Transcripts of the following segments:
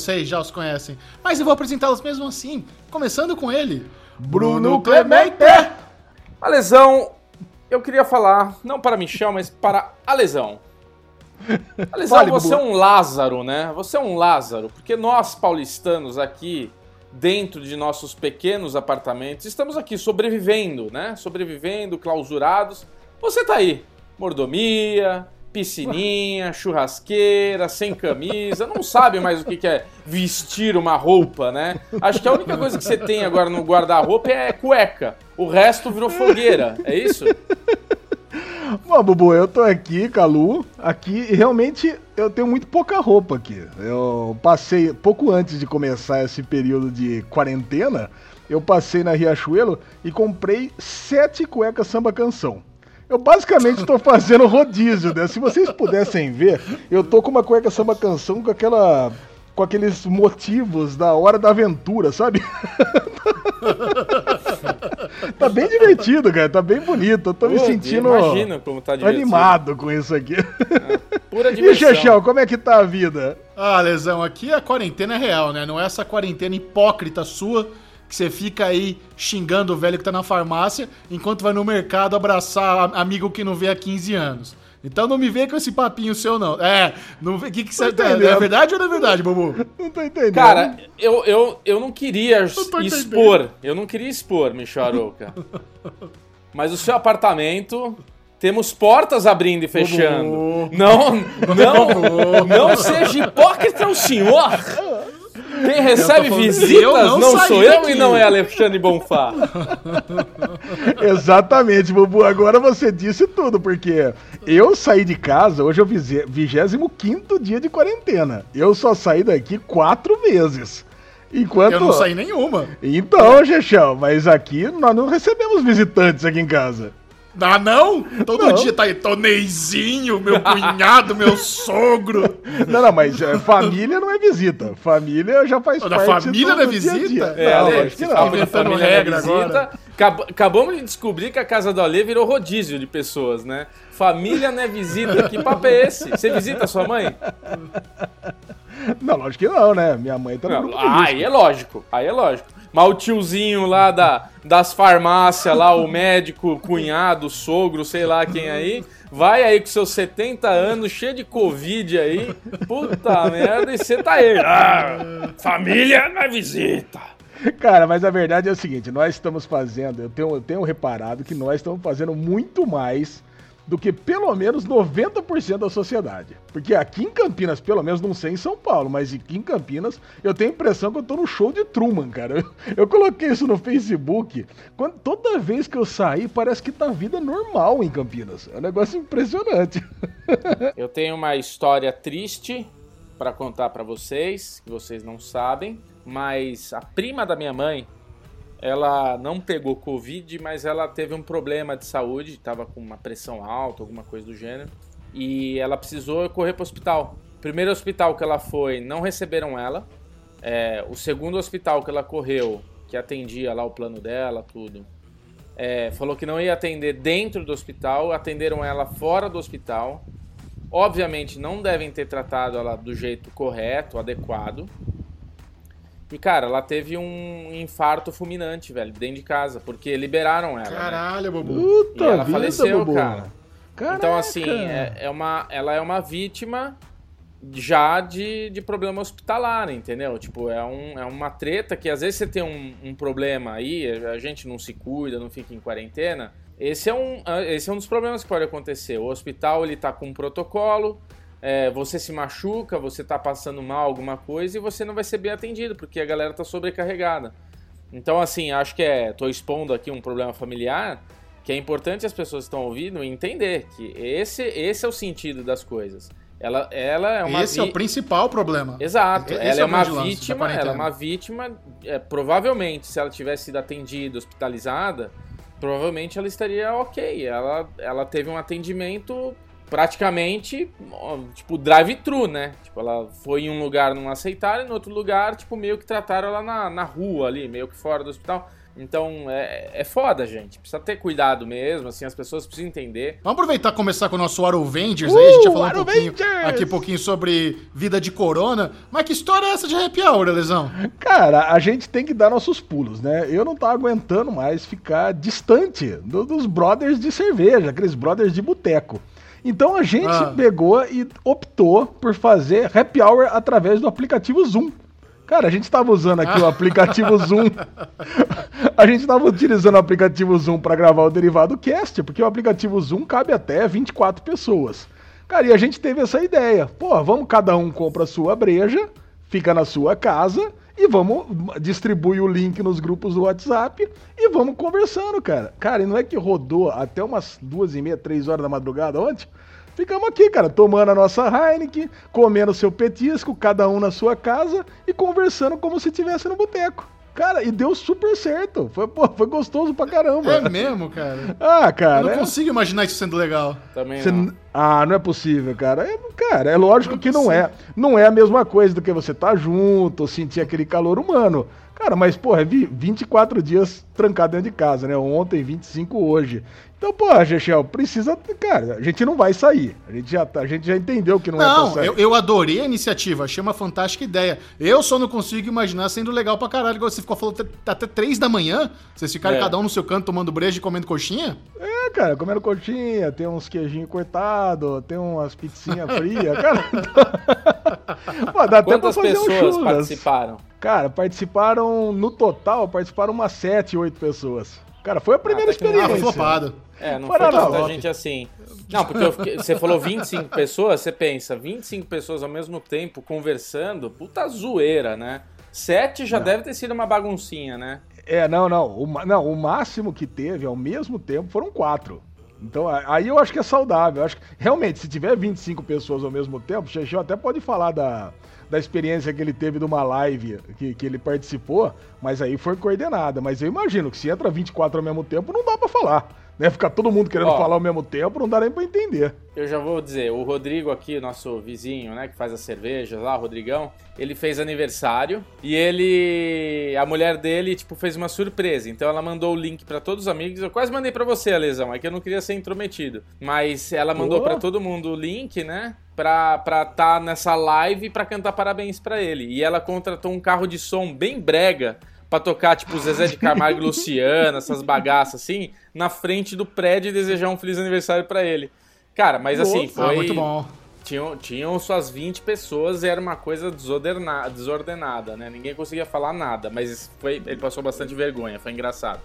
vocês já os conhecem, mas eu vou apresentá-los mesmo assim, começando com ele, Bruno Clemente. A lesão, eu queria falar, não para Michel, mas para a lesão. A lesão, Fale, você é Bubu. um Lázaro, né? Você é um Lázaro, porque nós paulistanos aqui, dentro de nossos pequenos apartamentos, estamos aqui sobrevivendo, né? Sobrevivendo, clausurados. Você tá aí, mordomia, piscininha, churrasqueira, sem camisa, não sabe mais o que é vestir uma roupa, né? Acho que a única coisa que você tem agora no guarda-roupa é cueca. O resto virou fogueira, é isso? Bom, Bubu, eu tô aqui, Calu, aqui, e realmente eu tenho muito pouca roupa aqui. Eu passei, pouco antes de começar esse período de quarentena, eu passei na Riachuelo e comprei sete cuecas samba canção. Eu basicamente tô fazendo rodízio, né? Se vocês pudessem ver, eu tô com uma cueca samba canção com aquela. com aqueles motivos da hora da aventura, sabe? tá bem divertido, cara. Tá bem bonito. Eu tô me Pô, sentindo Imagina como tá animado com isso aqui. Pura E diversão. Chechel, como é que tá a vida? Ah, Lesão, aqui a quarentena é real, né? Não é essa quarentena hipócrita sua que você fica aí xingando o velho que tá na farmácia enquanto vai no mercado abraçar amigo que não vê há 15 anos. Então não me vê com esse papinho seu, não. É, não vê. Que que você, Tô é, entendendo. é verdade ou não é verdade, Bubu? Não tô entendendo. Cara, eu, eu, eu não queria entendendo. expor. Eu não queria expor, Michel Arouca. Mas o seu apartamento. Temos portas abrindo e fechando. Bubu. Não, não, não seja hipócrita o senhor. Quem recebe falando visitas eu não não, saí sou eu e não é Alexandre Bonfá. Exatamente, Bubu. Agora você disse tudo, porque eu saí de casa, hoje é o 25 dia de quarentena. Eu só saí daqui quatro vezes. Enquanto. Eu não saí nenhuma. Então, Chechel, mas aqui nós não recebemos visitantes aqui em casa. Ah, não? Todo Não. dia tá aí, Toneizinho, meu cunhado, meu sogro. Não, não, mas é, família não é visita. Família já faz Da parte família do, é do dia a dia. visita? É, não, Ale, acho que esse não. papo da Inventando regra visita. agora. Acab- acabamos de descobrir que a casa do Ale virou rodízio de pessoas, né? Família não é visita. Que papo é esse? Você visita a sua mãe? Não, lógico que não, né? Minha mãe tá no grupo ah, aí é lógico, aí é lógico. Mas o tiozinho lá da, das farmácias, lá, o médico, cunhado, sogro, sei lá quem aí, vai aí com seus 70 anos, cheio de Covid aí, puta merda, e você tá aí. Ah, família na visita. Cara, mas a verdade é o seguinte, nós estamos fazendo, eu tenho, eu tenho reparado que nós estamos fazendo muito mais do que pelo menos 90% da sociedade. Porque aqui em Campinas, pelo menos não sei em São Paulo, mas aqui em Campinas, eu tenho a impressão que eu tô no show de Truman, cara. Eu, coloquei isso no Facebook. Quando, toda vez que eu sair, parece que tá vida normal em Campinas. É um negócio impressionante. Eu tenho uma história triste pra contar pra vocês, que vocês não sabem, mas a prima da minha mãe, ela não pegou Covid, mas ela teve um problema de saúde, estava com uma pressão alta, alguma coisa do gênero, e ela precisou correr para o hospital. Primeiro hospital que ela foi, não receberam ela. É, o segundo hospital que ela correu, que atendia lá o plano dela, tudo, é, falou que não ia atender dentro do hospital, atenderam ela fora do hospital. Obviamente não devem ter tratado ela do jeito correto, adequado. E, cara, ela teve um infarto fulminante, velho, dentro de casa, porque liberaram ela. né? Caralho, Bubu. Puta E ela vida, faleceu, Bubu. cara. Caraca. Então, assim, é, é uma, ela é uma vítima já de, de problema hospitalar, entendeu? Tipo, é, um, é uma treta que às vezes você tem um, um problema aí, a gente não se cuida, não fica em quarentena. Esse é, um, esse é um dos problemas que pode acontecer. O hospital, ele tá com um protocolo, é, você se machuca, você tá passando mal alguma coisa e você não vai ser bem atendido, porque a galera tá sobrecarregada. Então, assim, acho que é. tô expondo aqui um problema familiar, que é importante as pessoas que estão ouvindo entender que esse, esse é o sentido das coisas. Ela, ela é uma Esse é vi- o principal problema. Exato, Esse ela é é uma vítima, ela é uma vítima, é, provavelmente, se ela tivesse sido atendida, hospitalizada, provavelmente ela estaria ok. Ela, ela teve um atendimento praticamente, tipo, drive-thru, né? Tipo, ela foi em um lugar, não aceitaram, e no outro lugar, tipo, meio que trataram ela na, na rua ali, meio que fora do hospital. Então é, é foda, gente. Precisa ter cuidado mesmo, assim, as pessoas precisam entender. Vamos aproveitar e começar com o nosso Arovengers uh, aí. A gente já falou um pouquinho, aqui um pouquinho sobre vida de corona. Mas que história é essa de happy hour, Lesão? Cara, a gente tem que dar nossos pulos, né? Eu não tava aguentando mais ficar distante do- dos brothers de cerveja, aqueles brothers de boteco. Então a gente Ah. pegou e optou por fazer happy hour através do aplicativo Zoom. Cara, a gente estava usando aqui o aplicativo Zoom. A gente estava utilizando o aplicativo Zoom para gravar o Derivado Cast, porque o aplicativo Zoom cabe até 24 pessoas. Cara, e a gente teve essa ideia. Pô, vamos cada um compra a sua breja, fica na sua casa e vamos distribuir o link nos grupos do WhatsApp e vamos conversando, cara. Cara, e não é que rodou até umas duas e meia, três horas da madrugada ontem? Ficamos aqui, cara, tomando a nossa Heineken, comendo seu petisco, cada um na sua casa e conversando como se estivesse no boteco. Cara, e deu super certo. Foi, pô, foi gostoso pra caramba. É mesmo, cara? Ah, Eu cara. não é- consigo imaginar isso sendo legal. Também você não. Ah, não é possível, cara. É, cara, é lógico Não é que não é. Não é a mesma coisa do que você tá junto, sentir aquele calor humano. Cara, mas, porra, é vi- 24 dias trancado dentro de casa, né? Ontem, 25 hoje. Então, porra, Gechel, precisa. Cara, a gente não vai sair. A gente já, tá- a gente já entendeu que não, é pra Não, sair. eu, eu adorei a iniciativa, achei uma fantástica ideia. Eu só não consigo imaginar sendo legal pra caralho. Igual Você ficou falando até, até três da manhã, vocês ficaram É. cada um no seu canto tomando breja e comendo coxinha? É, cara, comendo coxinha, tem uns queijinhos cortados, tem umas pizzinhas frias, cara. Pô, dá até pra Quantas fazer um pessoas churras. participaram? Cara, participaram, no total, participaram umas 7, 8 pessoas. Cara, foi a primeira não- Ah, experiência. foi flopado. É, não Foi foi tanta gente assim. Não, porque fiquei- você falou 25 pessoas, você pensa, 25 pessoas ao mesmo tempo conversando, puta zoeira, né? Sete já deve ter sido uma baguncinha, né? É, não, não o, não. o máximo que teve ao mesmo tempo foram quatro. Então, aí eu acho que é saudável. Eu acho que, realmente, se tiver 25 pessoas ao mesmo tempo, o Xexão até pode falar da, da experiência que ele teve de uma live que, que ele participou, mas aí foi coordenada. Mas eu imagino que se entra 24 ao mesmo tempo, não dá pra falar. Né? Ficar todo mundo querendo Ó. falar ao mesmo tempo, não dá nem pra entender. Eu já vou dizer, o Rodrigo aqui, nosso vizinho, né, que faz as cervejas lá, o Rodrigão, ele fez aniversário e ele, a mulher dele, tipo, fez uma surpresa. Então ela mandou o link pra todos os amigos. Eu quase mandei pra você, Lesão, é que eu não queria ser intrometido, mas ela mandou Pô. pra todo mundo o link, né? Pra pra tá nessa live pra cantar parabéns pra ele. E ela contratou um carro de som bem brega pra tocar, tipo, Zezé de Camargo e Luciana, essas bagaças assim, na frente do prédio e desejar um feliz aniversário pra ele. Cara, mas assim, Nossa. foi. Ah, muito bom. Tinham, tinham suas 20 pessoas e era uma coisa desorderna- desordenada, né? Ninguém conseguia falar nada, mas foi, ele passou bastante vergonha, foi engraçado.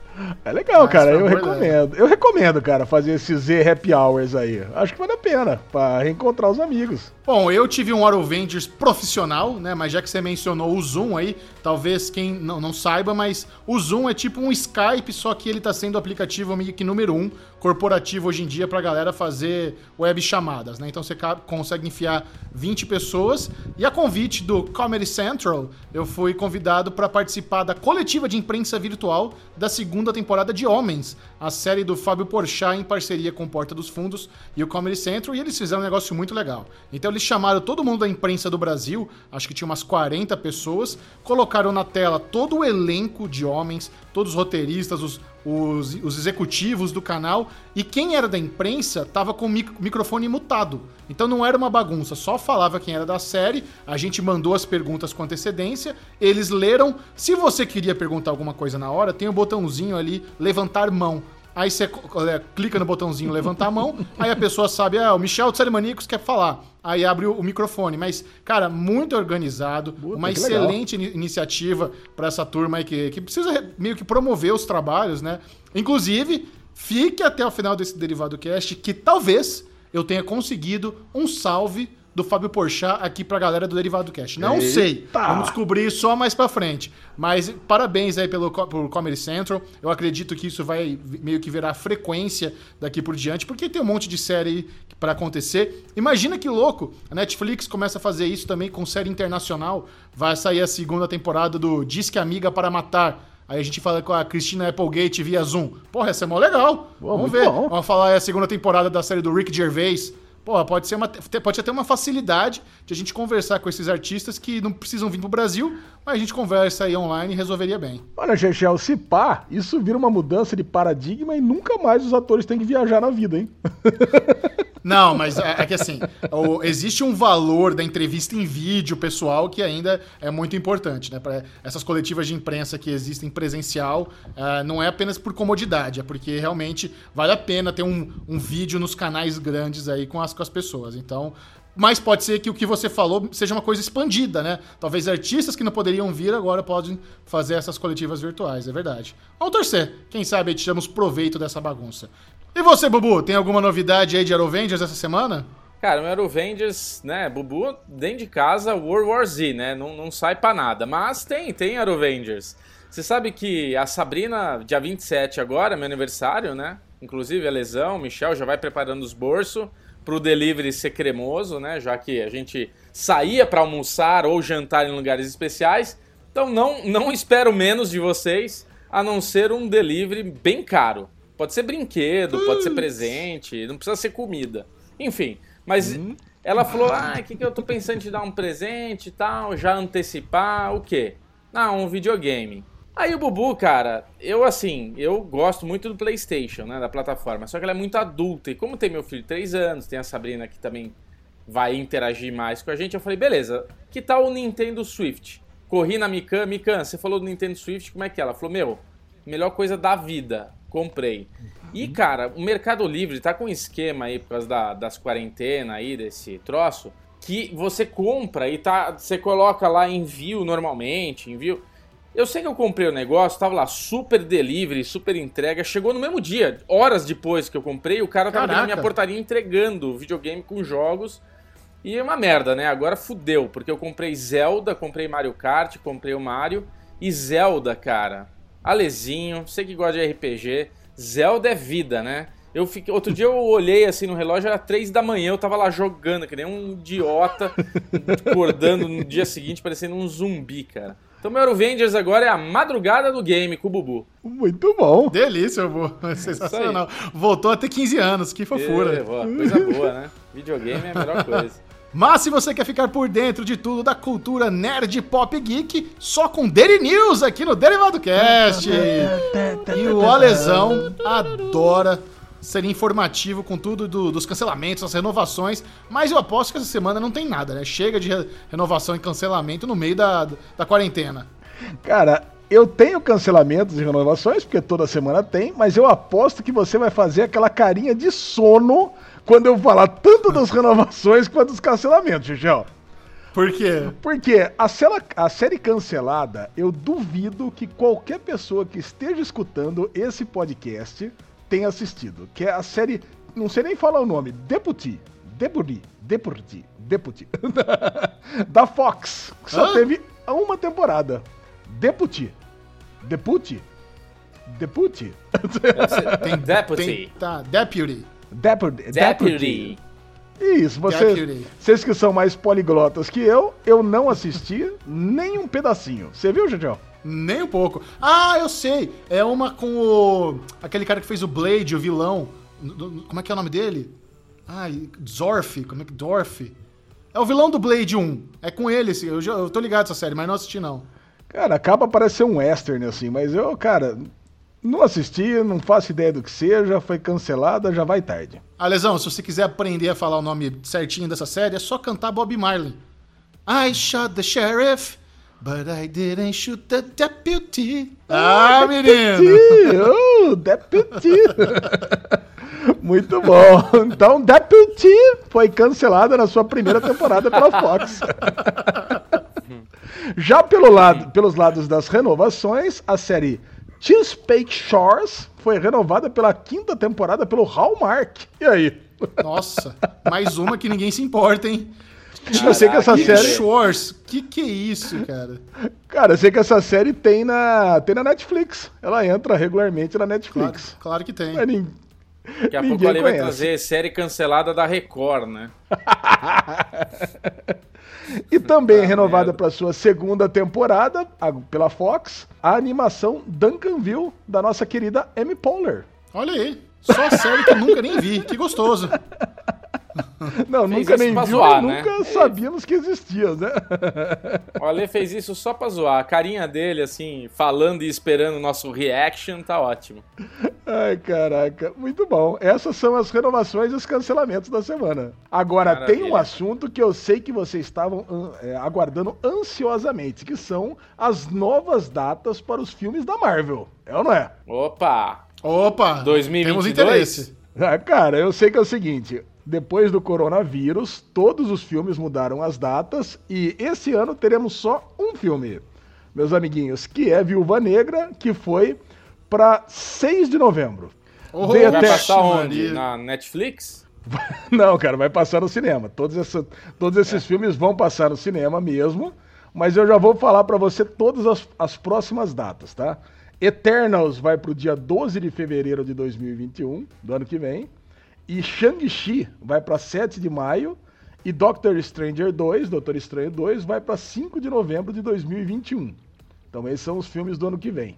É legal, Mas cara. Eu recomendo. Eu recomendo, cara, fazer esses Z Happy Hours aí. Acho que vale a pena pra reencontrar os amigos. Bom, eu tive um Arovengers profissional, né? Mas já que você mencionou o Zoom aí, talvez quem não, não saiba, mas o Zoom é tipo um Skype, só que ele tá sendo o aplicativo meio que número um corporativo hoje em dia pra galera fazer web chamadas, né? Então você consegue enfiar 20 pessoas. E a convite do Comedy Central, eu fui convidado para participar da coletiva de imprensa virtual da segunda temporada de Homens, a série do Fábio Porchat em parceria com Porta dos Fundos e o Comedy Central, e eles fizeram um negócio muito legal. Então eles chamaram todo mundo da imprensa do Brasil, acho que tinha umas 40 pessoas, colocaram na tela todo o elenco de Homens, todos os roteiristas, os, os, os executivos do canal, e quem era da imprensa tava com o mic- microfone mutado. Então não era uma bagunça, só falava quem era da série, a gente mandou as perguntas com antecedência, eles leram. Se você queria perguntar alguma coisa na hora, tem o botãozinho ali, levantar mão. Aí você é, clica no botãozinho levantar a mão, aí a pessoa sabe, ah, o Michel de Série Maníacos quer falar. Aí abre o, microfone. Mas, cara, muito organizado, Puta, uma excelente ini- iniciativa para essa turma aí que, que precisa re- meio que promover os trabalhos, né? Inclusive, fique até o final desse Derivado Cast que talvez eu tenha conseguido um salve do Fábio Porchat aqui pra galera do Derivado Cast. Não Eita! sei, vamos descobrir só mais pra frente. Mas parabéns aí pelo, pelo Comedy Central. Eu acredito que isso vai meio que virar frequência daqui por diante, porque tem um monte de série pra acontecer. Imagina que louco, a Netflix começa a fazer isso também com série internacional. Vai sair a segunda temporada do Disque Amiga para Matar. Aí a gente fala com a Christina Applegate via Zoom. Porra, essa é mó legal. Pô, Vamos ver. bom. Vamos falar aí a segunda temporada da série do Rick Gervais. Porra, pode ser uma, pode ter uma facilidade de a gente conversar com esses artistas que não precisam vir pro Brasil, mas a gente conversa aí online e resolveria bem. Olha, Chechel, se pá, isso vira uma mudança de paradigma e nunca mais os atores têm que viajar na vida, hein? Não, mas é, é que assim, o, existe um valor da entrevista em vídeo pessoal que ainda é muito importante, né? Para essas coletivas de imprensa que existem presencial, uh, não é apenas por comodidade, é porque realmente vale a pena ter um, um vídeo nos canais grandes aí com as, com as pessoas. Então, mas pode ser que o que você falou seja uma coisa expandida, né? Talvez artistas que não poderiam vir agora podem fazer essas coletivas virtuais, é verdade. Vamos torcer. Quem sabe aí tiramos proveito dessa bagunça. E você, Bubu, tem alguma novidade aí de Aerovengers essa semana? Cara, o Aerovengers, né, Bubu, dentro de casa, World War Z, né, não, não sai pra nada. Mas tem, tem Aerovengers. Você sabe que a Sabrina, dia 27 agora, meu aniversário, né, inclusive a lesão, Michel já vai preparando os bolsos pro delivery ser cremoso, né, já que a gente saía para almoçar ou jantar em lugares especiais. Então não, não espero menos de vocês, a não ser um delivery bem caro. Pode ser brinquedo, pode ser presente, não precisa ser comida. Enfim, mas hum. ela falou: ah, o que, que eu tô pensando de dar um presente e tal, já antecipar, o quê? Ah, um videogame. Aí o Bubu, cara, eu assim, eu gosto muito do PlayStation, né, da plataforma, só que ela é muito adulta. E como tem meu filho de 3 anos, tem a Sabrina que também vai interagir mais com a gente, eu falei, beleza, que tal o Nintendo Swift? Corri na Mikan, Mikan, você falou do Nintendo Swift, como é que é? Ela falou, meu, melhor coisa da vida comprei. E, cara, o Mercado Livre tá com um esquema aí por causa da, das quarentenas aí, desse troço, que você compra e tá, você coloca lá envio normalmente, envio. Eu sei que eu comprei o negócio, tava lá super delivery, super entrega, chegou no mesmo dia, horas depois que eu comprei, o cara tava na minha portaria entregando videogame com jogos. E é uma merda, né? Agora fudeu, porque eu comprei Zelda, comprei Mario Kart, comprei o Mario e Zelda, cara. Alezinho, você que gosta de RPG, Zelda é vida, né? Eu fiquei, outro dia eu olhei assim no relógio, era três da manhã, eu tava lá jogando, que nem um idiota, acordando no dia seguinte, parecendo um zumbi, cara. Então, meu Eurovengers agora é a madrugada do game com o Bubu. Muito bom. Delícia, Bubu. Sensacional. Voltou a ter 15 anos, que fofura. É, coisa boa, né? Videogame é a melhor coisa. Mas se você quer ficar por dentro de tudo da cultura nerd pop geek, só com Daily News aqui no Derivado Cast. e o Alesão adora ser informativo com tudo do, dos cancelamentos, as renovações, mas eu aposto que essa semana não tem nada, né? Chega de re renovação e cancelamento no meio da, da quarentena. Cara, eu tenho cancelamentos e renovações, porque toda semana tem, mas eu aposto que você vai fazer aquela carinha de sono quando eu falar tanto das renovações quanto dos cancelamentos, Xixão. Por quê? Porque a, cela, a série cancelada, eu duvido que qualquer pessoa que esteja escutando esse podcast tenha assistido. Que é a série, não sei nem falar o nome, Deputy. Deputy. Deputy. Deputy. da Fox. Que só Hã? teve uma temporada. Deputy. Deputy. Deputy. Tem Deputy. Tem, tá, Deputy. Deputy. Deputy. Isso, vocês, vocês que são mais poliglotas que eu, eu não assisti nem um pedacinho. Você viu, Jajão? Nem um pouco. Ah, eu sei. É uma com o. aquele cara que fez o Blade, o vilão. Como é que é o nome dele? Ah, Zorf. Como é que. Dorf. É o vilão do Blade 1. É com ele, assim. Eu, eu tô ligado essa série, mas não assisti, não. Cara, acaba parecendo um western, assim, mas eu, cara, não assisti, não faço ideia do que seja, foi cancelada, já vai tarde. Alesão, se você quiser aprender a falar o nome certinho dessa série, é só cantar Bob Marley. I shot the sheriff, but I didn't shoot the deputy. Ah, oh, menino! Oh, deputy! Muito bom. Então, Deputy foi cancelada na sua primeira temporada pela Fox. Já pelo lado, pelos lados das renovações, a série Chesapeake Shores foi renovada pela quinta temporada pelo Hallmark. E aí? Nossa, mais uma que ninguém se importa, hein? Caraca, eu sei que essa série. Shores, que que é isso, cara? Cara, eu sei que essa série tem na, tem na Netflix. Ela entra regularmente na Netflix. Claro, claro que tem. Mas, Daqui a pouco ali vai trazer série cancelada da Record, né? e também ah, renovada para sua segunda temporada pela Fox, a animação Duncanville da nossa querida Amy Poehler. Olha aí, só série que eu nunca nem vi, que gostoso. Não, Fez nunca isso nem pra viu, zoar, né? nunca sabíamos que existia, né? O Ale fez isso só pra zoar. A carinha dele, assim, falando e esperando o nosso reaction, tá ótimo. Ai, caraca, muito bom. Essas são as renovações e os cancelamentos da semana. Agora, tem um Maravilha. assunto que eu sei que vocês estavam é, aguardando ansiosamente, que são as novas datas para os filmes da Marvel. É ou não é? Opa! Opa! 2022? Temos interesse. Ah, cara, eu sei que é o seguinte. Depois do coronavírus, todos os filmes mudaram as datas e esse ano teremos só um filme, meus amiguinhos, que é Viúva Negra, que foi para 6 de novembro. Oh, Vai até- passar onde? Na Netflix? Não, cara, vai passar no cinema. Todos, essa- todos esses filmes vão passar no cinema mesmo, mas eu já vou falar pra você todas as, as próximas datas, tá? Eternals vai pro dia 12 de fevereiro de 2021, do ano que vem. E Shang-Chi vai pra 7 de maio. E Doctor Stranger 2, Doutor Estranho 2, vai pra 5 de novembro de 2021. Então esses são os filmes do ano que vem.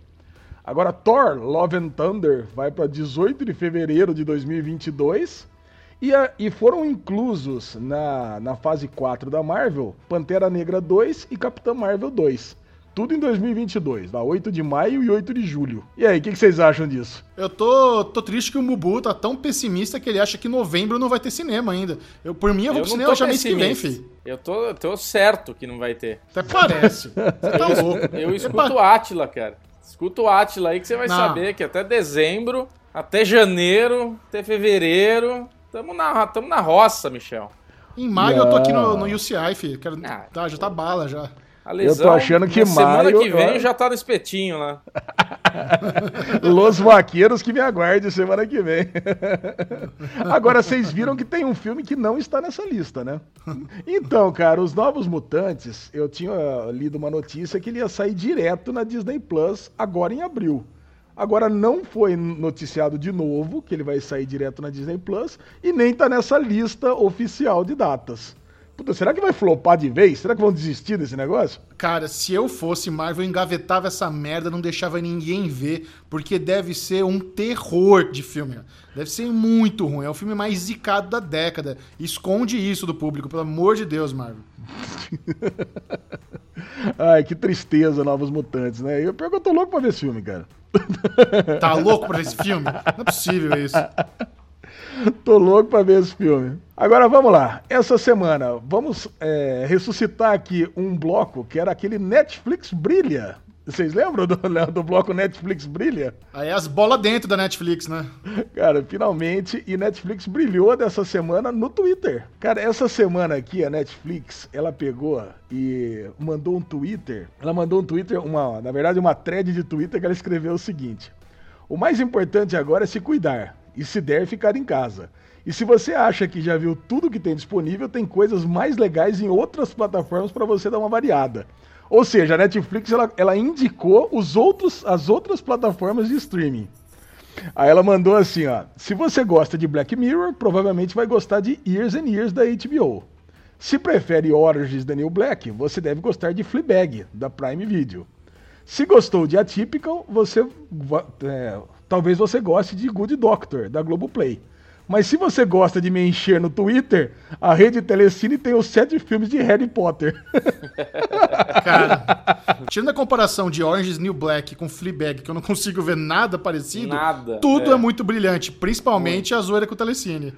Agora, Thor, Love and Thunder, vai para 18 de fevereiro de 2022. E, a- e foram inclusos na, na fase 4 da Marvel Pantera Negra 2 e Capitã Marvel 2. Tudo em 2022, da 8 de maio e 8 de julho. E aí, o que, que vocês acham disso? Eu tô, tô triste que o Mubu tá tão pessimista que ele acha que novembro não vai ter cinema ainda. Eu, por mim, eu vou pro cinema já mês que vem, filho. Eu tô, eu tô certo que não vai ter. Até parece. Você tá louco. Eu escuto o Atila, cara. Escuta o Atila aí que você vai Não. saber que até dezembro, até janeiro, até fevereiro, tamo na, tamo na roça, Michel. Em maio eu tô aqui no, Não. no UCI, filho. Quero, Ah, tá, já tá bala já. Lesão, achando que na semana maio- que vem já tá no espetinho lá. Los Vaqueiros que me aguarde semana que vem. Agora, vocês viram que tem um filme que não está nessa lista, né? Então, cara, os Novos Mutantes, eu tinha lido uma notícia que ele ia sair direto na Disney Plus agora em abril. Agora não foi noticiado de novo que ele vai sair direto na Disney Plus e nem tá nessa lista oficial de datas. Puta, será que vai flopar de vez? Será que vão desistir desse negócio? Cara, se eu fosse Marvel, eu engavetava essa merda, não deixava ninguém ver, porque deve ser um terror de filme. Deve ser muito ruim. É o filme mais zicado da década. Esconde isso do público, pelo amor de Deus, Marvel. Ai, que tristeza, Novos Mutantes, né? Eu, pior que eu tô louco pra ver esse filme, cara. Tá louco pra esse filme? Não é possível isso. Tô louco pra ver esse filme. Agora vamos lá. Essa semana vamos é, ressuscitar aqui um bloco que era aquele Netflix Brilha. Vocês lembram do, né, do bloco Netflix Brilha? Aí as bolas dentro da Netflix, né? Cara, finalmente, e Netflix brilhou dessa semana no Twitter. Cara, essa semana aqui a Netflix, ela pegou e mandou um Twitter. Ela mandou um Twitter, uma, na verdade, uma thread de Twitter que ela escreveu o seguinte: O mais importante agora é se cuidar e se der ficar em casa. E se você acha que já viu tudo que tem disponível, tem coisas mais legais em outras plataformas para você dar uma variada. Ou seja, a Netflix ela, ela indicou os outros, as outras plataformas de streaming. Aí ela mandou assim, ó. Se você gosta de Black Mirror, provavelmente vai gostar de Years and Years da HBO. Se prefere is the New Black, você deve gostar de Fleabag, da Prime Video. Se gostou de Atypical, você é, talvez você goste de Good Doctor, da Globoplay. Mas se você gosta de me encher no Twitter, a rede Telecine tem os sete filmes de Harry Potter. Cara, tirando a comparação de Orange is New Black com Fleabag, que eu não consigo ver nada parecido, Nada, tudo é. é. muito brilhante, principalmente a zoeira com o Telecine.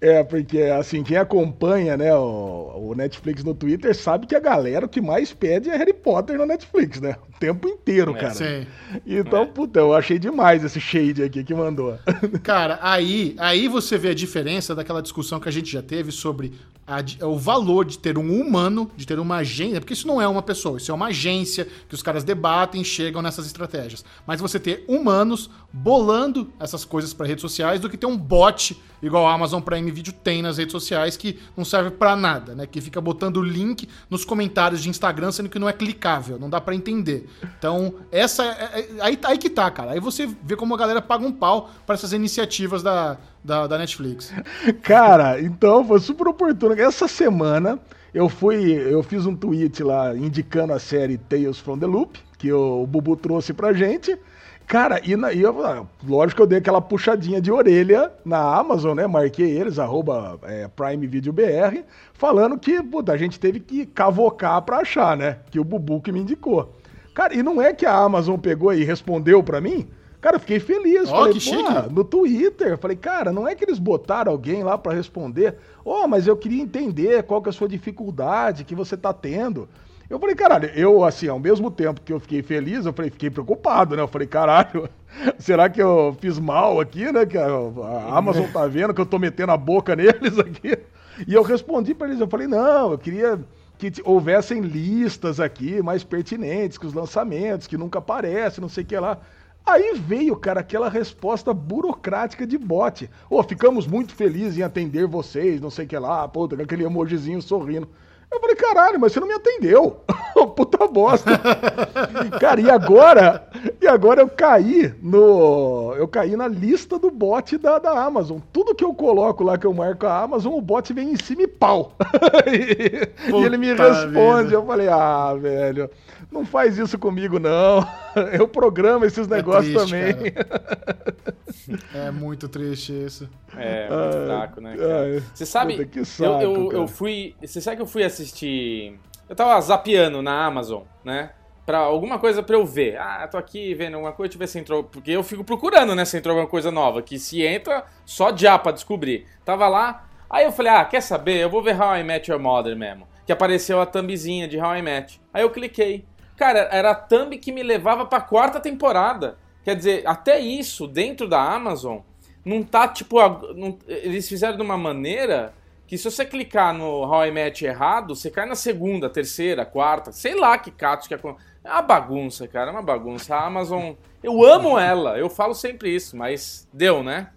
É, porque assim, quem acompanha, né, o, o Netflix no Twitter sabe que a galera o que mais pede é Harry Potter no Netflix, né? O tempo inteiro, É, cara. Sim. Então, É. puta, eu achei demais esse shade aqui que mandou. Cara, aí, aí você vê a diferença daquela discussão que a gente já teve sobre a o valor de ter um humano, de ter uma agência, porque isso não é uma pessoa, isso é uma agência que os caras debatem, chegam nessas estratégias. Mas você ter humanos bolando essas coisas para redes sociais do que ter um bot igual a Amazon Prime Video tem nas redes sociais que não serve para nada, né? Que fica botando link nos comentários de Instagram sendo que não é clicável, não dá para entender. Então, essa é, é- aí, aí que tá, cara. Aí você vê como a galera paga um pau para essas iniciativas da, da, da Netflix. Cara, então foi super oportuno. Essa semana eu fui, eu fiz um tweet lá indicando a série Tales from the Loop, que o Bubu trouxe pra gente. Cara, e, na, e eu, ah, lógico que eu dei aquela puxadinha de orelha na Amazon, né? Marquei eles, arroba é, Prime Video BR, falando que, puta, a gente teve que cavocar pra achar, né? Que o Bubu que me indicou. Cara, e não é que a Amazon pegou e respondeu pra mim? Cara, eu fiquei feliz. Ó, falei, que chique. no Twitter. Falei, cara, não é que eles botaram alguém lá pra responder. Ó, mas eu queria entender qual que é a sua dificuldade que você tá tendo. Eu falei, caralho, eu, assim, ao mesmo tempo que eu fiquei feliz, eu falei, fiquei preocupado, né? Eu falei, caralho, será que eu fiz mal aqui, né? Que a, Amazon tá vendo que eu tô metendo a boca neles aqui. E eu respondi pra eles, eu falei, não, eu queria que houvessem listas aqui mais pertinentes, que os lançamentos, que nunca aparecem, não sei o que lá. Aí veio, cara, aquela resposta burocrática de bot. Ô, ficamos muito felizes em atender vocês, não sei o que lá, puta, com aquele emojizinho sorrindo. Eu falei, caralho, mas você não me atendeu. Puta bosta. Cara, e agora? E agora eu caí no. Eu caí na lista do bot da, da Amazon. Tudo que eu coloco lá que eu marco a Amazon, o bot vem em cima e pau. e, e ele me responde. vida. Eu falei, ah, velho, não faz isso comigo, não. Eu programo esses negócios triste, também. É muito triste isso. É, muito Ai, fraco, né, ai, Você sabe, puta, que eu, saco, eu, cara. eu fui. Você sabe que eu fui assistir. Eu tava zapeando na Amazon, né? Pra alguma coisa pra eu ver. Ah, tô aqui vendo alguma coisa, deixa eu ver se entrou. Porque eu fico procurando, né? Se entrou alguma coisa nova. Que se entra, só já pra descobrir. Tava lá. Aí eu falei, ah, quer saber? Eu vou ver How I Met Your Mother mesmo. Que apareceu a thumbzinha de How I Met. Aí eu cliquei. Cara, era a thumb que me levava pra quarta temporada. Quer dizer, até isso, dentro da Amazon, não tá tipo. não- eles fizeram de uma maneira que se você clicar no How I Met errado, você cai na segunda, terceira, quarta, sei lá que catos que acontece. É uma bagunça, cara, é uma bagunça. A Amazon, eu amo ela, eu falo sempre isso, mas deu, né?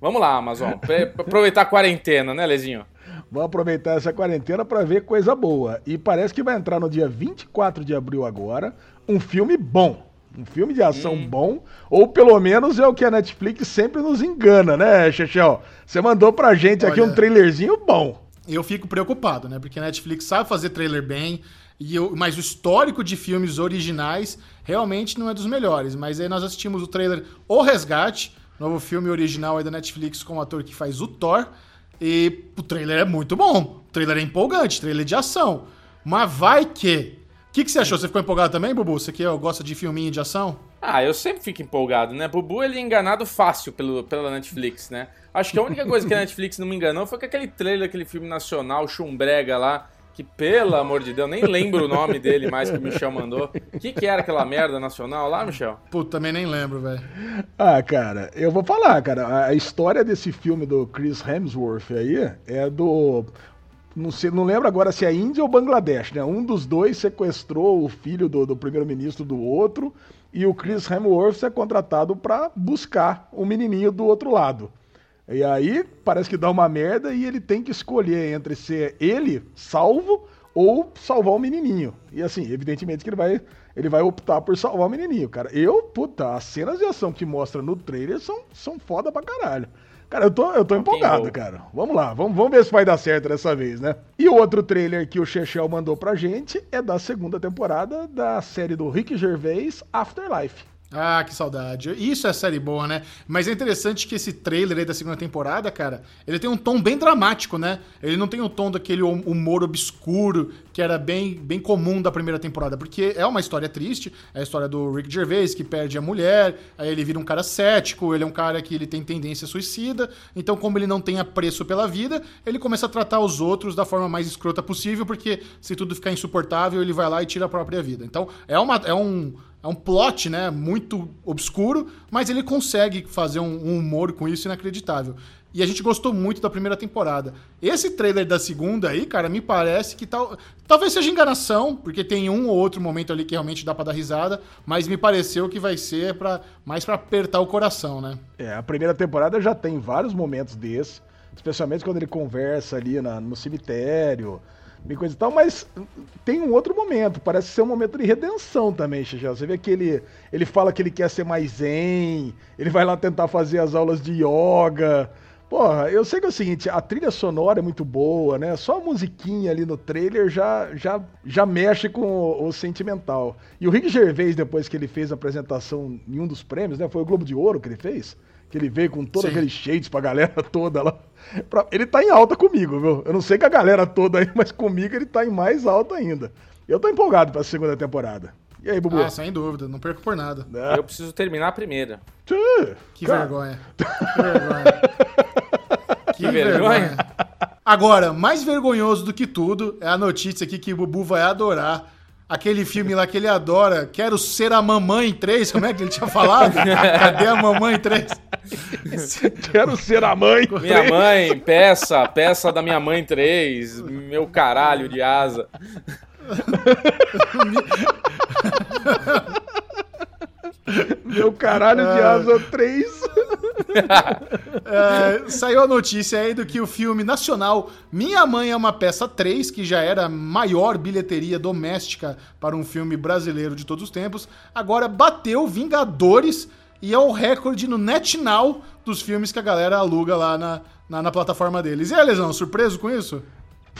Vamos lá, Amazon. Aproveitar a quarentena, né, Lezinho? Vamos aproveitar essa quarentena pra ver coisa boa. E parece que vai entrar no dia 24 de abril agora um filme bom. Um filme de ação Hum. bom, ou pelo menos é o que a Netflix sempre nos engana, né, Chechel? Você mandou pra gente aqui Olha- um trailerzinho bom. Eu fico preocupado, né? Porque a Netflix sabe fazer trailer bem, e eu, mas o histórico de filmes originais realmente não é dos melhores. Mas aí nós assistimos o trailer O Resgate, novo filme original aí da Netflix com o ator que faz o Thor. E o trailer é muito bom. O trailer é empolgante, trailer de ação. Mas vai que. O que, que você achou? Você ficou empolgado também, Bubu? Você que ó, gosta de filminho de ação? Ah, eu sempre fico empolgado, né? Bubu, ele é enganado fácil pelo, pela Netflix, né? Acho que a única coisa que a Netflix não me enganou foi com aquele trailer, aquele filme nacional, Chumbrega lá, que, pelo amor de Deus, nem lembro o nome dele mais que o Michel mandou. O que, que era aquela merda nacional lá, Michel? Pô, também nem lembro, velho. Ah, cara, eu vou falar, cara. A- história desse filme do Chris Hemsworth aí é do. Não, sei, não lembro agora se é Índia ou Bangladesh, né? Um dos dois sequestrou o filho do, do primeiro-ministro do outro e o Chris Hemsworth é contratado pra buscar o menininho do outro lado. E aí parece que dá uma merda e ele tem que escolher entre ser ele salvo ou salvar o menininho. E assim, evidentemente que ele vai, ele vai optar por salvar o menininho, cara. Eu, puta, as cenas de ação que mostra no trailer são, são foda pra caralho. Cara, eu tô, eu tô empolgado, cara. Vamos lá, vamos, vamos ver se vai dar certo dessa vez, né? E o outro trailer que o Chechel mandou pra gente é da segunda temporada da série do Rick Gervais, Afterlife. Ah, que saudade. Isso é série boa, né? Mas é interessante que esse trailer aí da segunda temporada, cara, ele tem um tom bem dramático, né? Ele não tem o tom daquele hum- humor obscuro que era bem, bem comum da primeira temporada, porque é uma história triste, é a história do Rick Gervais que perde a mulher, aí ele vira um cara cético, ele é um cara que ele tem tendência suicida, então como ele não tem apreço pela vida, ele começa a tratar os outros da forma mais escrota possível, porque se tudo ficar insuportável, ele vai lá e tira a própria vida. Então, é uma é um é um plot, né, muito obscuro, mas ele consegue fazer um, um humor com isso inacreditável. E a gente gostou muito da primeira temporada. Esse trailer da segunda aí, cara, me parece que tal, talvez seja enganação, porque tem um ou outro momento ali que realmente dá pra dar risada, mas me pareceu que vai ser para mais pra apertar o coração, né? É, a primeira temporada já tem vários momentos desses, especialmente quando ele conversa ali na- no cemitério, e coisa e tal, mas tem um outro momento, parece ser um momento de redenção também, Xixel. Você vê que ele, ele fala que ele quer ser mais zen, ele vai lá tentar fazer as aulas de yoga, Porra, eu sei que é o seguinte, a trilha sonora é muito boa, né? Só a musiquinha ali no trailer já, já, já mexe com o, o sentimental. E o Rick Gervais, depois que ele fez a apresentação em um dos prêmios, né? Foi o Globo de Ouro que ele fez? Que ele veio com todos aqueles shades pra galera toda lá. Pra- Ele tá em alta comigo, viu? Eu não sei com a galera toda aí, mas comigo ele tá em mais alta ainda. Eu tô empolgado pra segunda temporada. E aí, Bubu? Ah, sem dúvida, não perco por nada. Eu preciso terminar a primeira. Tchê, Que cara, vergonha. Que vergonha. Que vergonha. Agora, mais vergonhoso do que tudo é a notícia aqui que o Bubu vai adorar. Aquele filme lá que ele adora, Quero Ser a Mamãe 3, como é que ele tinha falado? Cadê a Mamãe 3? Quero ser a mãe. Minha mãe, peça, peça da minha mãe 3, meu caralho de asa. Meu caralho de asa 3. É, saiu a notícia aí do que o filme nacional Minha Mãe é uma Peça 3, que já era a maior bilheteria doméstica para um filme brasileiro de todos os tempos, agora bateu Vingadores e é o recorde no NetNow dos filmes que a galera aluga lá na, na, na plataforma deles. E aí, Lesão, surpreso com isso?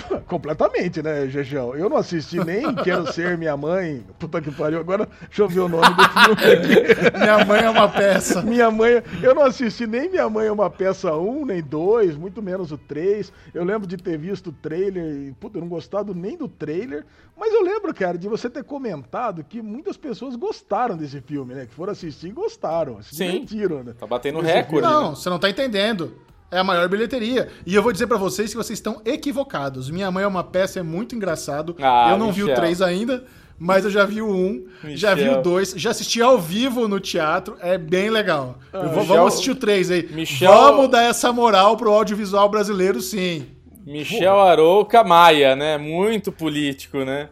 Completamente, né, Jejão? Eu não assisti nem Quero Ser Minha Mãe. Puta que pariu. Agora, deixa eu ver o nome do filme aqui. Minha Mãe é uma Peça. Minha mãe, eu não assisti nem Minha Mãe é uma peça 1, nem 2, muito menos o 3. Eu lembro de ter visto o trailer e, puta, eu não gostado nem do trailer. Mas eu lembro, cara, de você ter comentado que muitas pessoas gostaram desse filme, né? Que foram assistir e gostaram. Se Sim. divertiram, né? Tá batendo Esse recorde. Não, né? você não tá entendendo. É a maior bilheteria. E eu vou dizer pra vocês que vocês estão equivocados. Minha Mãe é uma peça, é muito engraçado. Ah, eu não vi o Michel. 3 ainda, mas eu já vi o 1, já vi Michel. o 2, já assisti ao vivo no teatro, é bem legal. Eu vou- Michel- vamos assistir o 3 aí. Michel- Vamos dar essa moral pro audiovisual brasileiro, sim. Michel Arouca Maia, né? Muito político, né?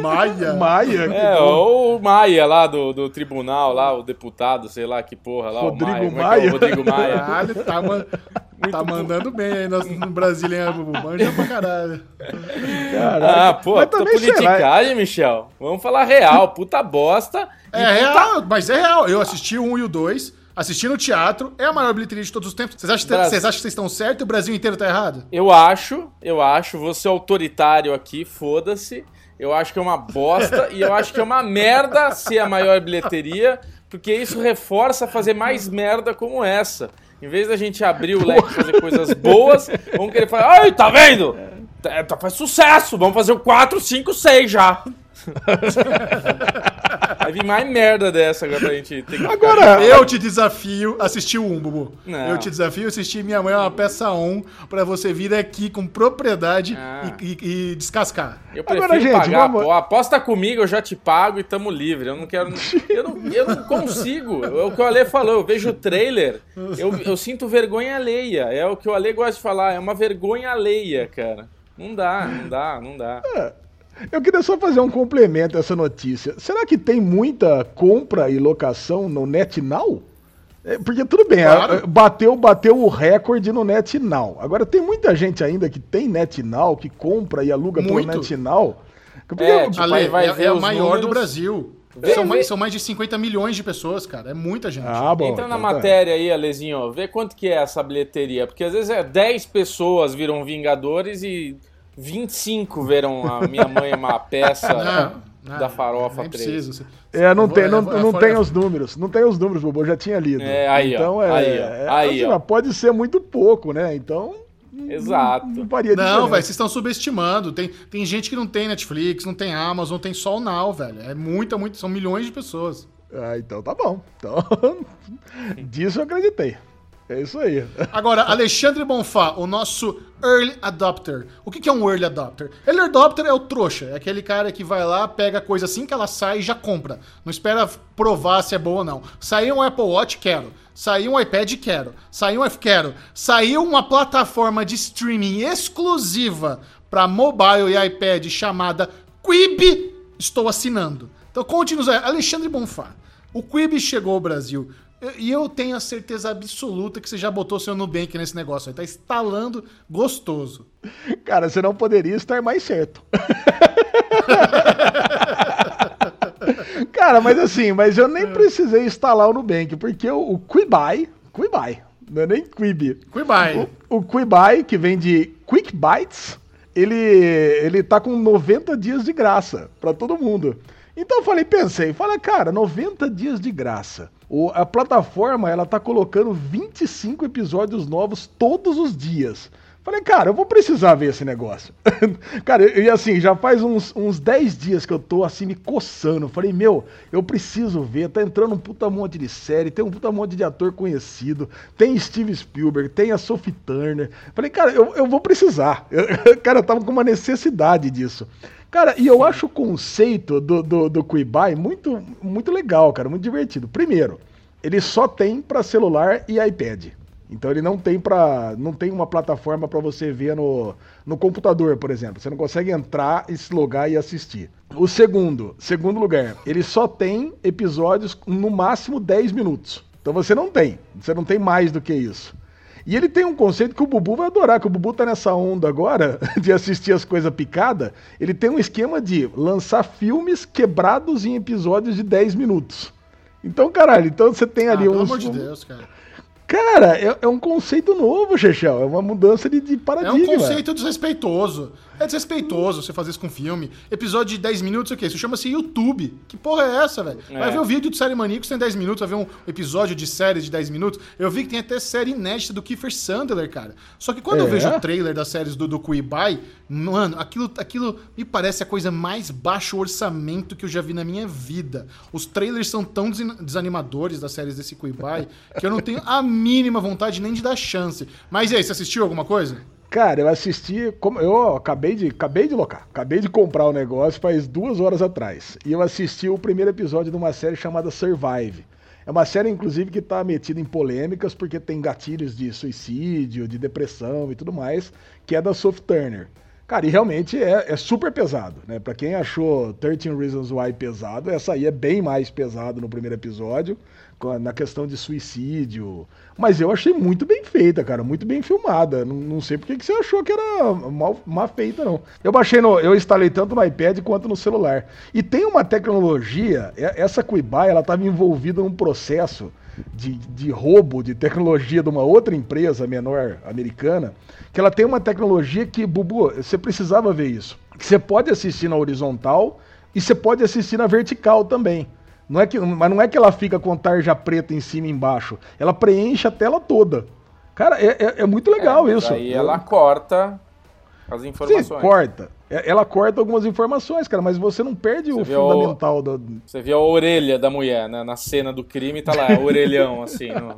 Maia. Maia. que É, ou o Maia lá do, do tribunal, lá, o deputado, sei lá que porra lá. Rodrigo o Maia. Como é que é Maia. o Rodrigo Maia. Caralho, tá, man- tá mandando bem aí no, no Brasília? Manja pra caralho. Caralho. Ah, pô, Mas lá, politicagem, Michel. Vamos falar real, puta bosta. É puta- real, mas é real. Eu assisti o 1 e o 2, assisti no teatro, é a maior bilheteria de todos os tempos. Vocês acham, que- vocês acham que vocês estão certos e o Brasil inteiro tá errado? Eu acho, eu acho, vou ser autoritário aqui, foda-se. Eu acho que é uma bosta e eu acho que é uma merda ser a maior bilheteria, porque isso reforça fazer mais merda como essa. Em vez da gente abrir o leque e fazer coisas boas, vamos querer falar, ai, tá vendo? Tá- tá- faz sucesso, vamos fazer o 4, 5, 6 já. Vai vir mais merda dessa agora pra gente ter que Agora, Eu te desafio a assistir o 1, Bubu. Não. Eu te desafio a assistir Minha Mãe é uma peça 1 pra você vir aqui com propriedade Ah. e, e- e descascar. Eu Agora, prefiro gente, pagar. vamos- Pô, aposta comigo, eu já te pago e tamo livre. Eu não quero. Eu não, eu não consigo. É o que o Ale falou. Eu vejo o trailer, eu, eu sinto vergonha alheia. É o que o Ale gosta de falar. É uma vergonha alheia, cara. Não dá, não dá, não dá. Eu queria só fazer um complemento a essa notícia. Será que tem muita compra e locação no NetNow? É, porque tudo bem, Claro. a- bateu, bateu o recorde no NetNow. Agora tem muita gente ainda que tem NetNow, que compra e aluga Muito. pelo NetNow. Porque, É, tipo, Ale, vai é, ver é a os maior do números. Brasil. Vê- São, vê- mais, são mais de 50 milhões de pessoas, cara. É muita gente. ah, bom, Entra na então tá. matéria aí, Alezinho, vê quanto que é essa bilheteria. Porque às vezes é 10 pessoas viram Vingadores e 25 viram a Minha Mãe é uma peça Não, da Farofa nem 3. preciso. É, não tem, não, é, não tem os números. Não tem os números, Bobo, eu já tinha lido. É, aí, ó, então, é, aí, ó, é, aí, assim, ó. pode ser muito pouco, né? Então, Exato. não faria Não, velho, vocês estão subestimando. Tem, tem gente que não tem Netflix, não tem Amazon, tem só o Now, velho. É muita, muito. São milhões de pessoas. Ah, então tá bom. Então, disso eu acreditei. É isso aí. Agora, Alexandre Bonfá, o nosso early adopter. O que que é um early adopter? Early adopter é o trouxa, é aquele cara que vai lá, pega a coisa assim que ela sai e já compra. Não espera provar se é boa ou não. Saiu um Apple Watch, quero. Saiu um iPad, quero. Saiu um quero. Saiu uma plataforma de streaming exclusiva para mobile e iPad chamada Quib, estou assinando. Então conte-nos Alexandre Bonfá. O Quib chegou ao Brasil. E eu tenho a certeza absoluta que você já botou seu Nubank nesse negócio aí. Tá instalando gostoso. Cara, você não poderia estar mais certo. Cara, mas assim, mas eu nem precisei instalar o Nubank, porque o, o Quibai, Quibai, Não é nem Quibi. Quibai. O, o Quibai, que vem de Quick Bites, ele, ele tá com 90 dias de graça para todo mundo. Então eu falei, pensei, falei, cara, 90 dias de graça. O, a plataforma, ela tá colocando 25 episódios novos todos os dias. Falei, cara, eu vou precisar ver esse negócio. cara, e assim, já faz uns, uns 10 dias que eu tô assim me coçando. Falei, meu, eu preciso ver. Tá entrando um puta monte de série, tem um puta monte de ator conhecido, tem Steve Spielberg, tem a Sophie Turner. Falei, cara, eu, eu vou precisar. Eu, cara, eu tava com uma necessidade disso. Cara, e eu acho o conceito do, do, do Quibai muito, muito legal, cara, muito divertido. Primeiro, ele só tem para celular e iPad. Então ele não tem para não tem uma plataforma para você ver no, no computador, por exemplo. Você não consegue entrar e se logar e assistir. O segundo, segundo lugar, ele só tem episódios no máximo 10 minutos. Então você não tem, você não tem mais do que isso. E ele tem um conceito que o Bubu vai adorar, que o Bubu tá nessa onda agora de assistir as coisas picadas. Ele tem um esquema de lançar filmes quebrados em episódios de 10 minutos. Então, caralho, então você tem ali ah, uns. Pelo amor de Deus, cara. Cara, é, é, um conceito novo, Chechel. É uma mudança de, de paradigma. É um conceito desrespeitoso. É desrespeitoso você fazer isso com filme. Episódio de 10 minutos, o quê? Isso chama-se YouTube. Que porra é essa, velho? É. Vai ver o um vídeo de série Maníacos tem 10 minutos, vai ver um episódio de série de 10 minutos. Eu vi que tem até série inédita do Kiefer Sandler, cara. Só que quando é. eu vejo o trailer das séries do, do Quibai, mano, aquilo, aquilo me parece a coisa mais baixo orçamento que eu já vi na minha vida. Os trailers são tão desanimadores das séries desse Quibai que eu não tenho a mínima vontade nem de dar chance. Mas e aí, você assistiu alguma coisa? Cara, eu assisti. Eu acabei de, acabei de locar. Acabei de comprar o negócio faz duas horas atrás. E eu assisti o primeiro episódio de uma série chamada Survive. É uma série, inclusive, que está metida em polêmicas porque tem gatilhos de suicídio, de depressão e tudo mais, que é da Soft Turner. Cara, e realmente é, é super pesado, né? Pra quem achou 13 Reasons Why pesado, essa aí é bem mais pesado no primeiro episódio na questão de suicídio. Mas eu achei muito bem feita, cara, muito bem filmada. Não, não sei porque que você achou que era mal, mal feita, não. Eu baixei no. Eu instalei tanto no iPad quanto no celular. E tem uma tecnologia, essa Quibai, ela estava envolvida num processo de, de roubo de tecnologia de uma outra empresa menor americana, que ela tem uma tecnologia que, Bubu, você precisava ver isso. Que você pode assistir na horizontal e você pode assistir na vertical também. Não é que, mas não é que ela fica com tarja preta em cima e embaixo. Ela preenche a tela toda. Cara, é, é, é muito legal é, isso. Aí ela corta as informações. Sim, corta. É, ela corta algumas informações, cara, mas você não perde você o fundamental o, do. Você vê a orelha da mulher, né? Na cena do crime tá lá, orelhão, assim. No, no...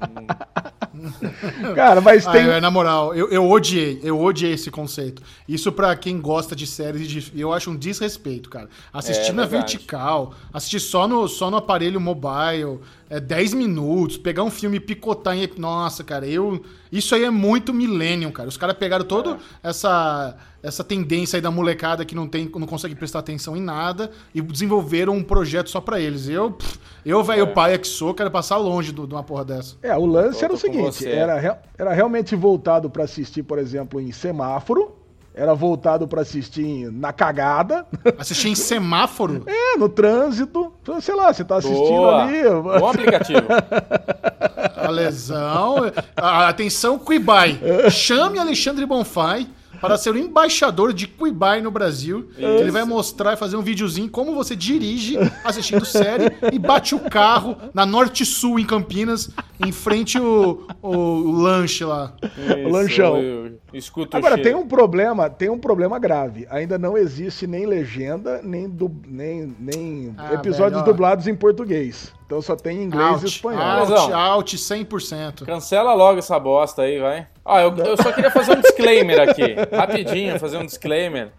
Cara, mas tem. Ah, na moral, eu, eu odiei, eu odiei esse conceito. Isso para quem gosta de séries, de, eu acho um desrespeito, cara. Assistir é, na verdade. vertical, assistir só no, só no aparelho mobile, é, 10 minutos, pegar um filme e picotar em. Nossa, cara, eu. Isso aí é muito millennium, cara. Os caras pegaram toda é. essa, essa tendência aí da molecada que não, tem, não consegue prestar atenção em nada e desenvolveram um projeto só para eles. Eu, eu velho é. pai que sou, quero passar longe de uma porra dessa. É, o lance era o seguinte: era, era realmente voltado para assistir, por exemplo, em semáforo era voltado para assistir na cagada. Assistir em semáforo? É, no trânsito. Sei lá, você tá assistindo Boa. ali. Bom aplicativo. A lesão. Atenção, Quibai. Chame Alexandre Bonfai para ser o embaixador de Quibai no Brasil. Ele vai mostrar e fazer um videozinho como você dirige assistindo série e bate o carro na Norte Sul em Campinas, em frente o, o, o lanche lá. Isso, o lanchão. Eu, escuto Agora tem um problema, tem um problema grave. Ainda não existe nem legenda, nem, du, nem, nem ah, episódios velho, dublados em português. Então só tem inglês out, e espanhol. Out, out, 100%. Cancela logo essa bosta aí, vai. Ah, eu, eu só queria fazer um disclaimer aqui. Rapidinho, fazer um disclaimer.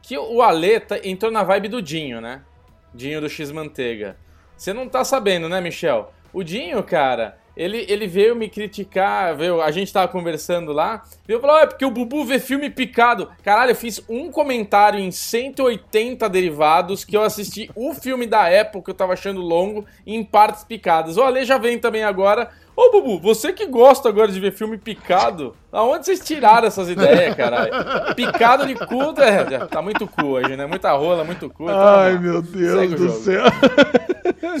Que o Ale tá, entrou na vibe do Dinho, né? Dinho do X-Manteiga. Você não tá sabendo, né, Michel? O Dinho, cara, ele, ele veio me criticar, veio, a gente tava conversando lá, veio falar, é porque o Bubu vê filme picado. Caralho, eu fiz um comentário em 180 derivados que eu assisti o filme da época que eu tava achando longo em partes picadas. O Ale já vem também agora. Ô, Bubu, você que gosta agora de ver filme picado, aonde vocês tiraram essas ideias, caralho? Picado de cu, é, tá muito cu hoje, né? Muita rola, muito cu. Então, Ai, meu Deus do céu.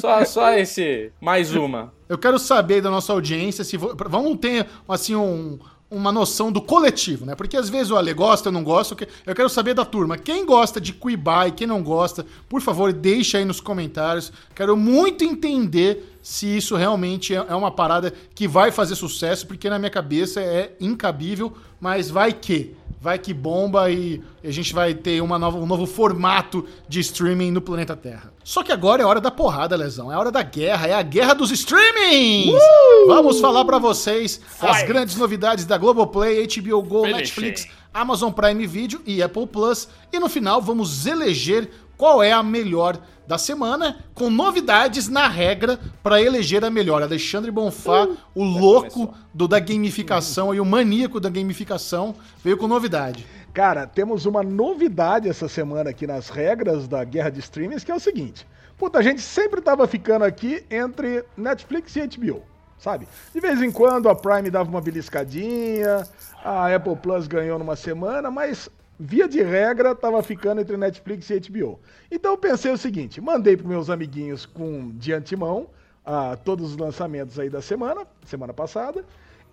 Só, só esse. Mais uma. Eu quero saber da nossa audiência se. Vamos ter, assim, um, uma noção do coletivo, né? Porque às vezes o Ale gosta, eu não gosto. Eu quero saber da turma. Quem gosta de Quibai, quem não gosta, por favor, deixa aí nos comentários. Quero muito entender se isso realmente é, é uma parada que vai fazer sucesso, porque na minha cabeça é incabível, mas vai que vai que bomba e a gente vai ter uma nova, um novo formato de streaming no planeta Terra. Só que agora é hora da porrada, Lesão. É hora da guerra, é a guerra dos streamings! Uh! Vamos falar para vocês Fight. as grandes novidades da Globoplay, HBO Go, Finish Netflix, Amazon Prime Video e Apple Plus. E no final vamos eleger qual é a melhor da semana, com novidades na regra para eleger a melhor. Alexandre Bonfá, uh, o louco do, da gamificação e o maníaco da gamificação, veio com novidade. Cara, temos uma novidade essa semana aqui nas regras da guerra de streamings, que é o seguinte. Puta, a gente sempre tava ficando aqui entre Netflix e HBO, sabe? De vez em quando a Prime dava uma beliscadinha, a Apple Plus ganhou numa semana, mas via de regra, tava ficando entre Netflix e HBO. Então eu pensei o seguinte: mandei para meus amiguinhos com de antemão uh, todos os lançamentos aí da semana, semana passada.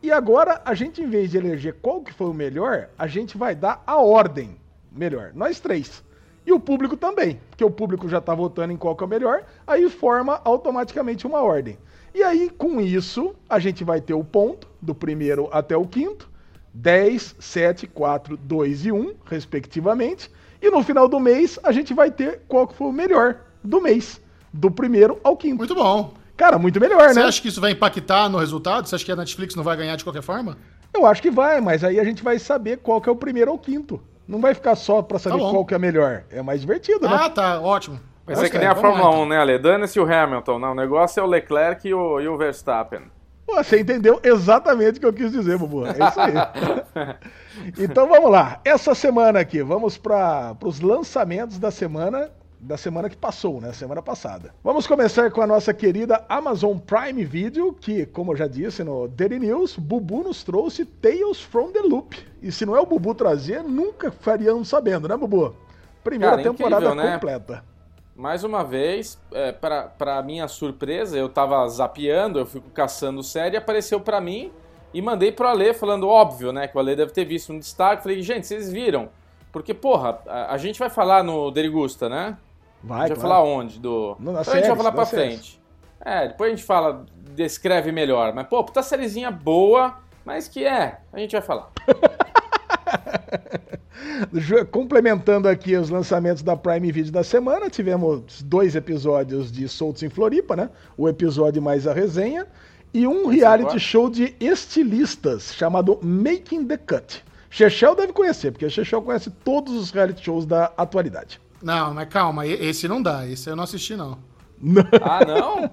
E agora a gente, em vez de eleger qual que foi o melhor, a gente vai dar a ordem melhor. Nós três. E o público também, porque o público já está votando em qual que é o melhor, aí forma automaticamente uma ordem. E aí, com isso, a gente vai ter o ponto do primeiro até o quinto, 10, 7, 4, 2 e 1, respectivamente. E no final do mês, a gente vai ter qual que foi o melhor do mês, do primeiro ao quinto. Muito bom. Cara, muito melhor, Você né? Você acha que isso vai impactar no resultado? Você acha que a Netflix não vai ganhar de qualquer forma? Eu acho que vai, mas aí a gente vai saber qual que é o primeiro ou quinto. Não vai ficar só pra saber tá qual que é melhor. É mais divertido, ah, né? Ah, tá, ótimo. Mas é que nem a Fórmula lá, então. 1, né, Ale? Dane-se o Hamilton. Não, o negócio é o Leclerc e o, e o Verstappen. Você entendeu exatamente o que eu quis dizer, Bubu. É isso aí. então vamos lá. Essa semana aqui, vamos para os lançamentos da semana da semana que passou, né? Semana passada. Vamos começar com a nossa querida Amazon Prime Video, que, como eu já disse no Daily News, Bubu nos trouxe Tales from the Loop. E se não é o Bubu trazer, nunca faríamos sabendo, né, Bubu? Primeira Cara, temporada incrível, né? Mais uma vez, é, para minha surpresa, eu tava zapeando, eu fico caçando série, apareceu para mim e mandei pro Ale falando, óbvio, né? Que o Ale deve ter visto um destaque. Falei, gente, vocês viram? Porque, porra, a, a gente vai falar no Derigusta, né? Vai, a gente vai falar onde? Do... No, então a gente vai falar pra frente. É, depois a gente fala, descreve melhor. Mas, pô, puta sériezinha boa, mas que é, a gente vai falar. Complementando aqui os lançamentos da Prime Video da semana, tivemos dois episódios de Soltos em Floripa, né? O episódio mais a resenha. E um reality show de estilistas chamado Making the Cut. Chechel deve conhecer, porque Chechel conhece todos os reality shows da atualidade. Não, mas calma, esse não dá, esse eu não assisti não. ah, não?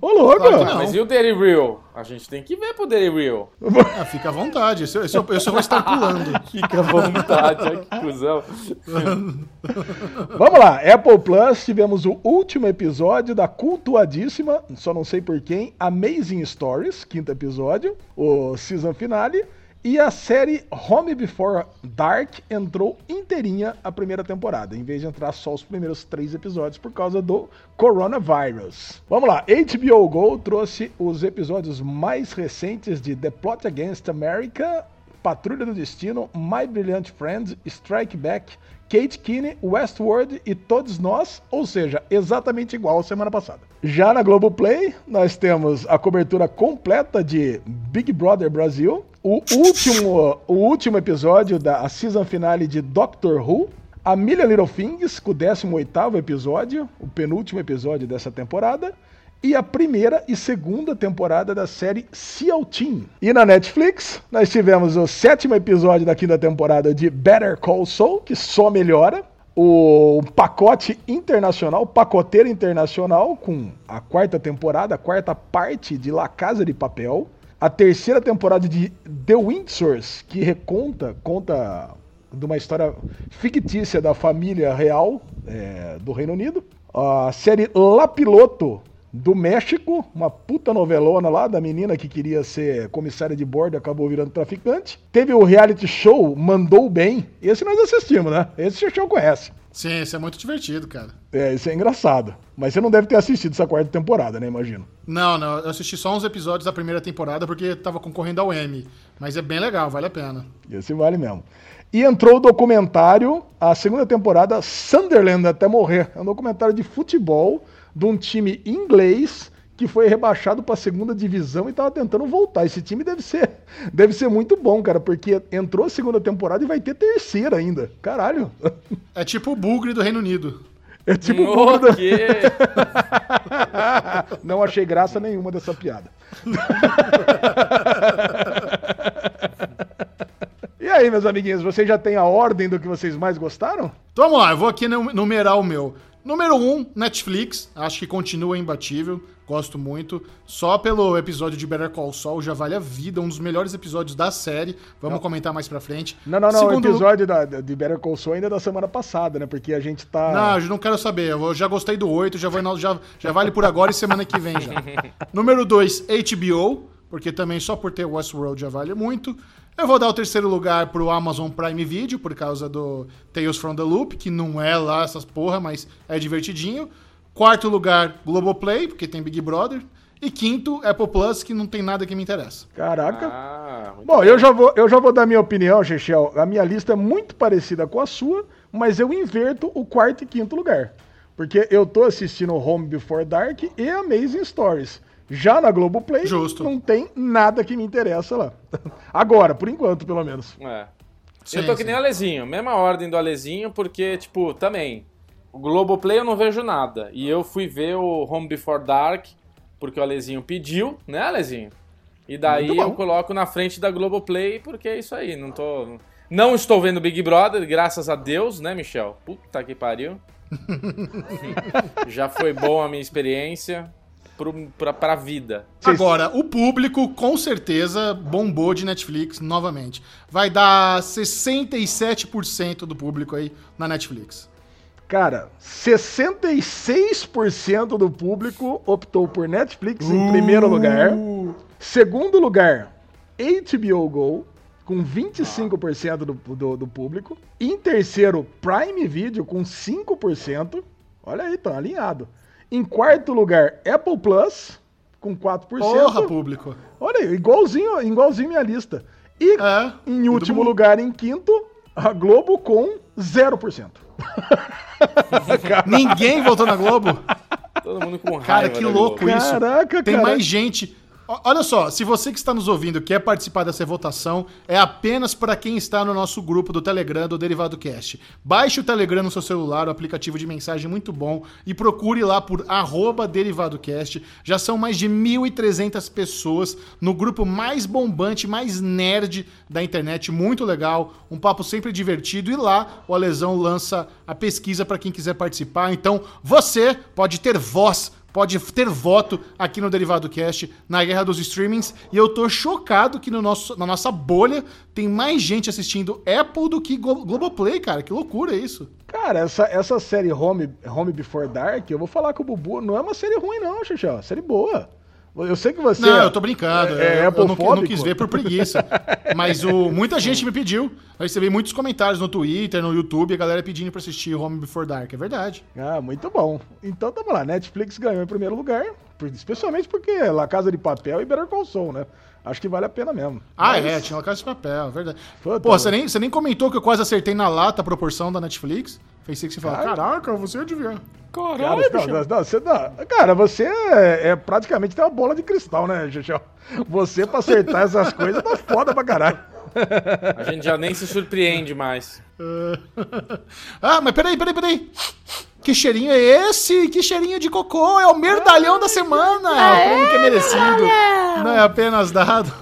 Ô, louco! Claro mas e o Daily Real? A gente tem que ver pro Daily Real. Ah, fica à vontade, esse, esse eu vou estar pulando. fica à vontade, olha que cuzão. Vamos lá, Apple Plus, tivemos o último episódio da cultuadíssima, só não sei por quem, Amazing Stories, quinto episódio, o season finale. E a série Home Before Dark entrou inteirinha a primeira temporada, em vez de entrar só os primeiros três episódios por causa do coronavírus. Vamos lá, HBO Go trouxe os episódios mais recentes de The Plot Against America, Patrulha do Destino, My Brilliant Friend, Strike Back, Kate Kinney, Westworld e Todos Nós, ou seja, exatamente igual semana passada. Já na Globoplay, nós temos a cobertura completa de Big Brother Brasil, o último, o último episódio da season finale de Doctor Who, a Million Little Things, com o 18º episódio, o penúltimo episódio dessa temporada, e a primeira e segunda temporada da série Seal Team. E na Netflix, nós tivemos o sétimo episódio da quinta temporada de Better Call Saul, que só melhora. O pacote internacional, pacoteiro internacional, com a quarta temporada, a quarta parte de La Casa de Papel. A terceira temporada de The Windsors, que reconta, conta de uma história fictícia da família real é, do Reino Unido. A série La Piloto, do México, uma puta novelona lá da menina que queria ser comissária de bordo e acabou virando traficante. Teve o reality show Mandou Bem, esse nós assistimos, né? Esse o show conhece. Sim, isso é muito divertido, cara. É, isso é engraçado. Mas você não deve ter assistido essa quarta temporada, né? Imagino. Não, não, eu assisti só uns episódios da primeira temporada porque tava concorrendo ao Emmy. Mas é bem legal, vale a pena. Esse vale mesmo. E entrou o documentário, a segunda temporada, Sunderland até morrer. É um documentário de futebol de um time inglês que foi rebaixado para a segunda divisão e estava tentando voltar. Esse time deve ser, deve ser muito bom, cara, porque entrou a segunda temporada e vai ter terceira ainda. Caralho. É tipo o Bugre do Reino Unido. É tipo o Bugre do... Não achei graça nenhuma dessa piada. E aí, meus amiguinhos, vocês já têm a ordem do que vocês mais gostaram? Então vamos lá, eu vou aqui numerar o meu. Número 1, um, Netflix. Acho que continua imbatível. Gosto muito. Só pelo episódio de Better Call Saul já vale a vida. Um dos melhores episódios da série. Vamos não. comentar mais pra frente. Não, não, não. Segundo... O episódio da, de Better Call Saul ainda é da semana passada, né? Porque a gente tá. Não, eu não quero saber. Eu já gostei do 8, já, vou, já, já vale por agora e semana que vem já. Número 2, HBO. Porque também só por ter Westworld já vale muito. Eu vou dar o terceiro lugar pro Amazon Prime Video, por causa do Tales from the Loop, que não é lá essas porra, mas é divertidinho. Quarto lugar, Globoplay, porque tem Big Brother. E quinto, Apple Plus, que não tem nada que me interessa. Caraca. Ah, Bom, eu já, vou, eu já vou dar minha opinião, Chechel. A minha lista é muito parecida com a sua, mas eu inverto o quarto e quinto lugar. Porque eu tô assistindo Home Before Dark e Amazing Stories. Já na Globoplay, Justo. não tem nada que me interessa lá. Agora, por enquanto, pelo menos. É. Sim, eu tô que nem o Alezinho, mesma ordem do Alezinho, porque, tipo, também, o Globoplay eu não vejo nada. E eu fui ver o Home Before Dark, porque o Alezinho pediu, né, Alezinho? E daí eu coloco na frente da Globoplay, porque é isso aí, não tô... Não estou vendo Big Brother, graças a Deus, né, Michel? Puta que pariu. Já foi boa a minha experiência para pra vida. Agora, o público com certeza bombou de Netflix novamente. Vai dar 67% do público aí na Netflix. Cara, 66% do público optou por Netflix uh. em primeiro lugar. Segundo lugar, HBO Go, com 25% do, do, do público. Em terceiro, Prime Video, com 5%. Olha aí, tá alinhado. Em quarto lugar, Apple Plus, com 4%. Porra, público. Olha aí, igualzinho, igualzinho minha lista. E é, em último lugar, em quinto, a Globo com 0%. Ninguém votou na Globo? Todo mundo com raiva. Cara, que louco Globo. isso. Caraca, Tem mais gente Olha só, se você que está nos ouvindo quer participar dessa votação, é apenas para quem está no nosso grupo do Telegram do Derivado Cast. Baixe o Telegram no seu celular, o aplicativo de mensagem muito bom, e procure lá por DerivadoCast. Já são mais de 1.300 pessoas no grupo mais bombante, mais nerd da internet, muito legal, um papo sempre divertido, e lá o Alesão lança a pesquisa para quem quiser participar. Então, você pode ter voz pode ter voto aqui no Derivado Cast, na guerra dos streamings. E eu tô chocado que no nosso, na nossa bolha tem mais gente assistindo Apple do que Globoplay, cara. Que loucura isso. Cara, essa, essa série Home, Home Before Dark, eu vou falar com o Bubu, não é uma série ruim não, Xixi, série boa. Eu sei que você. Não, eu tô brincando. É, é eu, não, eu, não, quis ver por preguiça. mas o, muita gente me pediu. Eu recebi muitos comentários no Twitter, no YouTube, a galera pedindo pra assistir Home Before Dark. É verdade. Ah, muito bom. Então tamo lá. Netflix ganhou em primeiro lugar. Especialmente porque é La Casa de Papel e Better Call Saul, né? Acho que vale a pena mesmo. Ah, mas... é, tinha La Casa de Papel, é verdade. Pô, Pô você, nem, você nem comentou que eu quase acertei na lata a proporção da Netflix. Pensei que você falou, caraca, você adivinha. Caralho, cara, não, não, você não. Cara, você é, é, praticamente tem uma bola de cristal, né, Xuxão? Você pra acertar essas coisas tá foda pra caralho. A gente já nem se surpreende mais. ah, mas peraí, peraí, peraí. Que cheirinho é esse? Que cheirinho de cocô? É o merdalhão da semana. É o prêmio que é merecido. Não é apenas dado.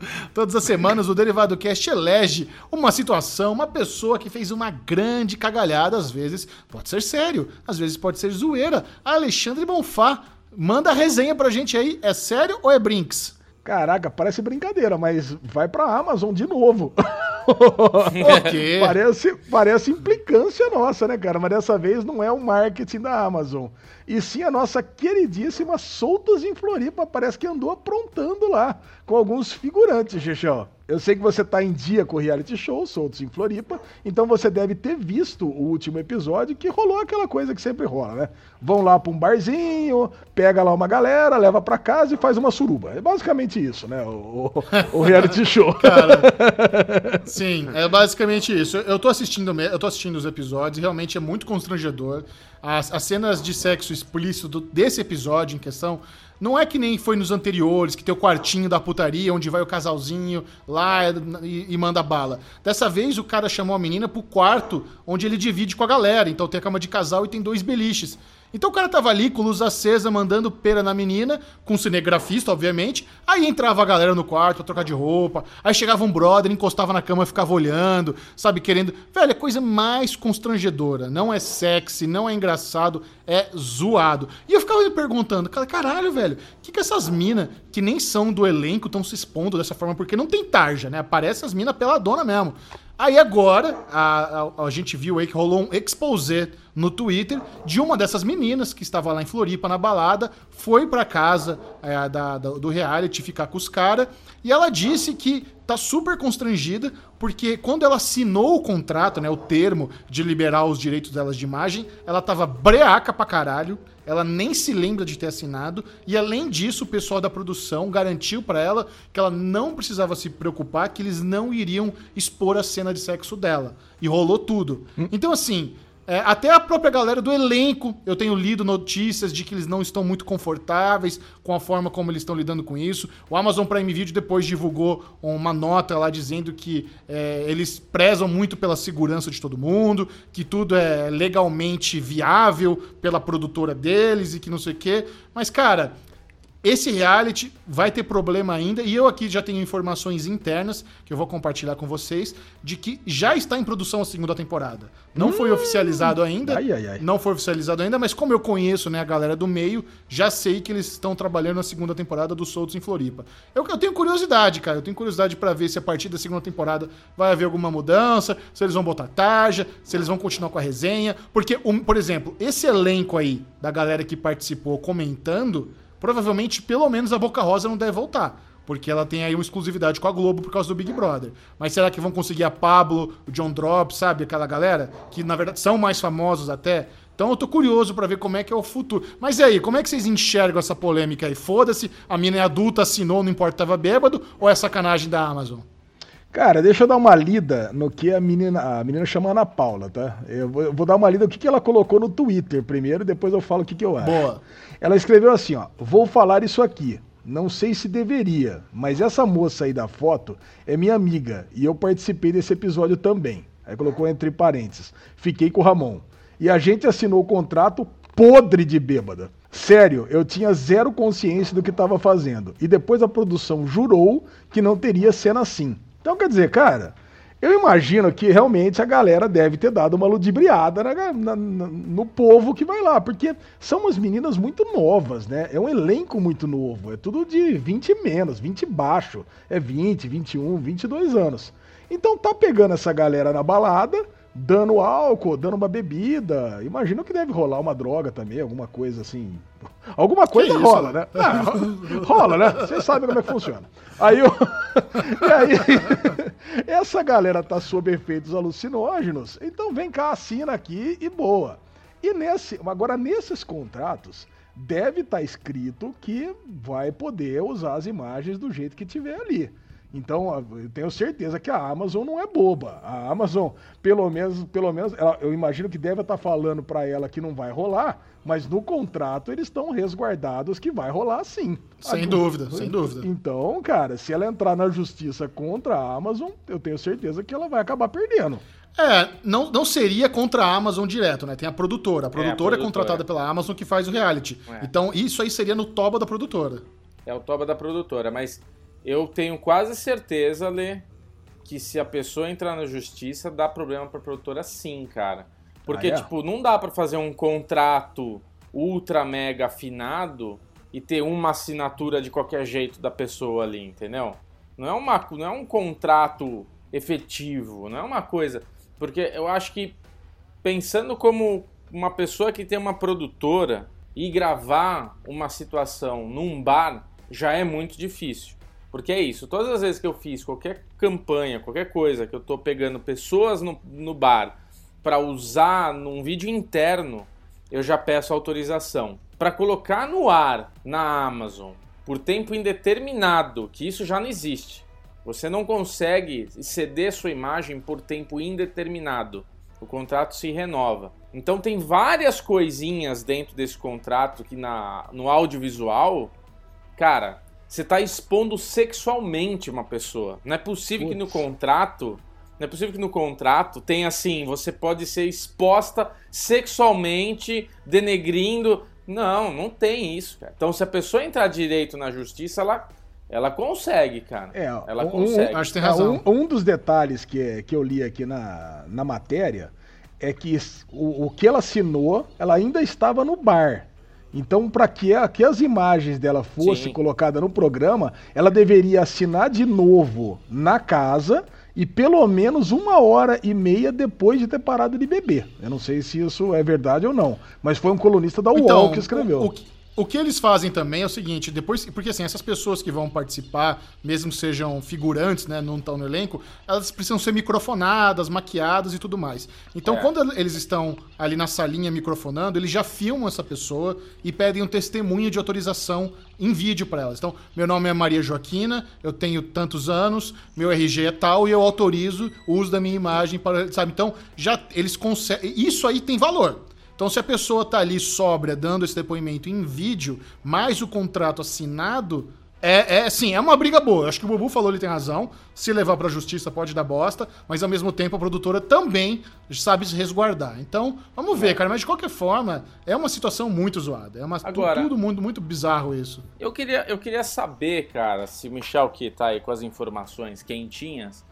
Todas as semanas o Derivado Cast elege uma situação, uma pessoa que fez uma grande cagalhada, às vezes pode ser sério, às vezes pode ser zoeira. Alexandre Bonfá, manda a resenha pra gente aí, é sério ou é brinks? Caraca, parece brincadeira, mas vai pra Amazon de novo. quê? parece, parece implicância nossa, né, cara? Mas dessa vez não é o marketing da Amazon. E sim a nossa queridíssima Soltos em Floripa. Parece que andou aprontando lá com alguns figurantes, Xixão. Eu sei que você tá em dia com o reality show, soltos em Floripa, então você deve ter visto o último episódio que rolou aquela coisa que sempre rola, né? Vão lá pra um barzinho, pega lá uma galera, leva pra casa e faz uma suruba. É basicamente isso, né? O, o, o reality show. Cara, sim, é basicamente isso. Eu tô assistindo, eu tô assistindo os episódios, realmente é muito constrangedor. As, as cenas de sexo explícito desse episódio em questão não é que nem foi nos anteriores, que tem o quartinho da putaria, onde vai o casalzinho lá e, e, manda bala. Dessa vez o cara chamou a menina pro quarto, onde ele divide com a galera. Então tem a cama de casal e tem dois beliches. Então o cara tava ali com luz acesa, mandando pera na menina, com cinegrafista, obviamente. Aí entrava a galera no quarto pra trocar de roupa. Aí chegava um brother, encostava na cama e ficava olhando, sabe, querendo. Velho, é coisa mais constrangedora. Não é sexy, não é engraçado, é zoado. E eu ficava me perguntando, caralho, velho, o que, que essas minas, que nem são do elenco, estão se expondo dessa forma? Porque não tem tarja, né? Aparece as minas peladona mesmo. Aí agora, a, a, a, gente viu aí que rolou um exposé no Twitter de uma dessas meninas que estava lá em Floripa na balada, foi para casa é, da, da, do reality ficar com os caras, e ela disse que tá super constrangida, porque quando ela assinou o contrato, né, o termo de liberar os direitos delas de imagem, ela tava breaca pra caralho, ela nem se lembra de ter assinado, e além disso, o pessoal da produção garantiu para ela que ela não precisava se preocupar, que eles não iriam expor a cena de sexo dela. E rolou tudo. Hum. Então, assim, é, até a própria galera do elenco, eu tenho lido notícias de que eles não estão muito confortáveis com a forma como eles estão lidando com isso. O Amazon Prime Video depois divulgou uma nota lá dizendo que é, eles prezam muito pela segurança de todo mundo, que tudo é legalmente viável pela produtora deles e que não sei o quê. Mas, cara, esse reality vai ter problema ainda, e eu aqui já tenho informações internas que eu vou compartilhar com vocês, de que já está em produção a segunda temporada. Não hum, foi oficializado ainda. Ai, ai, ai. Não foi oficializado ainda, mas como eu conheço né, a galera do meio, já sei que eles estão trabalhando na segunda temporada do Soltos em Floripa. Eu, eu tenho curiosidade, cara. Eu tenho curiosidade para ver se a partir da segunda temporada vai haver alguma mudança, se eles vão botar tarja, se eles vão continuar com a resenha. Porque, um, por exemplo, esse elenco aí da galera que participou comentando provavelmente pelo menos a Boca Rosa não deve voltar. Porque ela tem aí uma exclusividade com a Globo por causa do Big Brother. Mas será que vão conseguir a Pablo, o John Drop, sabe? Aquela galera que na verdade são mais famosos até. Então eu tô curioso para ver como é que é o futuro. Mas e aí, como é que vocês enxergam essa polêmica aí? Foda-se, a mina é adulta, assinou, não importa, tava bêbado, ou é sacanagem da Amazon? Cara, deixa eu dar uma lida no que a menina, a menina chama Ana Paula, tá? Eu vou, eu vou dar uma lida no que, que ela colocou no Twitter primeiro, depois eu falo o que, que eu acho. Boa. Ela escreveu assim, ó, vou falar isso aqui. Não sei se deveria, mas essa moça aí da foto é minha amiga e eu participei desse episódio também. Aí colocou entre parênteses. Fiquei com o Ramon. E a gente assinou o contrato podre de bêbada. Sério, eu tinha zero consciência do que estava fazendo. E depois a produção jurou que não teria cena assim. Então quer dizer, cara, eu imagino que realmente a galera deve ter dado uma ludibriada na, na, no povo que vai lá, porque são umas meninas muito novas, né? É um elenco muito novo, é tudo de 20 menos, 20 baixo, é 20, 21, 22 anos. Então tá pegando essa galera na balada, dando álcool, dando uma bebida. Imagino que deve rolar uma droga também, alguma coisa assim. Alguma coisa rola, né? Ah, rola, né? Vocês sabem como é que funciona. Aí, eu... aí essa galera tá sob efeitos alucinógenos, então vem cá, assina aqui e boa. E nesse, agora nesses contratos deve estar tá escrito que vai poder usar as imagens do jeito que tiver ali. Então, eu tenho certeza que a Amazon não é boba. A Amazon, pelo menos, pelo menos ela, eu imagino que deve estar falando para ela que não vai rolar, mas no contrato eles estão resguardados que vai rolar sim. Sem a, dúvida, sem dúvida. Então, cara, se ela entrar na justiça contra a Amazon, eu tenho certeza que ela vai acabar perdendo. É, não, não seria contra a Amazon direto, né? Tem a produtora. A produtora é, a produtora. é contratada pela Amazon que faz o reality. É. Então, isso aí seria no toba da produtora. É o toba da produtora, mas eu tenho quase certeza, Lê, que se a pessoa entrar na justiça, dá problema pra produtora sim, cara. Porque, ah, é? tipo, não dá para fazer um contrato ultra mega afinado e ter uma assinatura de qualquer jeito da pessoa ali, entendeu? Não é, uma, não é um contrato efetivo, não é uma coisa. Porque eu acho que, pensando como uma pessoa que tem uma produtora e gravar uma situação num bar já é muito difícil. Porque é isso, todas as vezes que eu fiz qualquer campanha, qualquer coisa, que eu tô pegando pessoas no, no bar para usar num vídeo interno, eu já peço autorização. Para colocar no ar na Amazon por tempo indeterminado, que isso já não existe. Você não consegue ceder sua imagem por tempo indeterminado. O contrato se renova. Então tem várias coisinhas dentro desse contrato que na, no audiovisual, cara, você está expondo sexualmente uma pessoa. Não é possível Putz. que no contrato. Não é possível que no contrato tenha assim, você pode ser exposta sexualmente, denegrindo. Não, não tem isso, cara. Então, se a pessoa entrar direito na justiça, ela, ela consegue, cara. É, ela um, consegue. Acho que tem razão. Um, um, dos detalhes que, que eu li aqui na, na matéria é que o, o que ela assinou, ela ainda estava no bar. Então, para que, que as imagens dela fossem colocadas no programa, ela deveria assinar de novo na casa e pelo menos uma hora e meia depois de ter parado de beber. Eu não sei se isso é verdade ou não, mas foi um colunista da UOL então, que escreveu. O, o, o que eles fazem também é o seguinte, depois, porque assim, essas pessoas que vão participar, mesmo sejam figurantes, né, não estão no elenco, elas precisam ser microfonadas, maquiadas e tudo mais. Então, é. quando eles estão ali na salinha microfonando, eles já filmam essa pessoa e pedem um testemunho de autorização em vídeo para elas. Então, meu nome é Maria Joaquina, eu tenho tantos anos, meu RG é tal e eu autorizo o uso da minha imagem para, sabe? Então, já eles conseguem, isso aí tem valor. Então, se a pessoa está ali sóbria dando esse depoimento em vídeo, mais o contrato assinado, é, é sim, é uma briga boa. Acho que o Bubu falou, ele tem razão. Se levar para a justiça pode dar bosta, mas ao mesmo tempo a produtora também sabe se resguardar. Então, vamos ver, é. cara. Mas de qualquer forma, é uma situação muito zoada. É uma, Agora, tudo muito, muito bizarro isso. Eu queria, eu queria saber, cara, se o Michel que tá aí com as informações quentinhas,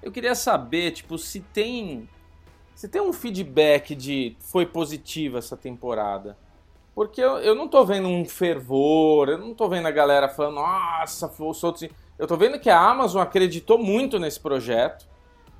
eu queria saber, tipo, se tem você tem um feedback de foi positiva essa temporada? Porque eu, eu não tô vendo um fervor, eu não tô vendo a galera falando, nossa, foi. Eu tô vendo que a Amazon acreditou muito nesse projeto.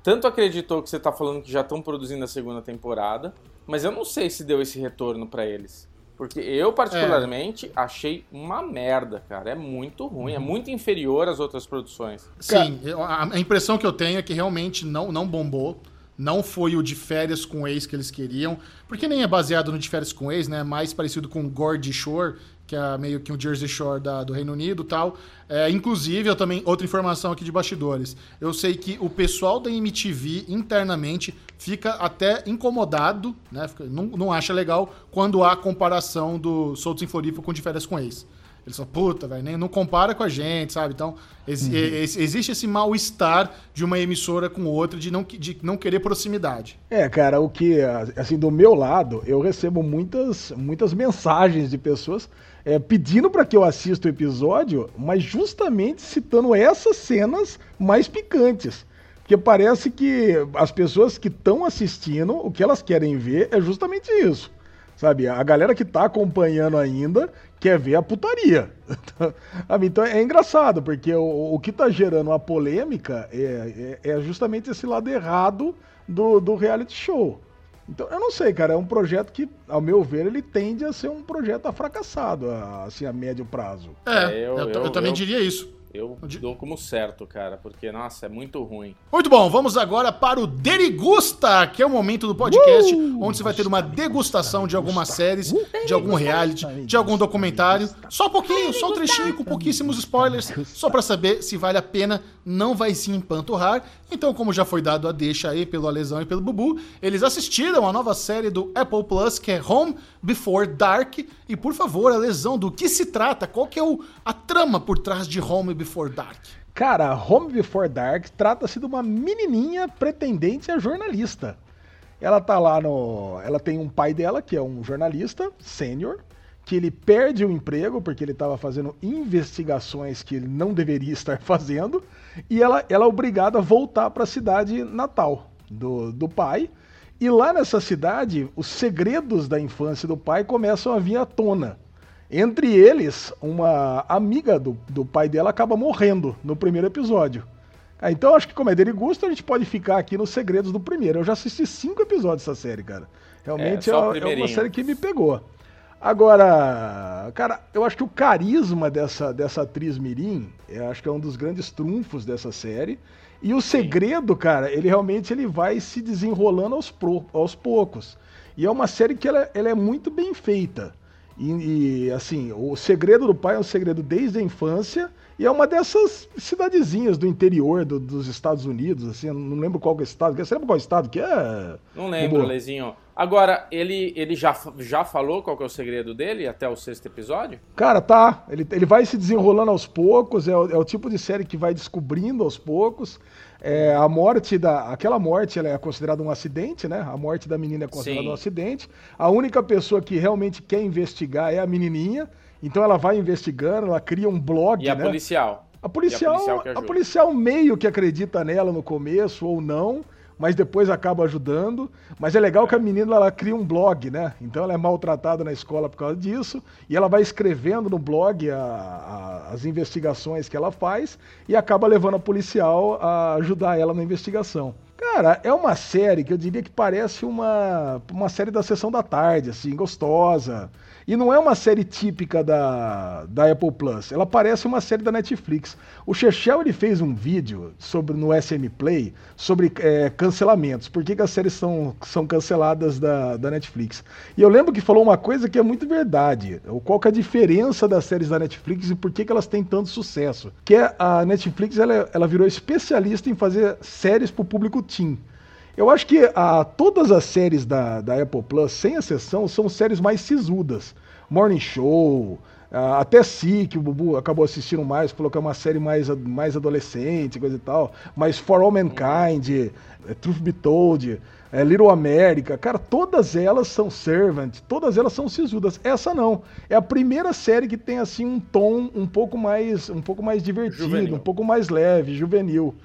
Tanto acreditou que você tá falando que já estão produzindo a segunda temporada, mas eu não sei se deu esse retorno para eles. Porque eu, particularmente, é. achei uma merda, cara. É muito ruim, é uhum. é muito inferior às outras produções. Sim, a impressão que eu tenho é que realmente não, não bombou. Não foi o de férias com ex que eles queriam, porque nem é baseado no de férias com ex, né? É mais parecido com Gordy Shore, que é meio que um Jersey Shore da, do Reino Unido tal. É, inclusive, eu também, outra informação aqui de bastidores. Eu sei que o pessoal da MTV internamente fica até incomodado, né? Não, não acha legal quando há comparação do Soltos em Floripa com de férias com ex. Eles falam, puta, velho, não compara com a gente, sabe? Então, ex uhum. existe esse mal-estar de uma emissora com outra, de não, de não querer proximidade. É, cara, o que, assim, do meu lado, eu recebo muitas, muitas mensagens de pessoas é, pedindo para que eu assista o episódio, mas justamente citando essas cenas mais picantes. Porque parece que as pessoas que estão assistindo, o que elas querem ver é justamente isso. Sabe, a galera que tá acompanhando ainda quer ver a putaria. então é engraçado, porque o, o que está gerando a polêmica é, é, é, justamente esse lado errado do, do reality show. Então, eu não sei, cara, é um projeto que, ao meu ver, ele tende a ser um projeto fracassado, assim, a médio prazo. É, é eu, eu, eu, eu também diria isso. Eu dou como certo, cara, porque, nossa, é muito ruim. Muito bom, vamos agora para o Derigusta, que é o momento do podcast uh, onde você vai ter uma degustação de algumas séries, de algum reality, de algum documentário. Só um pouquinho, só um trechinho com pouquíssimos spoilers, só para saber se vale a pena, não vai se empanturrar. Então, como já foi dado a deixa aí pelo Alesão e pelo Bubu, eles assistiram a nova série do Apple Plus, que é Home Before Dark. E por favor, Alesão, do que se trata? Qual que é o, a trama por trás de Home Before Dark? Cara, Home Before Dark trata-se de uma menininha pretendente a jornalista. Ela tá lá no. Ela tem um pai dela, que é um jornalista sênior, que ele perde o emprego porque ele estava fazendo investigações que ele não deveria estar fazendo, e ela, ela é obrigada a voltar para a cidade natal do, do pai. E lá nessa cidade, os segredos da infância do pai começam a vir à tona. Entre eles, uma amiga do, do pai dela acaba morrendo no primeiro episódio. Ah, então acho que como é dele gosto, a gente pode ficar aqui nos segredos do primeiro. Eu já assisti cinco episódios dessa série, cara. Realmente é, é, é uma série que me pegou. Agora, cara, eu acho que o carisma dessa, dessa atriz Mirim, eu acho que é um dos grandes trunfos dessa série. E o segredo, cara, ele realmente ele vai se desenrolando aos, pro, aos poucos. E é uma série que ela, ela é muito bem feita. E, e, assim, o segredo do pai é um segredo desde a infância e é uma dessas cidadezinhas do interior do, dos Estados Unidos, assim, não lembro qual é o estado, você lembra qual estado que é? Não lembro, Lezinho. Agora, ele, ele já, já falou qual é o segredo dele até o sexto episódio? Cara, tá. Ele, ele vai se desenrolando aos poucos, é o, é o tipo de série que vai descobrindo aos poucos. É, a morte da. Aquela morte ela é considerada um acidente, né? A morte da menina é considerada Sim. um acidente. A única pessoa que realmente quer investigar é a menininha. Então ela vai investigando, ela cria um blog. E a né? policial. A policial, a policial, a policial meio que acredita nela no começo ou não mas depois acaba ajudando. Mas é legal que a menina ela cria um blog, né? Então ela é maltratada na escola por causa disso, e ela vai escrevendo no blog a, a, as investigações que ela faz e acaba levando a policial a ajudar ela na investigação. Cara, é uma série que eu diria que parece uma, uma série da sessão da tarde, assim, gostosa. E não é uma série típica da, da Apple Plus, ela parece uma série da Netflix. O Chechel ele fez um vídeo sobre no SM Play sobre é, cancelamentos, por que, que, as séries são, são canceladas da, da Netflix. E eu lembro que falou uma coisa que é muito verdade, qual que é a diferença das séries da Netflix e por que, que elas têm tanto sucesso. Que é a Netflix ela, ela virou especialista em fazer séries para o público teen. Eu acho que a, todas as séries da, da Apple Plus, sem exceção, são séries mais sisudas. Morning Show, uh, até Si, que o Bubu acabou assistindo mais, falou que é uma série mais, mais adolescente, coisa e tal. Mas For All Mankind, é, Truth Be Told, é, Little America, cara, todas elas são Servant, todas elas são sisudas. Essa não. É a primeira série que tem assim um tom um pouco mais, um pouco mais divertido, juvenil. um pouco mais leve, juvenil.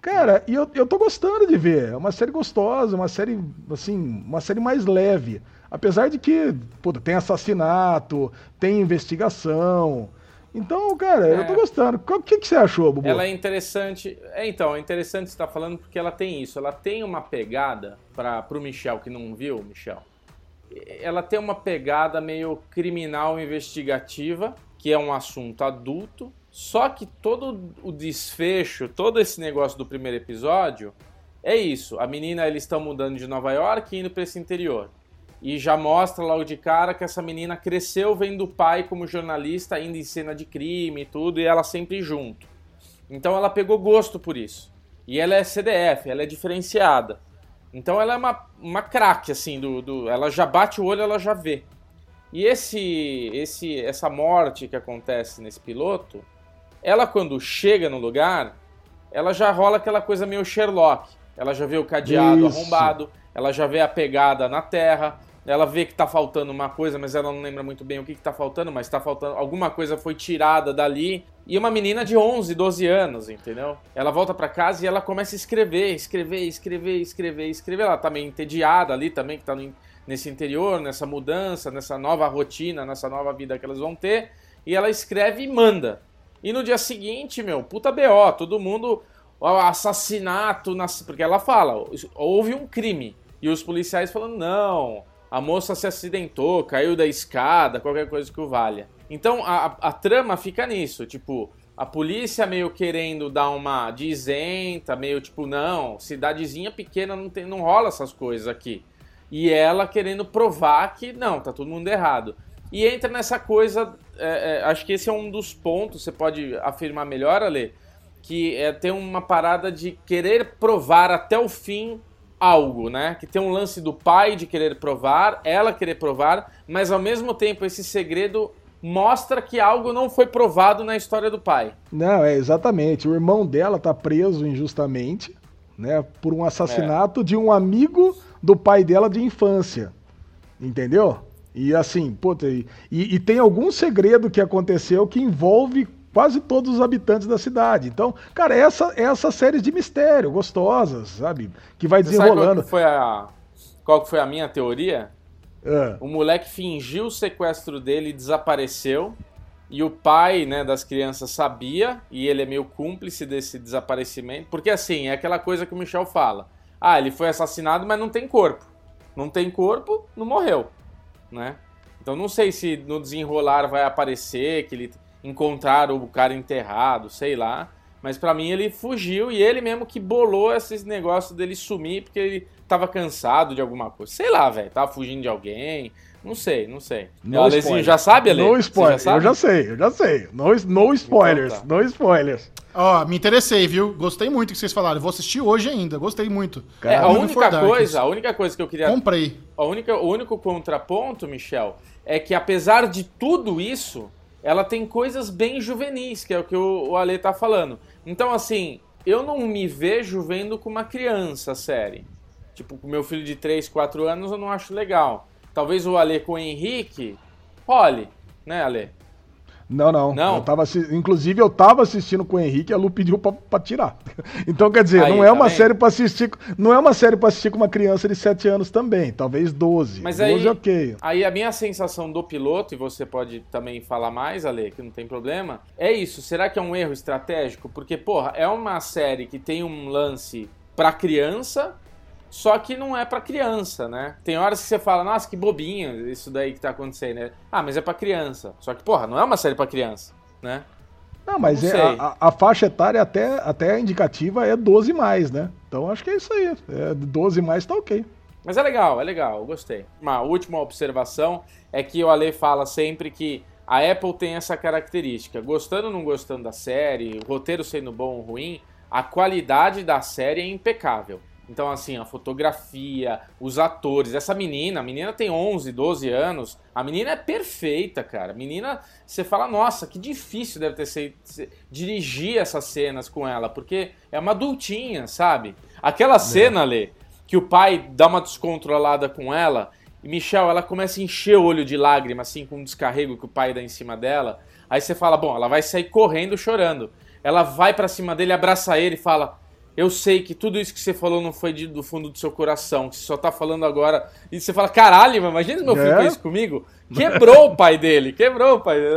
Cara, e eu, eu tô gostando de ver. É uma série gostosa, uma série, assim, uma série mais leve. Apesar de que, puta, tem assassinato, tem investigação. Então, cara, é. eu tô é. gostando. O que, que você achou, Bubu? Ela é interessante. É, então, é interessante você estar tá falando porque ela tem isso. Ela tem uma pegada, para pro Michel que não viu, Michel. Ela tem uma pegada meio criminal investigativa, que é um assunto adulto, só que todo o desfecho, todo esse negócio do primeiro episódio é isso. A menina, eles estão mudando de Nova York e indo para esse interior. E já mostra logo de cara que essa menina cresceu vendo o pai como jornalista, indo em cena de crime e tudo, e ela sempre junto. Então ela pegou gosto por isso. E ela é CDF, ela é diferenciada. Então ela é uma, uma craque, assim, do, do, ela já bate o olho, ela já vê. E esse, esse, essa morte que acontece nesse piloto ela, quando chega no lugar, ela já rola aquela coisa meio Sherlock. Ela já vê o cadeado Isso. arrombado, ela já vê a pegada na terra, ela vê que tá faltando uma coisa, mas ela não lembra muito bem o que, que tá faltando, mas tá faltando. Alguma coisa foi tirada dali. E uma menina de 11, 12 anos, entendeu? Ela volta para casa e ela começa a escrever, escrever, escrever, escrever, escrever. Ela tá meio entediada ali também, que tá no, nesse interior, nessa mudança, nessa nova rotina, nessa nova vida que elas vão ter. E ela escreve e manda. E no dia seguinte, meu, puta BO, todo mundo. Assassinato, nas... porque ela fala, houve um crime. E os policiais falando, não, a moça se acidentou, caiu da escada, qualquer coisa que o valha. Então a, a trama fica nisso, tipo, a polícia meio querendo dar uma de isenta, meio tipo, não, cidadezinha pequena não, tem, não rola essas coisas aqui. E ela querendo provar que não, tá todo mundo errado. E entra nessa coisa, é, é, acho que esse é um dos pontos, você pode afirmar melhor, Ale, que é ter uma parada de querer provar até o fim algo, né? Que tem um lance do pai de querer provar, ela querer provar, mas ao mesmo tempo esse segredo mostra que algo não foi provado na história do pai. Não, é exatamente. O irmão dela tá preso injustamente, né, por um assassinato é. de um amigo do pai dela de infância. Entendeu? E assim, puta, e, e tem algum segredo que aconteceu que envolve quase todos os habitantes da cidade. Então, cara, essa essa série de mistério, gostosas, sabe? Que vai Você desenrolando. qual, que foi a, qual foi a minha teoria? É. O moleque fingiu o sequestro dele e desapareceu. E o pai né, das crianças sabia, e ele é meio cúmplice desse desaparecimento. Porque assim, é aquela coisa que o Michel fala. Ah, ele foi assassinado, mas não tem corpo. Não tem corpo, não morreu né? Então não sei se no desenrolar vai aparecer que ele encontraram o cara enterrado, sei lá. Mas para mim ele fugiu e ele mesmo que bolou esses negócios dele sumir porque ele tava cansado de alguma coisa. Sei lá, velho, tava fugindo de alguém. Não sei, não sei. No Alezinho já sabe, Ale? No spoiler. Já eu já sei, eu já sei. No, no spoilers, então, tá. no spoilers. Ó, me interessei, viu? Gostei muito do que vocês falaram. Vou assistir hoje ainda. Gostei muito. É, a única coisa, a única coisa que eu queria Comprei. A única, o único contraponto, Michel, é que apesar de tudo isso, ela tem coisas bem juvenis, que é o que o, o Ale tá falando. Então, assim, eu não me vejo vendo com uma criança a série. Tipo, com meu filho de 3, 4 anos eu não acho legal. Talvez o Ale com o Henrique role, né, Ale? Não, não. Não. Eu tava, inclusive, eu tava assistindo com o Henrique e a Lu pediu pra, pra tirar. Então, quer dizer, aí, não é tá uma bem? série para assistir. Não é uma série para assistir com uma criança de 7 anos também. Talvez 12. Mas 12 aí, ok. Aí a minha sensação do piloto, e você pode também falar mais, Ale, que não tem problema, é isso. Será que é um erro estratégico? Porque, porra, é uma série que tem um lance pra criança só que não é para criança, né? Tem horas que você fala, nossa, que bobinho isso daí que tá acontecendo, né? Ah, mas é para criança. Só que, porra, não é uma série para criança, né? Não, mas não é, a, a, faixa etária até, até indicativa é 12 mais, né? Então acho que é isso aí. É 12 mais tá ok. Mas é legal, é legal, eu gostei. Uma última observação é que o Ale fala sempre que a Apple tem essa característica. Gostando ou não gostando da série, o roteiro sendo bom ou ruim, a qualidade da série é impecável. Então, assim, a fotografia, os atores, essa menina, a menina tem 11, 12 anos, a menina é perfeita, cara. A menina, você fala, nossa, que difícil deve ter sido dirigir essas cenas com ela, porque é uma adultinha, sabe? Aquela é. cena, Lê, que o pai dá uma descontrolada com ela, e Michel, ela começa a encher o olho de lágrima, assim, com um descarrego que o pai dá em cima dela. Aí você fala, bom, ela vai sair correndo, chorando. Ela vai para cima dele, abraça ele e fala eu sei que tudo isso que você falou não foi de, do fundo do seu coração, que você só tá falando agora. E você fala, caralho, imagina se meu filho é? fez isso comigo. Quebrou o pai dele, quebrou o pai dele.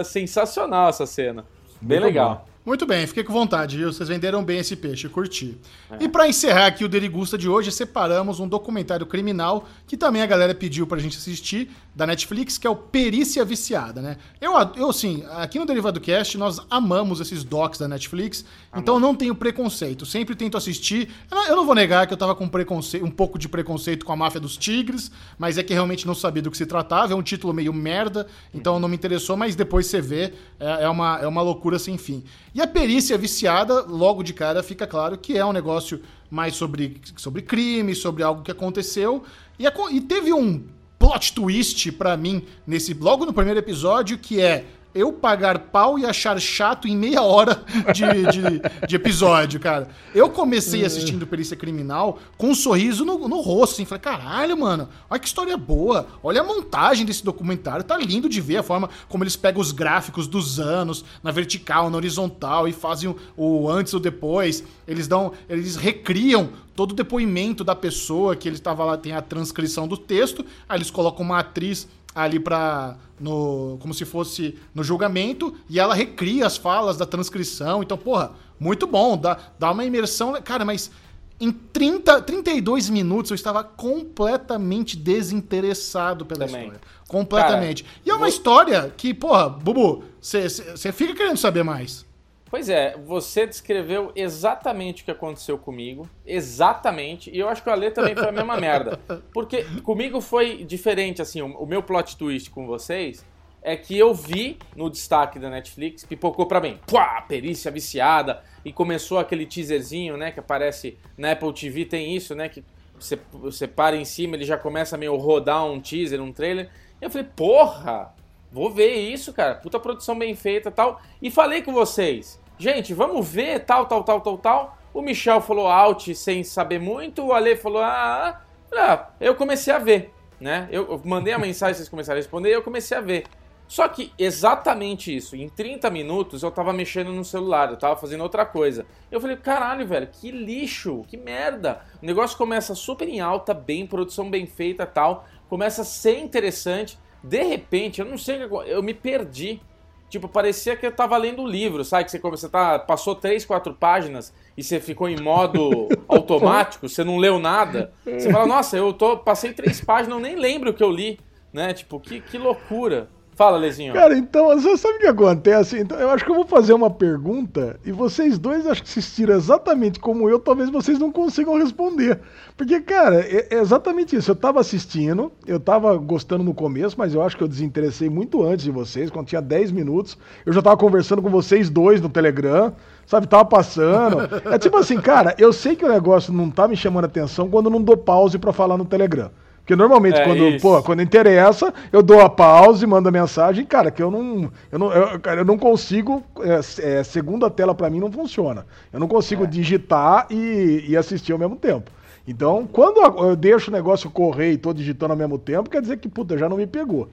É sensacional essa cena. Bem Muito legal. Bom. Muito bem, fiquei com vontade, viu? Vocês venderam bem esse peixe, curti. É. E para encerrar aqui o Derigusta de hoje, separamos um documentário criminal que também a galera pediu pra gente assistir, da Netflix, que é o Perícia Viciada, né? Eu, eu assim, aqui no Derivado Cast, nós amamos esses docs da Netflix, Amém. então não tenho preconceito. Sempre tento assistir. Eu não vou negar que eu tava com preconceito, um pouco de preconceito com a Máfia dos Tigres, mas é que realmente não sabia do que se tratava. É um título meio merda, então não me interessou, mas depois você vê, é, é uma, é uma loucura sem fim. E a perícia viciada, logo de cara, fica claro que é um negócio mais sobre, sobre crime, sobre algo que aconteceu. E, e teve um plot twist para mim nesse logo no primeiro episódio que é eu pagar pau e achar chato em meia hora de, de, de episódio, cara. Eu comecei assistindo Perícia Criminal com um sorriso no, no rosto, assim. Falei, caralho, mano, olha que história boa. Olha a montagem desse documentário. Tá lindo de ver a forma como eles pegam os gráficos dos anos, na vertical, na horizontal, e fazem o, o antes ou depois. Eles dão. Eles recriam todo o depoimento da pessoa que ele estava lá, tem a transcrição do texto, aí eles colocam uma atriz ali para no como se fosse no julgamento e ela recria as falas da transcrição. Então, porra, muito bom, dá, dá uma imersão, cara, mas em 30, 32 minutos eu estava completamente desinteressado pela Também. história. Completamente. Cara, e é uma vou... história que, porra, Bubu, você fica querendo saber mais. Pois é, você descreveu exatamente o que aconteceu comigo, exatamente, e eu acho que o Ale também foi a mesma merda. Porque comigo foi diferente, assim, o, meu plot twist com vocês é que eu vi no destaque da Netflix, pipocou pra mim, pá, perícia viciada, e começou aquele teaserzinho, né, que aparece na Apple TV, tem isso, né, que você, você para em cima, ele já começa a meio rodar um teaser, um trailer, e eu falei, porra, Vou ver isso, cara. Puta produção bem feita tal. E falei com vocês. Gente, vamos ver tal, tal, tal, tal, tal. O Michel falou out sem saber muito. O Ale falou, ah, ah, ah. eu comecei a ver, né? Eu, mandei a mensagem, vocês começaram a responder e eu comecei a ver. Só que exatamente isso, em 30 minutos eu tava mexendo no celular, eu tava fazendo outra coisa. Eu falei, caralho, velho, que lixo, que merda. O negócio começa super em alta, bem, produção bem feita tal, começa a ser interessante. De repente, eu não sei, eu me perdi. Tipo, parecia que eu tava lendo um livro, sabe? Que você, você tá, passou três, quatro páginas e você ficou em modo automático, você não leu nada. Você fala, nossa, eu tô, passei três páginas, eu nem lembro o que eu li. né? Tipo, que, que loucura. Fala, Lezinho. Cara, então, você sabe o que acontece? Então, eu acho que eu vou fazer uma pergunta e vocês dois acho que assistiram exatamente como eu, talvez vocês não consigam responder. Porque, cara, é, é exatamente isso. Eu tava assistindo, eu tava gostando no começo, mas eu acho que eu desinteressei muito antes de vocês, quando tinha 10 minutos. Eu já tava conversando com vocês dois no Telegram, sabe? Tava passando. É tipo assim, cara, eu sei que o negócio não tá me chamando atenção quando eu não dou pause para falar no Telegram. Porque normalmente, é quando, pô, quando interessa, eu dou a pausa e mando a mensagem, cara, que eu não. Eu não, eu, cara, eu não consigo. É, é, segunda tela para mim não funciona. Eu não consigo é. digitar e, e assistir ao mesmo tempo. Então, quando eu deixo o negócio correr e tô digitando ao mesmo tempo, quer dizer que, puta, já não me pegou.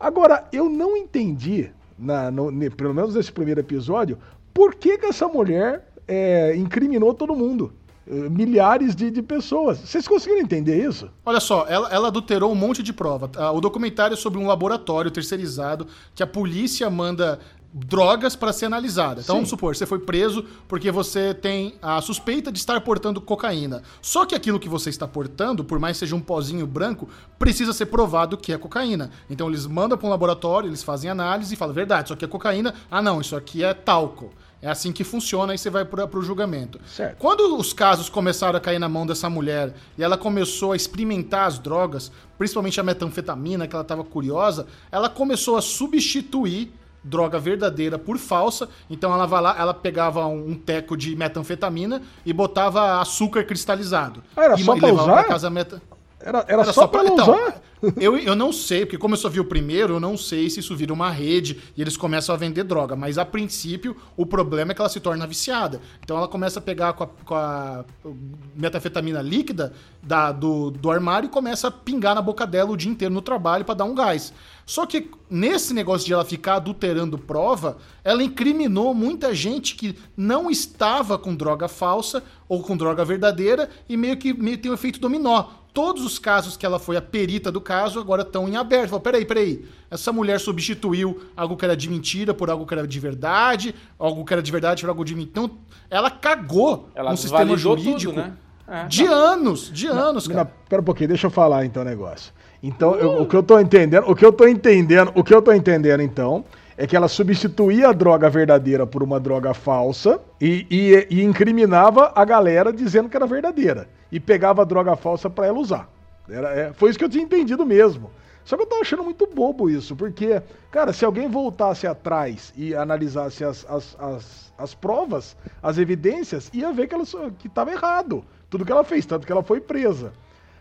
Agora, eu não entendi, na, no, pelo menos nesse primeiro episódio, por que, que essa mulher é, incriminou todo mundo. Eh, milhares de, de pessoas. Vocês conseguiram entender isso? Olha só, ela, ela adulterou um monte de prova. Ah, o documentário é sobre um laboratório terceirizado que a polícia manda drogas para ser analisada. Então, Sim. vamos supor, você foi preso porque você tem a suspeita de estar portando cocaína. Só que aquilo que você está portando, por mais que seja um pozinho branco, precisa ser provado que é cocaína. Então, eles mandam para um laboratório, eles fazem análise e falam: verdade, isso aqui é cocaína. Ah, não, isso aqui é talco. É assim que funciona e você vai para o julgamento. Certo. Quando os casos começaram a cair na mão dessa mulher e ela começou a experimentar as drogas, principalmente a metanfetamina, que ela estava curiosa, ela começou a substituir droga verdadeira por falsa. Então ela vai lá, ela pegava um, teco de metanfetamina e botava açúcar cristalizado. Ah, era e, só pra usar? casa meta... Era, era, era só, só pra, pra então, usar? Eu, eu não sei, porque como eu só vi o primeiro, eu não sei se isso vira uma rede e eles começam a vender droga. Mas a princípio, o problema é que ela se torna viciada. Então ela começa a pegar com a, com a metafetamina líquida da, do, do armário e começa a pingar na boca dela o dia inteiro no trabalho para dar um gás. Só que nesse negócio de ela ficar adulterando prova, ela incriminou muita gente que não estava com droga falsa ou com droga verdadeira e meio que meio tem um efeito dominó todos os casos que ela foi a perita do caso agora estão em aberto. Fala, peraí, peraí. Essa mulher substituiu algo que era de mentira por algo que era de verdade, algo que era de verdade por algo de mentira. Então, ela cagou ela no sistema jurídico tudo, né? é, de não. anos, de anos, cara. Não, pera um pouquinho, deixa eu falar então o negócio. Então, uh. eu, o que eu tô entendendo, o que eu tô entendendo, o que eu tô entendendo então, é que ela substituía a droga verdadeira por uma droga falsa e, e, e incriminava a galera dizendo que era verdadeira. E pegava a droga falsa para ela usar. Era, é, foi isso que eu tinha entendido mesmo. Só que eu tava achando muito bobo isso, porque, cara, se alguém voltasse atrás e analisasse as, as, as, as provas, as evidências, ia ver que ela que tava errado. Tudo que ela fez, tanto que ela foi presa.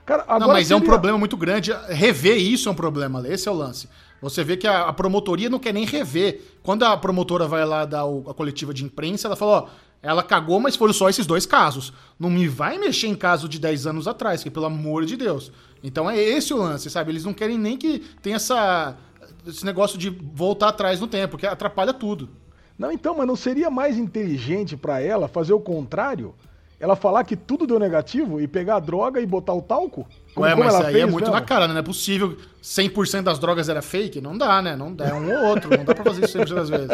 Cara, não, mas seria... é um problema muito grande. Rever isso é um problema, esse é o lance. Você vê que a, a, promotoria não quer nem rever. Quando a promotora vai lá dar o, a coletiva de imprensa, ela fala, ó, ela cagou, mas foram só esses dois casos. Não me vai mexer em caso de 10 anos atrás, que pelo amor de Deus. Então é esse o lance, sabe? Eles não querem nem que tenha essa, esse negócio de voltar atrás no tempo, que atrapalha tudo. Não, então, mas não seria mais inteligente para ela fazer o contrário? Ela falar que tudo deu negativo e pegar a droga e botar o talco? Como, Ué, mas aí é muito mesmo? na cara, né? Não é possível 100% das drogas era fake? Não dá, né? Não dá, é um ou outro. Não dá pra fazer isso 100% das vezes.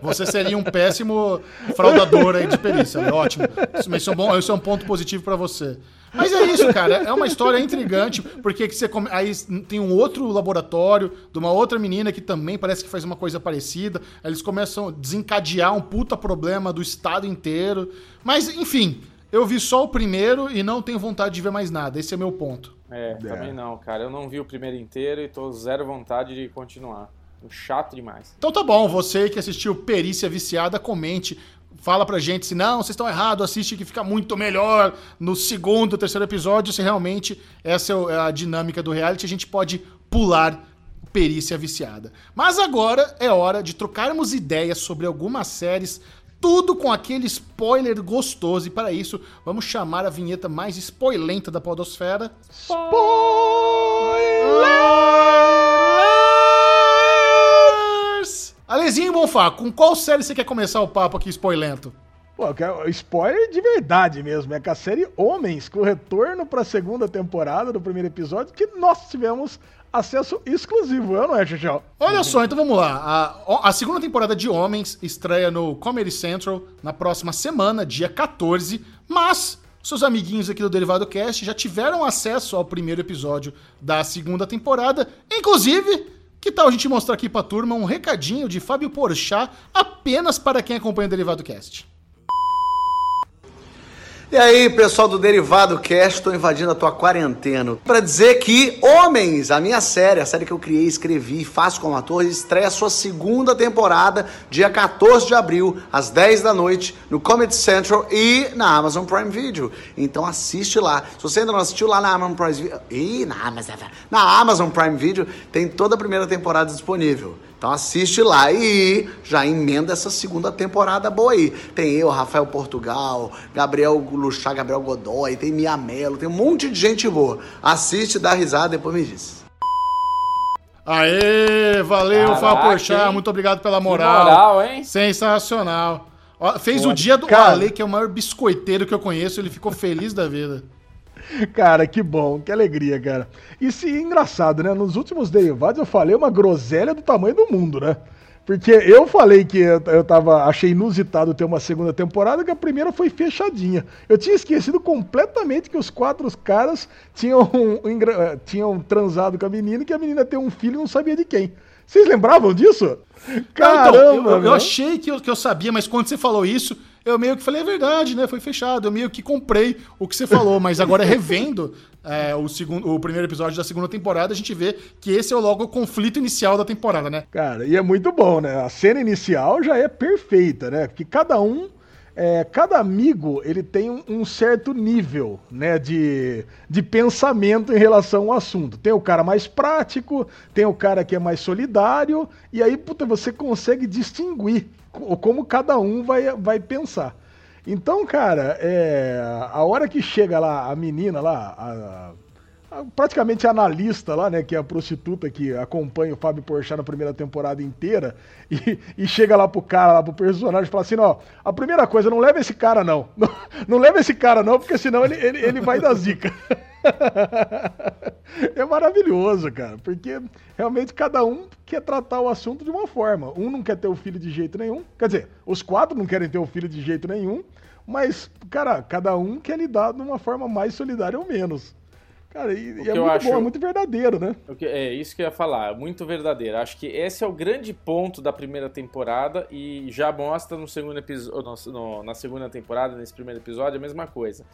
Você seria um péssimo fraudador aí de perícia. É ótimo. Isso, isso, é um bom, isso é um ponto positivo para você. Mas é isso, cara. É uma história intrigante, porque você come... aí tem um outro laboratório de uma outra menina que também parece que faz uma coisa parecida. Aí eles começam a desencadear um puta problema do estado inteiro. Mas, enfim, eu vi só o primeiro e não tenho vontade de ver mais nada. Esse é meu ponto. É, é. também não, cara. Eu não vi o primeiro inteiro e tô zero vontade de continuar. Chato demais. Então tá bom, você que assistiu Perícia Viciada, comente. Fala pra gente se não, vocês estão errados, assiste que fica muito melhor no segundo, terceiro episódio. Se realmente essa é a dinâmica do reality, a gente pode pular Perícia Viciada. Mas agora é hora de trocarmos ideias sobre algumas séries tudo com aquele spoiler gostoso. E para isso, vamos chamar a vinheta mais spoilenta da Podosfera. Spoilers! Alezinho Bonfá, com qual série você quer começar o papo aqui spoilento? Pô, spoiler de verdade mesmo. É com a série Homens, com o retorno para a segunda temporada do primeiro episódio, que nós tivemos acesso exclusivo, eu não é, Xuxão? Olha só, então vamos lá. A, a, segunda temporada de Homens estreia no Comedy Central na próxima semana, dia 14, mas seus amiguinhos aqui do Derivado Cast já tiveram acesso ao primeiro episódio da segunda temporada. Inclusive, que tal a gente mostrar aqui pra turma um recadinho de Fábio Porchat apenas para quem acompanha o Derivado Cast? E aí, pessoal do Derivado Cast, estou invadindo a tua quarentena para dizer que Homens, a minha série, a série que eu criei, escrevi e faço como ator, estreia sua segunda temporada dia 14 de abril, às 10 da noite, no Comedy Central e na Amazon Prime Video. Então assiste lá. Se você ainda não assistiu lá na Amazon Prime Video, e na Amazon, na Amazon Prime Video tem toda a primeira temporada disponível. Então assiste lá e já emenda essa segunda temporada boa aí. Tem eu, Rafael Portugal, Gabriel Luchá, Gabriel Godoy, tem Mia Mello, tem um monte de gente boa. Assiste, dá risada e depois me diz. Aê, valeu, hein? muito obrigado pela Que moral. moral, hein? Sensacional. Ó, Fez o dia do cara. Ale, que é o maior biscoiteiro que eu conheço, ele ficou feliz da vida. Cara, que bom, que alegria, cara. E se engraçado, né? Nos últimos derivados eu falei uma groselha do tamanho do mundo, né? Porque eu falei que eu, eu tava, achei inusitado ter uma segunda temporada, que a primeira foi fechadinha. Eu tinha esquecido completamente que os quatro caras tinham, eh, tinham transado com a menina e que a menina tem um filho e não sabia de quem. Vocês lembravam disso? Não, Caramba, então, eu, eu- eu achei que eu, que eu sabia, mas quando você falou isso, eu meio que falei, é verdade, né? Foi fechado. Eu meio que comprei o que você falou, mas agora revendo é, o, segundo, o primeiro episódio da segunda temporada, a gente vê que esse é logo o conflito inicial da temporada, né? Cara, e é muito bom, né? A cena inicial já é perfeita, né? Que cada um, é, cada amigo, ele tem um, um certo nível, né? De, de pensamento em relação ao assunto. Tem o cara mais prático, tem o cara que é mais solidário, e aí, puta, você consegue distinguir como cada um vai, vai pensar. Então, cara, é, a hora que chega lá a menina lá, a- a- praticamente a analista lá, né, que é a prostituta que acompanha o Fábio Porchat na primeira temporada inteira, e, e chega lá pro cara, lá pro personagem, fala assim, ó, a primeira coisa, não leva esse cara não, não, não leva esse cara não, porque senão ele, ele, ele vai dar zica. é maravilhoso, cara, porque realmente cada um quer tratar o assunto de uma forma. Um não quer ter o filho de jeito nenhum, quer dizer, os quatro não querem ter o filho de jeito nenhum, mas, cara, cada um quer lidar de uma forma mais solidária ou menos. Cara, e, e é muito acho- bom, é muito verdadeiro, né? O que- É isso que eu ia falar, muito verdadeiro. Acho que esse é o grande ponto da primeira temporada e já mostra no segundo episódio, na segunda temporada, nesse primeiro episódio, a mesma coisa.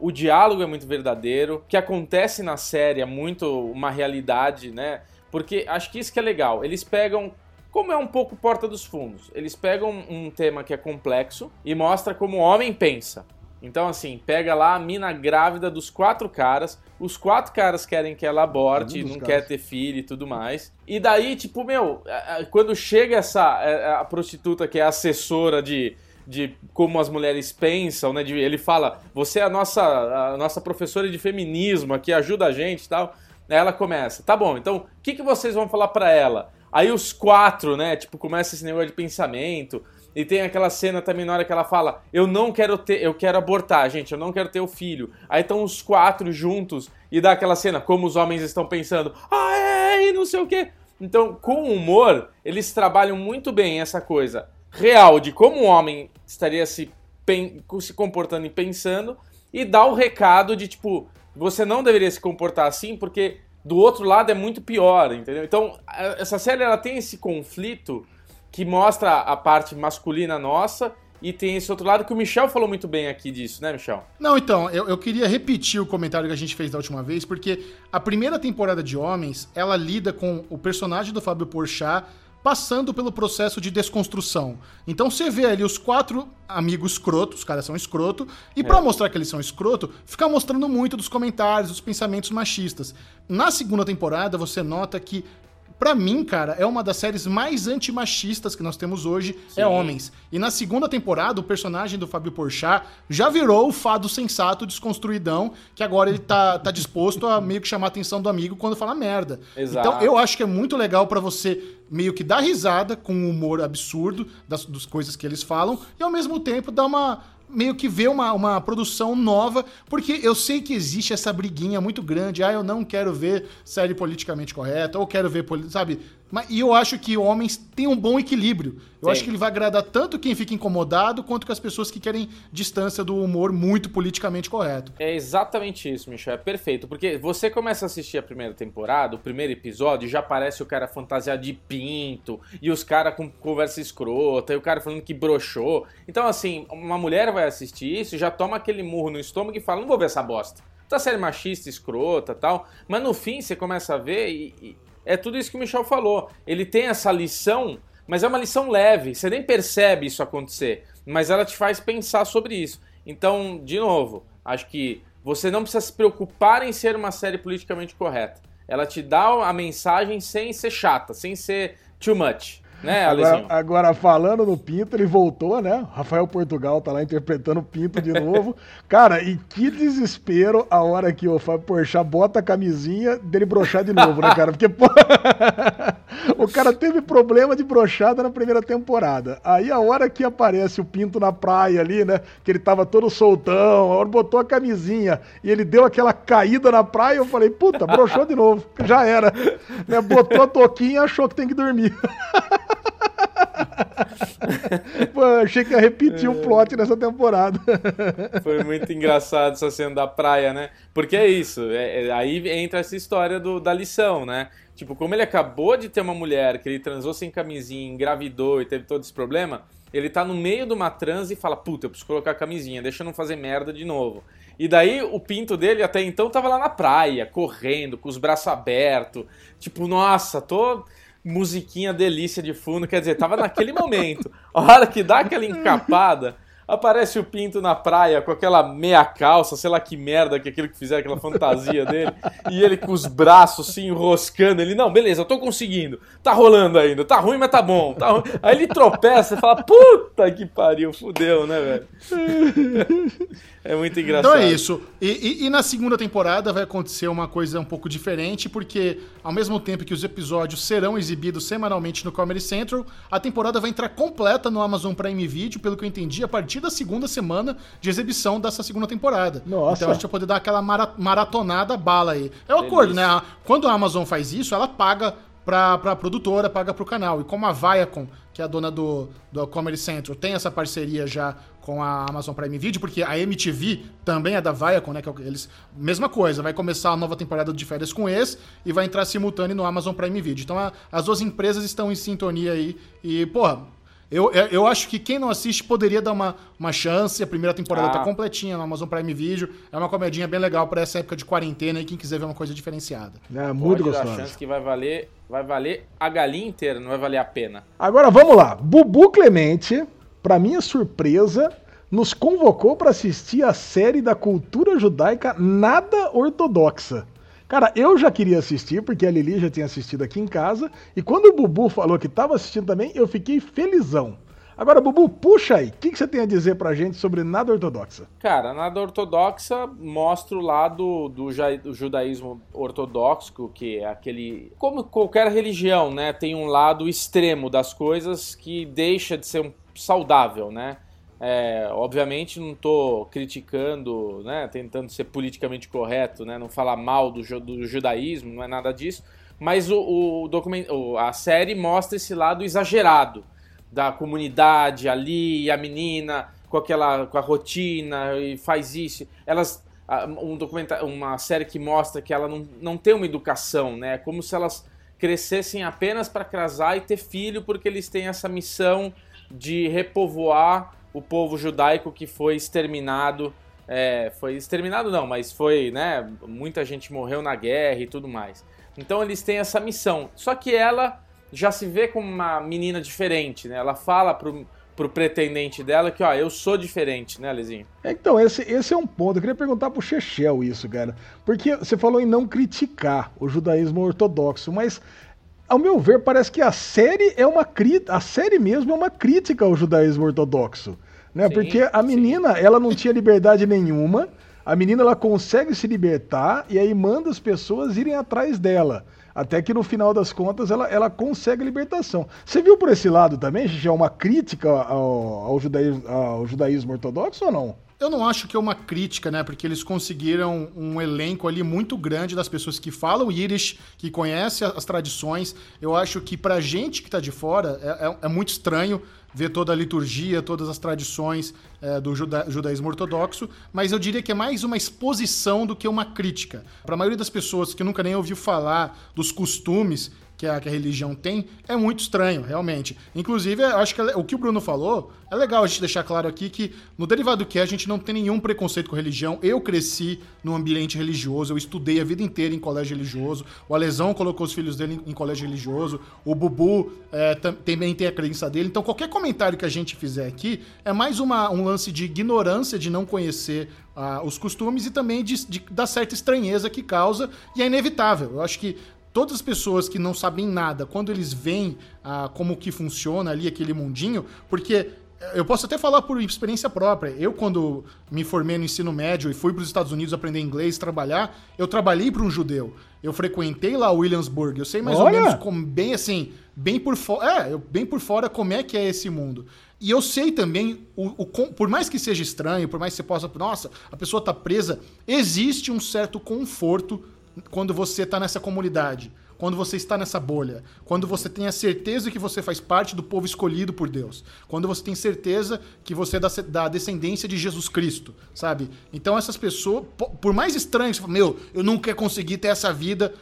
O diálogo é muito verdadeiro, o que acontece na série é muito uma realidade, né? Porque acho que isso que é legal. Eles pegam, como é um pouco porta dos fundos, eles pegam um tema que é complexo e mostra como o homem pensa. Então, assim, pega lá a mina grávida dos quatro caras. Os quatro caras querem que ela aborte, Um não caras. quer ter filho e tudo mais. E daí, tipo, meu, a- a- quando chega essa a, a prostituta que é assessora de, de como as mulheres pensam, né? de- ele fala, você é a nossa, a nossa professora de feminismo aqui, ajuda a gente e tal. Aí ela começa, tá bom, então o que, que vocês vão falar pra ela? Aí os quatro, né, tipo, começa esse negócio de pensamento. E tem aquela cena também na hora que ela fala: Eu não quero ter, eu quero abortar, gente, eu não quero ter o filho. Aí estão os quatro juntos e dá aquela cena, como os homens estão pensando, ah, não sei o quê. Então, com o humor, eles trabalham muito bem essa coisa real de como o homem estaria se, se comportando e pensando, e dá o recado de tipo, você não deveria se comportar assim, porque do outro lado é muito pior, entendeu? Então, essa série ela tem esse conflito que mostra a parte masculina nossa e tem esse outro lado que o Michel falou muito bem aqui disso, né, Michel? Não, então, eu, eu queria repetir o comentário que a gente fez da última vez, porque a primeira temporada de Homens, ela lida com o personagem do Fábio Porchat passando pelo processo de desconstrução. Então você vê ali os quatro amigos escrotos, os caras são escroto, e pra mostrar que eles são escroto, fica mostrando muito dos comentários, dos pensamentos machistas. Na segunda temporada, você nota que Pra mim, cara, é uma das séries mais antimachistas que nós temos hoje, é Homens. E na segunda temporada, o personagem do Fábio Porchat já virou o fado sensato, desconstruidão, que agora ele tá, tá disposto a meio que chamar a atenção do amigo quando fala merda. Exato. Então eu acho que é muito legal pra você meio que dar risada com o humor absurdo das, das coisas que eles falam e ao mesmo tempo dar uma meio que ver uma, uma produção nova, porque eu sei que existe essa briguinha muito grande, ah, eu não quero ver série politicamente correta, ou quero ver, sabe, Mas, e eu acho que homens têm um bom equilíbrio. Eu Sim. acho que ele vai agradar tanto quem fica incomodado quanto que as pessoas que querem distância do humor muito politicamente correto. É exatamente isso, Michel. É perfeito. Porque você começa a assistir a primeira temporada, o primeiro episódio, já aparece o cara fantasiado de pinto, e os caras com conversa escrota, e o cara falando que broxou. Então, assim, uma mulher vai assistir isso, já toma aquele murro no estômago e fala: não vou ver essa bosta. Tá série machista, escrota tal. Mas no fim você começa a ver e, e é tudo isso que o Michel falou. Ele tem essa lição, mas é uma lição leve. Você nem percebe isso acontecer, mas ela te faz pensar sobre isso. Então, de novo, acho que você não precisa se preocupar em ser uma série politicamente correta. Ela te dá a mensagem sem ser chata, sem ser too much. Né, Agora, agora, falando no Pinto, ele voltou, né? Rafael Portugal tá lá interpretando o Pinto de novo. Cara, e que desespero a hora que o Fábio Porchat bota a camisinha dele brochar de novo, né, cara? Porque, pô, o cara teve problema de brochada na primeira temporada. Aí a hora que aparece o Pinto na praia ali, né? Que ele tava todo soltão, a hora botou a camisinha e ele deu aquela caída na praia, eu falei, puta, brochou de novo. Já era. Né? Botou a toquinha e achou que tem que dormir. Pô, achei que ia repetir o plot nessa temporada. Foi muito engraçado essa cena da praia, né? Porque é isso, é- é- aí entra essa história do- da lição, né? Tipo, como ele acabou de ter uma mulher que ele transou sem camisinha, engravidou e teve todo esse problema, ele tá no meio de uma transe e fala, puta, eu preciso colocar a camisinha, deixa eu não fazer merda de novo. E daí o pinto dele até então tava lá na praia, correndo, com os braços abertos, tipo, nossa, tô musiquinha delícia de fundo, quer dizer, tava naquele momento. A hora que dá aquela encapada, aparece o Pinto na praia com aquela meia calça, sei lá que merda que é aquilo que fizeram, aquela fantasia dele, e ele com os braços se enroscando, ele, não, beleza, eu tô conseguindo, tá rolando ainda, tá ruim, mas tá bom, tá ruim. Aí ele tropeça e fala, puta que pariu, fudeu, né, velho? É muito engraçado. Então é isso. E, e- e na segunda temporada vai acontecer uma coisa um pouco diferente, porque ao mesmo tempo que os episódios serão exibidos semanalmente no Comedy Central, a temporada vai entrar completa no Amazon Prime Video, pelo que eu entendi, a partir da segunda semana de exibição dessa segunda temporada. Nossa. Então a gente vai poder dar aquela mara- maratonada bala aí. É o acordo, né? A- Quando a Amazon faz isso, ela paga pra, pra produtora, paga pro canal. E como a Viacom, que é a dona do, do Comedy Central, tem essa parceria já com a Amazon Prime Video, porque a MTV também é da Viacom, né? Que é o- eles, mesma coisa, vai começar a nova temporada de férias com esse e vai entrar simultâneo no Amazon Prime Video. Então a- as duas empresas estão em sintonia aí. E, porra, eu, eu, eu acho que quem não assiste poderia dar uma, uma chance. A primeira temporada Ah. tá completinha no Amazon Prime Video. É uma comedinha bem legal pra essa época de quarentena e quem quiser ver uma coisa diferenciada. É muito Pode dar gostoso. chance que vai valer, vai valer a galinha inteira, não vai valer a pena. Agora vamos lá. Bubu Clemente, pra minha surpresa, nos convocou pra assistir a série da cultura judaica nada ortodoxa. Cara, eu já queria assistir, porque a Lili já tinha assistido aqui em casa, e quando o Bubu falou que estava assistindo também, eu fiquei felizão. Agora, Bubu, puxa aí, o que, que você tem a dizer pra gente sobre nada ortodoxa? Cara, nada ortodoxa mostra o lado do, do judaísmo ortodoxo, que é aquele. Como qualquer religião, né? Tem um lado extremo das coisas que deixa de ser um saudável, né? É, obviamente não estou criticando, né, tentando ser politicamente correto, né, não falar mal do, do judaísmo, não é nada disso, mas o, o document, o- a série mostra esse lado exagerado da comunidade ali, a menina com aquela com a rotina e faz isso. Elas um documentário, uma série que mostra que ela não, não tem uma educação, né? É como se elas crescessem apenas para casar e ter filho, porque eles têm essa missão de repovoar o povo judaico que foi exterminado. É, foi exterminado não, mas foi, né? Muita gente morreu na guerra e tudo mais. Então eles têm essa missão. Só que ela já se vê como uma menina diferente, né? Ela fala pro, pro pretendente dela que, ó, eu sou diferente, né, Lezinho? Então, esse, esse é um ponto. Eu queria perguntar pro Chechel isso, cara. Porque você falou em não criticar o judaísmo ortodoxo, mas, ao meu ver, parece que a série é uma crítica. A série mesmo é uma crítica ao judaísmo ortodoxo. Né? Sim, Porque a sim. menina, ela não tinha liberdade nenhuma. A menina, ela consegue se libertar e aí manda as pessoas irem atrás dela. Até que no final das contas ela, ela consegue a libertação. Você viu por esse lado também, Chechel, uma crítica ao, ao, judaísmo, ao judaísmo ortodoxo ou não? Eu não acho que é uma crítica, né? Porque eles conseguiram um elenco ali muito grande das pessoas que falam Yiddish, que conhecem as tradições. Eu acho que pra gente que tá de fora é, é, é muito estranho ver toda a liturgia, todas as tradições é, do juda judaísmo ortodoxo, mas eu diria que é mais uma exposição do que uma crítica. Para a maioria das pessoas que nunca nem ouviu falar dos costumes que a, que a religião tem, é muito estranho, realmente. Inclusive, eu acho que o que o Bruno falou, é legal a gente deixar claro aqui que no Derivado que a gente não tem nenhum preconceito com religião. Eu cresci num ambiente religioso, eu estudei a vida inteira em colégio religioso, o Alesão colocou os filhos dele em, em colégio religioso, o Bubu é, também tem a crença dele. Então, qualquer comentário que a gente fizer aqui é mais uma, um lance de ignorância, de não conhecer uh, os costumes e também de, de, da certa estranheza que causa, e é inevitável. Eu acho que todas as pessoas que não sabem nada, quando eles veem ah, como que funciona ali aquele mundinho, porque eu posso até falar por experiência própria. Eu, quando me formei no ensino médio e fui para os Estados Unidos aprender inglês, trabalhar, eu trabalhei para um judeu. Eu frequentei lá Williamsburg. Eu sei mais Olha. ou menos como, bem assim, bem por fora. É, bem por fora como é que é esse mundo. E eu sei também, o, o, por mais que seja estranho, por mais que você possa. Nossa, a pessoa está presa, existe um certo conforto quando você está nessa comunidade, quando você está nessa bolha, quando você tem a certeza que você faz parte do povo escolhido por Deus, quando você tem certeza que você é da, descendência de Jesus Cristo, sabe? Então essas pessoas, por mais estranho, você fala, meu, eu nunca consegui ter essa vida.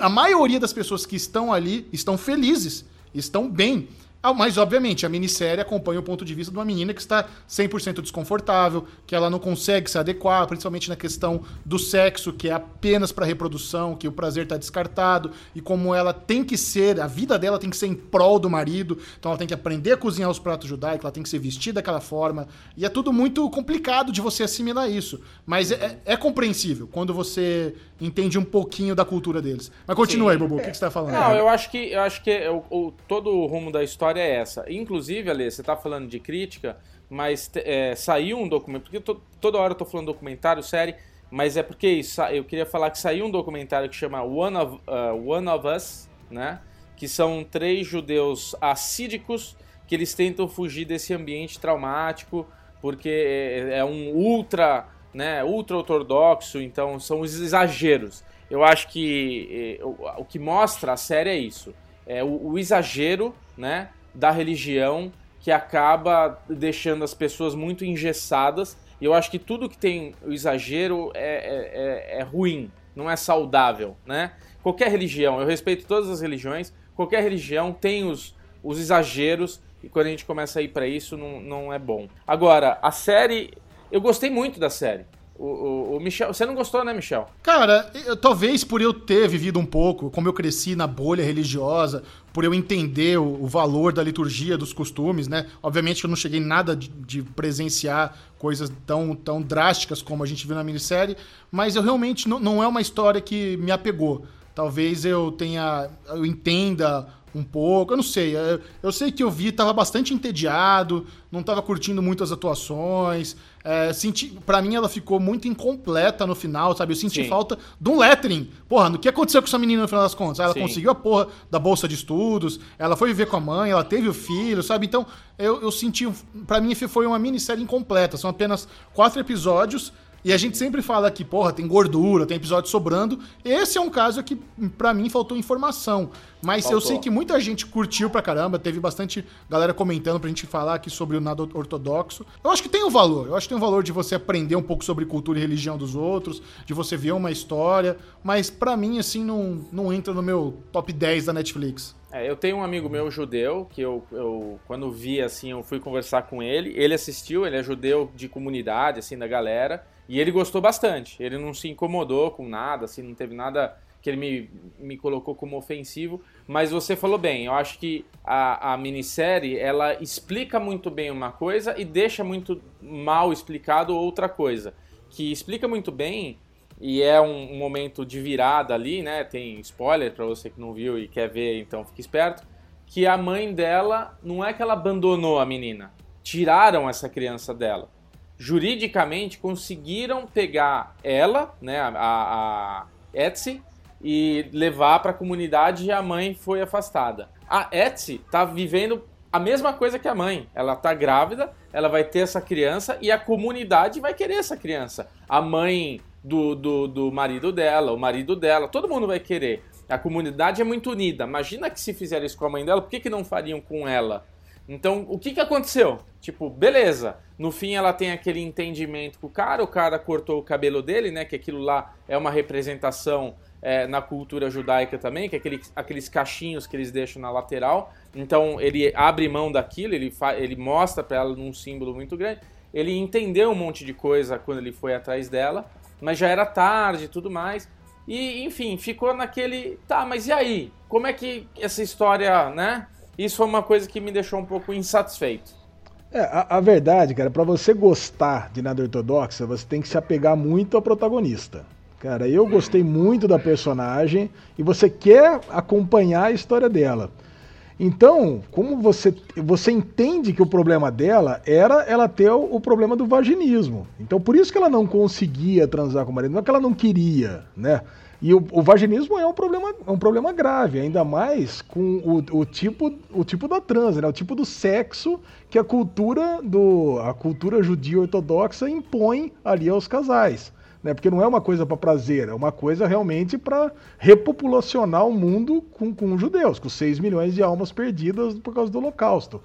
A maioria das pessoas que estão ali estão felizes, estão bem. Ah, mas, obviamente, a minissérie acompanha o ponto de vista de uma menina que está 100% desconfortável, que ela não consegue se adequar, principalmente na questão do sexo, que é apenas para reprodução, que o prazer está descartado, e como ela tem que ser, a vida dela tem que ser em prol do marido, então ela tem que aprender a cozinhar os pratos judaicos, ela tem que ser vestida daquela forma, e é tudo muito complicado de você assimilar isso. Mas é, é compreensível. Quando você entende um pouquinho da cultura deles. Mas continua Sim. aí, Bobo, o que, que você está falando? Não, eu acho que, eu acho que o, o, todo o rumo da história é essa. Inclusive, Ale, você está falando de crítica, mas é, saiu um documento, porque to, toda hora eu tô falando documentário, série, mas é porque isso, eu queria falar que saiu um documentário que chama One of, uh, One of Us, né? Que são três judeus assídicos que eles tentam fugir desse ambiente traumático, porque é, é um ultra, né, ultra ortodoxo, então são os exageros. Eu acho que é, o, o que mostra a série é isso. É o, o exagero, né? da religião que acaba deixando as pessoas muito engessadas. E eu acho que tudo que tem o exagero é, é, é, é ruim, não é saudável, né? Qualquer religião, eu respeito todas as religiões, qualquer religião tem os, os exageros e quando a gente começa a ir para isso não, não é bom. Agora, a série, eu gostei muito da série. O, o, o, Michel, você não gostou, né, Michel? Cara, eu, talvez por eu ter vivido um pouco, como eu cresci na bolha religiosa, por eu entender o, o valor da liturgia, dos costumes, né? Obviamente que eu não cheguei nada de, de, presenciar coisas tão, tão drásticas como a gente viu na minissérie, mas eu realmente não, não é uma história que me apegou. Talvez eu tenha. eu entenda um pouco, eu não sei. Eu, sei que eu vi, tava bastante entediado, não tava curtindo muito as atuações. É, senti, para mim ela ficou muito incompleta no final, sabe? Eu senti Sim. falta de um lettering. Porra, o que aconteceu com essa menina no final das contas? Ela Sim. conseguiu a porra da bolsa de estudos, ela foi viver com a mãe, ela teve o filho, sabe? Então, eu, eu senti, para mim foi uma minissérie incompleta. São apenas quatro episódios e a gente sempre fala que, porra, tem gordura, tem episódio sobrando. Esse é um caso que, para mim, faltou informação. Mas faltou. eu sei que muita gente curtiu pra caramba, teve bastante galera comentando pra gente falar aqui sobre o nada ortodoxo. Eu acho que tem o um valor. Eu acho que tem o um valor de você aprender um pouco sobre cultura e religião dos outros, de você ver uma história. Mas para mim, assim, não, não entra no meu top 10 da Netflix. É, eu tenho um amigo meu judeu que eu, eu, quando vi assim, eu fui conversar com ele. Ele assistiu, ele é judeu de comunidade, assim, da galera. E ele gostou bastante. Ele não se incomodou com nada, assim, não teve nada que ele me, me colocou como ofensivo. Mas você falou bem, eu acho que a, a minissérie ela explica muito bem uma coisa e deixa muito mal explicado outra coisa. Que explica muito bem e é um, um momento de virada ali, né? Tem spoiler para você que não viu e quer ver, então fique esperto. Que a mãe dela não é que ela abandonou a menina, tiraram essa criança dela juridicamente conseguiram pegar ela, né, a, a Etsy, e levar para a comunidade e a mãe foi afastada. A Etsy tá vivendo a mesma coisa que a mãe. Ela tá grávida, ela vai ter essa criança e a comunidade vai querer essa criança. A mãe do, do, do marido dela, o marido dela, todo mundo vai querer. A comunidade é muito unida. Imagina que se fizeram isso com a mãe dela, por que, que não fariam com ela? Então, o que, que aconteceu? Tipo, beleza. No fim, ela tem aquele entendimento com o cara, o cara cortou o cabelo dele, né? Que aquilo lá é uma representação é, na cultura judaica também, que é aquele, aqueles cachinhos que eles deixam na lateral. Então, ele abre mão daquilo, ele, ele mostra para ela num símbolo muito grande. Ele entendeu um monte de coisa quando ele foi atrás dela, mas já era tarde e tudo mais. E, enfim, ficou naquele. Tá, mas e aí? Como é que essa história, né? Isso foi uma coisa que me deixou um pouco insatisfeito. É, a, a verdade, cara, para você gostar de nada ortodoxa, você tem que se apegar muito ao protagonista. Cara, eu gostei muito da personagem e você quer acompanhar a história dela. Então, como você, você entende que o problema dela era ela ter o, o, problema do vaginismo. Então, por isso que ela não conseguia transar com o marido, não é que ela não queria, né? E o, o, vaginismo é um problema, é um problema grave, ainda mais com o, o, tipo, o tipo da trans, né? o tipo do sexo que a cultura do a cultura judia ortodoxa impõe ali aos casais. Né? Porque não é uma coisa para prazer, é uma coisa realmente para repopulacionar o mundo com, com judeus, com 6 milhões de almas perdidas por causa do Holocausto.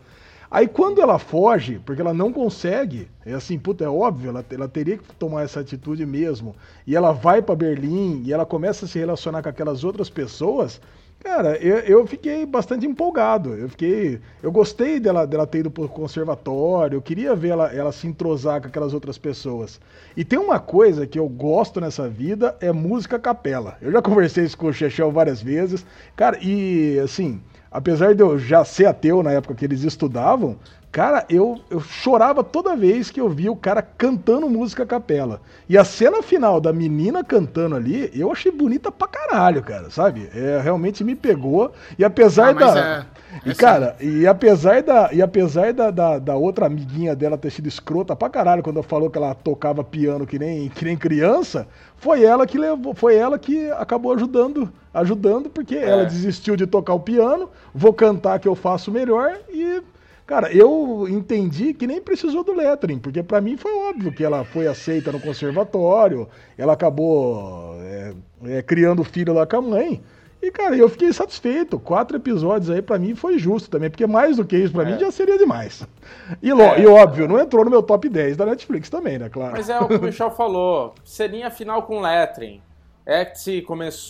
Aí quando ela foge, porque ela não consegue, é assim, puta, é óbvio, ela, ela teria que tomar essa atitude mesmo, e ela vai para Berlim e ela começa a se relacionar com aquelas outras pessoas, Cara, eu, eu fiquei bastante empolgado. Eu fiquei. Eu gostei dela, dela ter ido pro conservatório. Eu queria ver ela, ela se entrosar com aquelas outras pessoas. E tem uma coisa que eu gosto nessa vida: é música capela. Eu já conversei isso com o Chechel várias vezes. Cara, e assim, apesar de eu já ser ateu na época que eles estudavam, Cara, eu, eu chorava toda vez que eu via o cara cantando música a capela. E a cena final da menina cantando ali, eu achei bonita pra caralho, cara, sabe? É, realmente me pegou. E apesar ah, da. É, e, cara, e apesar da. E apesar da, da, da, outra amiguinha dela ter sido escrota pra caralho quando falou que ela tocava piano que nem, que nem criança, foi ela que levou, foi ela que acabou ajudando, ajudando, porque é. ela desistiu de tocar o piano, vou cantar que eu faço melhor e Cara, eu entendi que nem precisou do lettering, porque para mim foi óbvio que ela foi aceita no conservatório, ela acabou é, é, criando filho lá com a mãe. E, cara, eu fiquei satisfeito. Quatro episódios aí para mim foi justo também, porque mais do que isso para é. mim já seria demais. E, é. e óbvio, não entrou no meu top 10 da Netflix também, né, claro. Mas é o que o Michel falou. Seria final com lettering. Etsy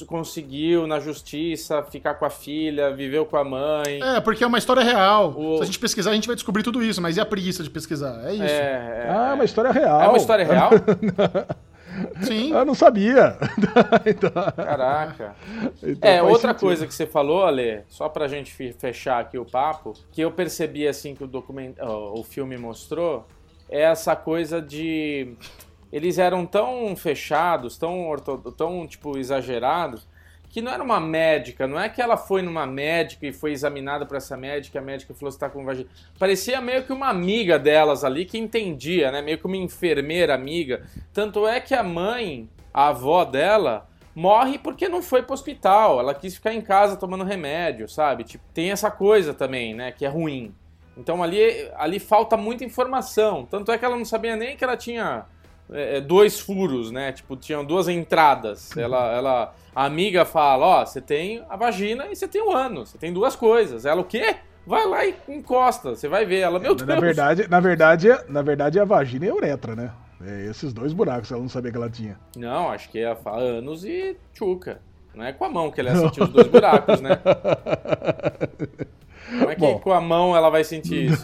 conseguiu na justiça ficar com a filha, viveu com a mãe. É, porque é uma história real. O... Se a gente pesquisar, a gente vai descobrir tudo isso, mas e a preguiça de pesquisar? É isso. É, é... Ah, é uma história real. É uma história real? Sim. Eu não sabia. então... Caraca. Então, é, outra sentido. coisa que você falou, Ale, só pra gente fechar aqui o papo, que eu percebi assim que o documento, o filme mostrou, é essa coisa de eles eram tão fechados, tão, tão tipo, exagerados, que não era uma médica, não é que ela foi numa médica e foi examinada por essa médica, a médica falou que está com vagina. Parecia meio que uma amiga delas ali que entendia, né? Meio que uma enfermeira amiga. Tanto é que a mãe, a avó dela, morre porque não foi pro hospital. Ela quis ficar em casa tomando remédio, sabe? Tipo, tem essa coisa também, né? Que é ruim. Então ali, ali falta muita informação. Tanto é que ela não sabia nem que ela tinha é, é, dois furos, né? Tipo, tinham duas entradas. Ela, ela, a amiga fala, ó, você tem a vagina e você tem o ânus, você tem duas coisas. Ela o quê? Vai lá e encosta, você vai ver. Ela, meu Deus. Na verdade, na verdade, na verdade, é a vagina e a uretra, né? É esses dois buracos ela não sabia que ela tinha. Não, acho que é ânus e tchuca. Não é com a mão que ela sentiu os dois buracos, né? Como é que Bom. com a mão ela vai sentir isso?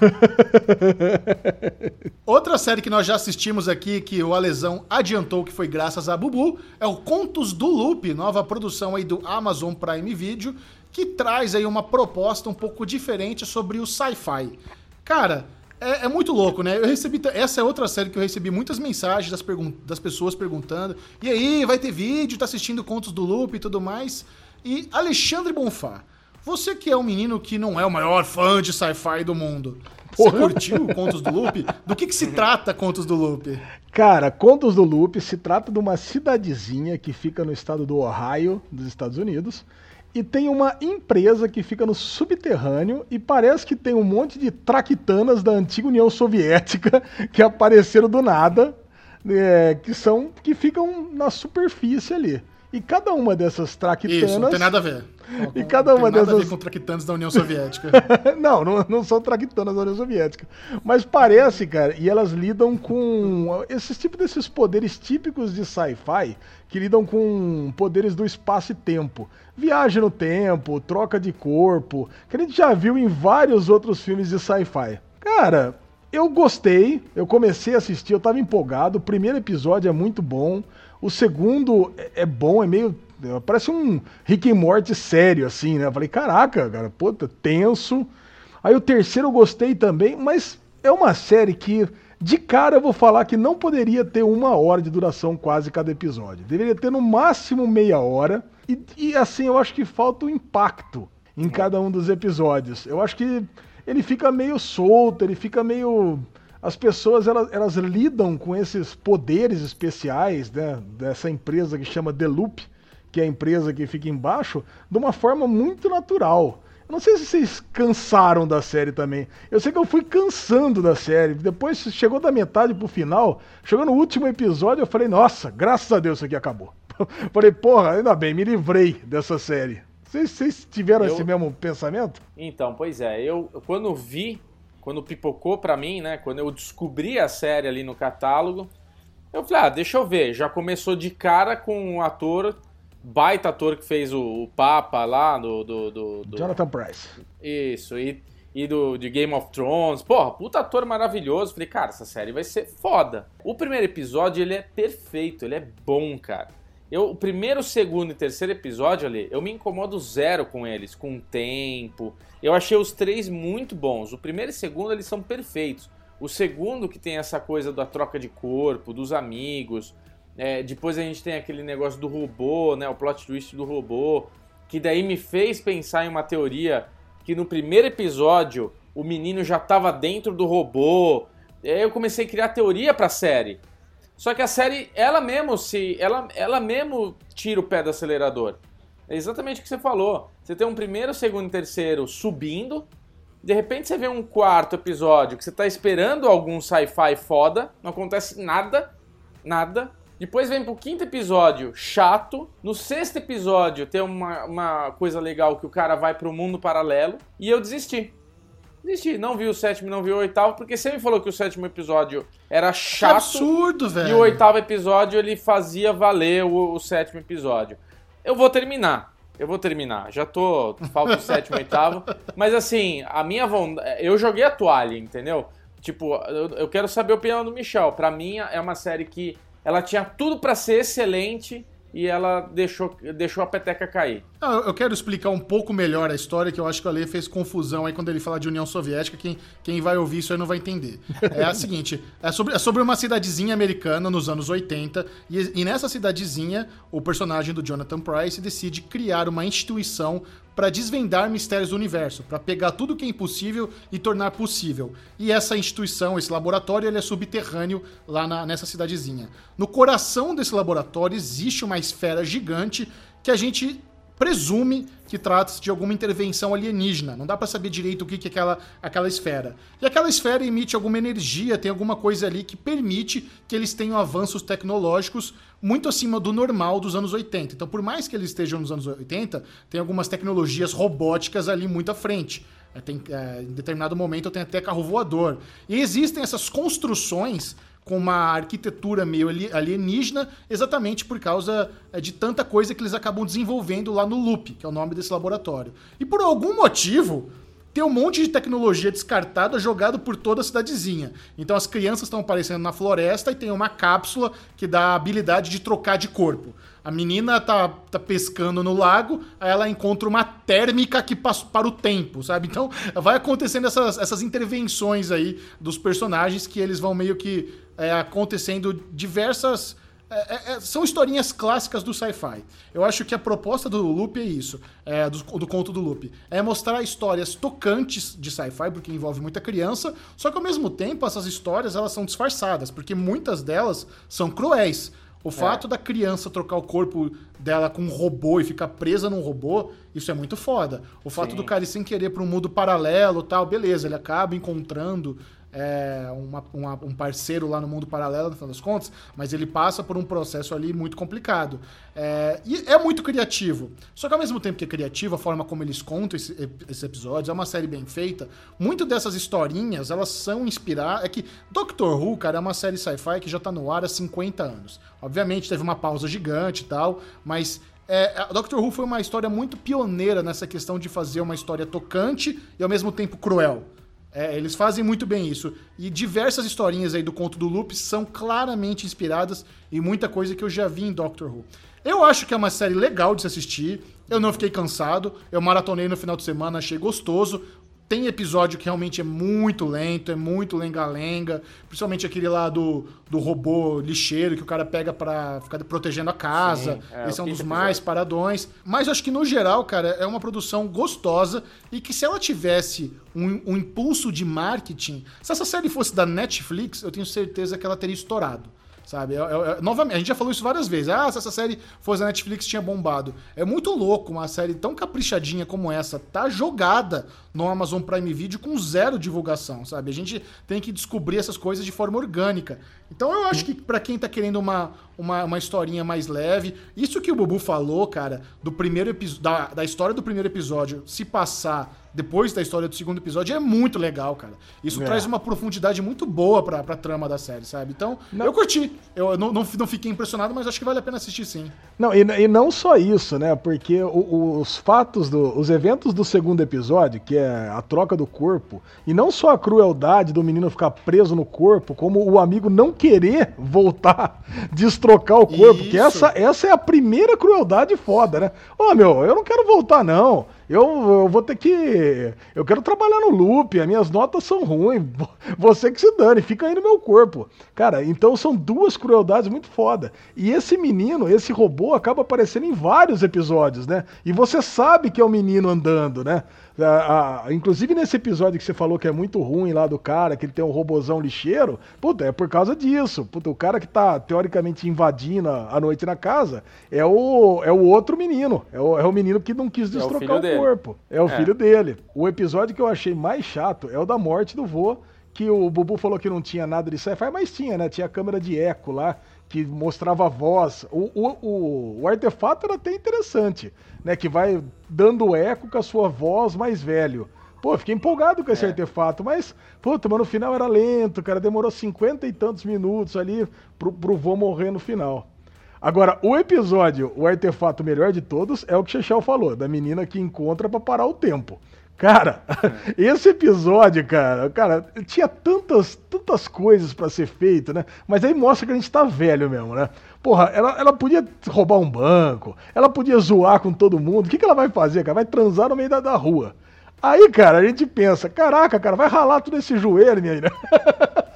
Outra série que nós já assistimos aqui, que o Alesão adiantou que foi graças a Bubu, é o Contos do Loop, nova produção aí do Amazon Prime Video, que traz aí uma proposta um pouco diferente sobre o sci-fi. Cara, é, é, muito louco, né? Eu recebi. Essa é outra série que eu recebi muitas mensagens das, das pessoas perguntando. E aí, vai ter vídeo, tá assistindo Contos do Loop e tudo mais. E Alexandre Bonfá. Você que é um menino que não é o maior fã de sci-fi do mundo, você curtiu Contos do Loop? Do que, que se trata Contos do Loop? Cara, Contos do Loop se trata de uma cidadezinha que fica no estado do Ohio, dos Estados Unidos. e tem uma empresa que fica no subterrâneo e parece que tem um monte de traquitanas da antiga União Soviética que apareceram do nada, é, que são que ficam na superfície ali. E cada uma dessas traquitanas. Isso, não tem nada a ver. E cada uma tem nada dessas. a ver com traquitanas da União Soviética. não, não, não são traquitanas da União Soviética. Mas parece, cara, e elas lidam com esses tipos desses poderes típicos de sci-fi que lidam com poderes do espaço e tempo. Viagem no tempo, troca de corpo, que a gente já viu em vários outros filmes de sci-fi. Cara, eu gostei, eu comecei a assistir, eu tava empolgado. O primeiro episódio é muito bom. O segundo é, é bom, é meio. Parece um Rick and Morty sério, assim, né? Eu falei, caraca, cara, puta, tenso. Aí o terceiro eu gostei também, mas é uma série que, de cara, eu vou falar que não poderia ter uma hora de duração quase cada episódio. Deveria ter no máximo meia hora. E, e assim, eu acho que falta o impacto em cada um dos episódios. Eu acho que ele fica meio solto, ele fica meio as pessoas elas, elas lidam com esses poderes especiais né, dessa empresa que chama The Loop, que é a empresa que fica embaixo, de uma forma muito natural. Eu não sei se vocês cansaram da série também. Eu sei que eu fui cansando da série. Depois chegou da metade pro final, chegou no último episódio, eu falei, nossa, graças a Deus isso aqui acabou. falei, porra, ainda bem, me livrei dessa série. Vocês, vocês tiveram eu... esse mesmo pensamento? Então, pois é, eu quando vi quando pipocou para mim, né? Quando eu descobri a série ali no catálogo, eu falei, ah, deixa eu ver. Já começou de cara com um ator, baita ator que fez o, o Papa lá, do, do, do, do, Jonathan Price. Isso, e, e do de Game of Thrones. Porra, puta ator maravilhoso. Falei, cara, essa série vai ser foda. O primeiro episódio, ele é perfeito, ele é bom, cara. Eu, o primeiro, segundo e terceiro episódio ali, eu me incomodo zero com eles, com o tempo. Eu achei os três muito bons. O primeiro e o segundo, eles são perfeitos. O segundo, que tem essa coisa da troca de corpo, dos amigos. É, depois a gente tem aquele negócio do robô, né? O plot twist do robô. Que daí me fez pensar em uma teoria que no primeiro episódio o menino já estava dentro do robô. E aí eu comecei a criar teoria pra série. Só que a série, ela mesmo se. Ela, ela mesmo tira o pé do acelerador. É exatamente o que você falou. Você tem um primeiro, segundo e terceiro subindo. De repente você vê um quarto episódio que você tá esperando algum sci-fi foda. Não acontece nada. Nada. Depois vem pro quinto episódio, chato. No sexto episódio tem uma, uma coisa legal que o cara vai pro mundo paralelo. E eu desisti. Desisti, não vi o sétimo, não vi o oitavo, porque você me falou que o sétimo episódio era chato. Que absurdo, velho. E o oitavo episódio ele fazia valer o, o, sétimo episódio. Eu vou terminar. Eu vou terminar. Já tô. Falta o sétimo oitavo. Mas assim, a minha vontade. Eu joguei a toalha, entendeu? Tipo, eu, eu quero saber a opinião do Michel. Pra mim, é uma série que ela tinha tudo para ser excelente e ela deixou, deixou a peteca cair. Ah, eu quero explicar um pouco melhor a história, que eu acho que o Ale fez confusão aí quando ele fala de União Soviética. Quem, quem vai ouvir isso aí não vai entender. É a seguinte: é sobre, é sobre uma cidadezinha americana nos anos 80, e, e nessa cidadezinha, o personagem do Jonathan Price decide criar uma instituição para desvendar mistérios do universo, para pegar tudo que é impossível e tornar possível. E essa instituição, esse laboratório, ele é subterrâneo lá na, nessa cidadezinha. No coração desse laboratório existe uma esfera gigante que a gente presume que trata-se de alguma intervenção alienígena. Não dá para saber direito o que é aquela, aquela esfera. E aquela esfera emite alguma energia, tem alguma coisa ali que permite que eles tenham avanços tecnológicos muito acima do normal dos anos 80. Então, por mais que eles estejam nos anos 80, tem algumas tecnologias robóticas ali muito à frente. É, tem, é, em determinado momento tem até carro voador. E existem essas construções com uma arquitetura meio alienígena, exatamente por causa é, de tanta coisa que eles acabam desenvolvendo lá no Loop, que é o nome desse laboratório. E por algum motivo, tem um monte de tecnologia descartada jogado por toda a cidadezinha. Então as crianças estão aparecendo na floresta e tem uma cápsula que dá a habilidade de trocar de corpo. A menina tá, tá pescando no lago, aí ela encontra uma térmica que passa para o tempo, sabe? Então vai acontecendo essas, essas intervenções aí dos personagens que eles vão meio que é, acontecendo diversas é, é, é, são historinhas clássicas do sci-fi. Eu acho que a proposta do Loop é isso, é, do, do, conto do Loop. É mostrar histórias tocantes de sci-fi, porque envolve muita criança, só que ao mesmo tempo essas histórias elas são disfarçadas, porque muitas delas são cruéis. O fato da criança trocar o corpo dela com um robô e ficar presa num robô, isso é muito foda. O fato Sim. do cara ir sem querer pra um mundo paralelo tal, beleza, ele acaba encontrando é, uma- uma- um parceiro lá no mundo paralelo, no final das contas, mas ele passa por um processo ali muito complicado. É, e é muito criativo. Só que ao mesmo tempo que é criativo, a forma como eles contam esse- esses episódios, é uma série bem feita. Muito dessas historinhas, elas são inspiradas. É que Doctor Who, cara, é uma série sci-fi que já tá no ar há 50 anos. Obviamente teve uma pausa gigante e tal, mas é, Doctor Who foi uma história muito pioneira nessa questão de fazer uma história tocante e ao mesmo tempo cruel. É, eles fazem muito bem isso. E diversas historinhas aí do conto do Loop são claramente inspiradas em muita coisa que eu já vi em Doctor Who. Eu acho que é uma série legal de se assistir. Eu não fiquei cansado. Eu maratonei no final de semana, achei gostoso. Tem episódio que realmente é muito lento, é muito lenga-lenga. Principalmente aquele lá do, do robô lixeiro que o cara pega pra ficar protegendo a casa. Sim, é, Esse é um dos mais episódio. paradões. Mas eu acho que, no geral, cara, é uma produção gostosa e que se ela tivesse um, um impulso de marketing, se essa série fosse da Netflix, eu tenho certeza que ela teria estourado. Sabe? Eu- eu- eu- novamente, a gente já falou isso várias vezes. Ah, se essa série fosse da Netflix, tinha bombado. É muito louco uma série tão caprichadinha como essa tá jogada no Amazon Prime Video com zero divulgação, sabe? A gente tem que descobrir essas coisas de forma orgânica. Então eu acho que pra quem tá querendo uma, uma, uma historinha mais leve, isso que o Bubu falou, cara, do primeiro episódio, da, da história do primeiro episódio se passar depois da história do segundo episódio é muito legal, cara. Isso É. traz uma profundidade muito boa pra, pra trama da série, sabe? Então, eu curti. Eu não, não, não fiquei impressionado, mas acho que vale a pena assistir sim. Não, e, e não só isso, né? Porque o- os fatos, do, os eventos do segundo episódio, que é a troca do corpo, e não só a crueldade do menino ficar preso no corpo, como o amigo não querer voltar, destrocar o corpo, que essa, essa é a primeira crueldade foda, né? Ô meu, eu não quero voltar não. Eu, eu vou ter que. Eu quero trabalhar no loop, as minhas notas são ruins. vo- Você que se dane, fica aí no meu corpo. Cara, então são duas crueldades muito foda. E esse menino, esse robô, acaba aparecendo em vários episódios, né? E você sabe que é o menino andando, né? A- a- inclusive nesse episódio que você falou que é muito ruim lá do cara, que ele tem um robozão lixeiro, puta, é por causa disso. Puta, o cara que tá teoricamente invadindo a, noite na casa é o, é o outro menino. É o, é o menino que não quis É o destrocar filho o, dele. corpo. É o É. filho dele. O episódio que eu achei mais chato é o da morte do vô, que o Bubu falou que não tinha nada de sci-fi, mas tinha, né? Tinha a câmera de eco lá, que mostrava a voz. O, o, o, artefato era até interessante, né? Que vai dando eco com a sua voz mais velho. Pô, fiquei empolgado com esse É. artefato, mas, puta, mas no final era lento, cara. Demorou cinquenta e tantos minutos ali pro, pro vô morrer no final. Agora, o episódio, o artefato melhor de todos, é o que o Chechel falou, da menina que encontra pra parar o tempo. Cara, esse episódio, cara, cara, tinha tantas, tantas coisas pra ser feito, né? Mas aí mostra que a gente tá velho mesmo, né? Porra, ela, ela podia roubar um banco, ela podia zoar com todo mundo. O que, que ela vai fazer, cara? Vai transar no meio da, da rua. Aí, cara, a gente pensa, caraca, cara, vai ralar todo esse joelho, minha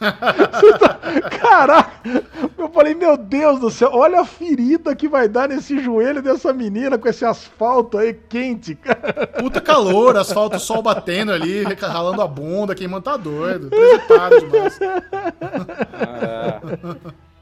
tá- Caraca! Eu falei, meu Deus do céu, olha a ferida que vai dar nesse joelho dessa menina com esse asfalto aí quente. Puta calor, asfalto, sol batendo ali, ralando a bunda, queimando, tá doido. Demais.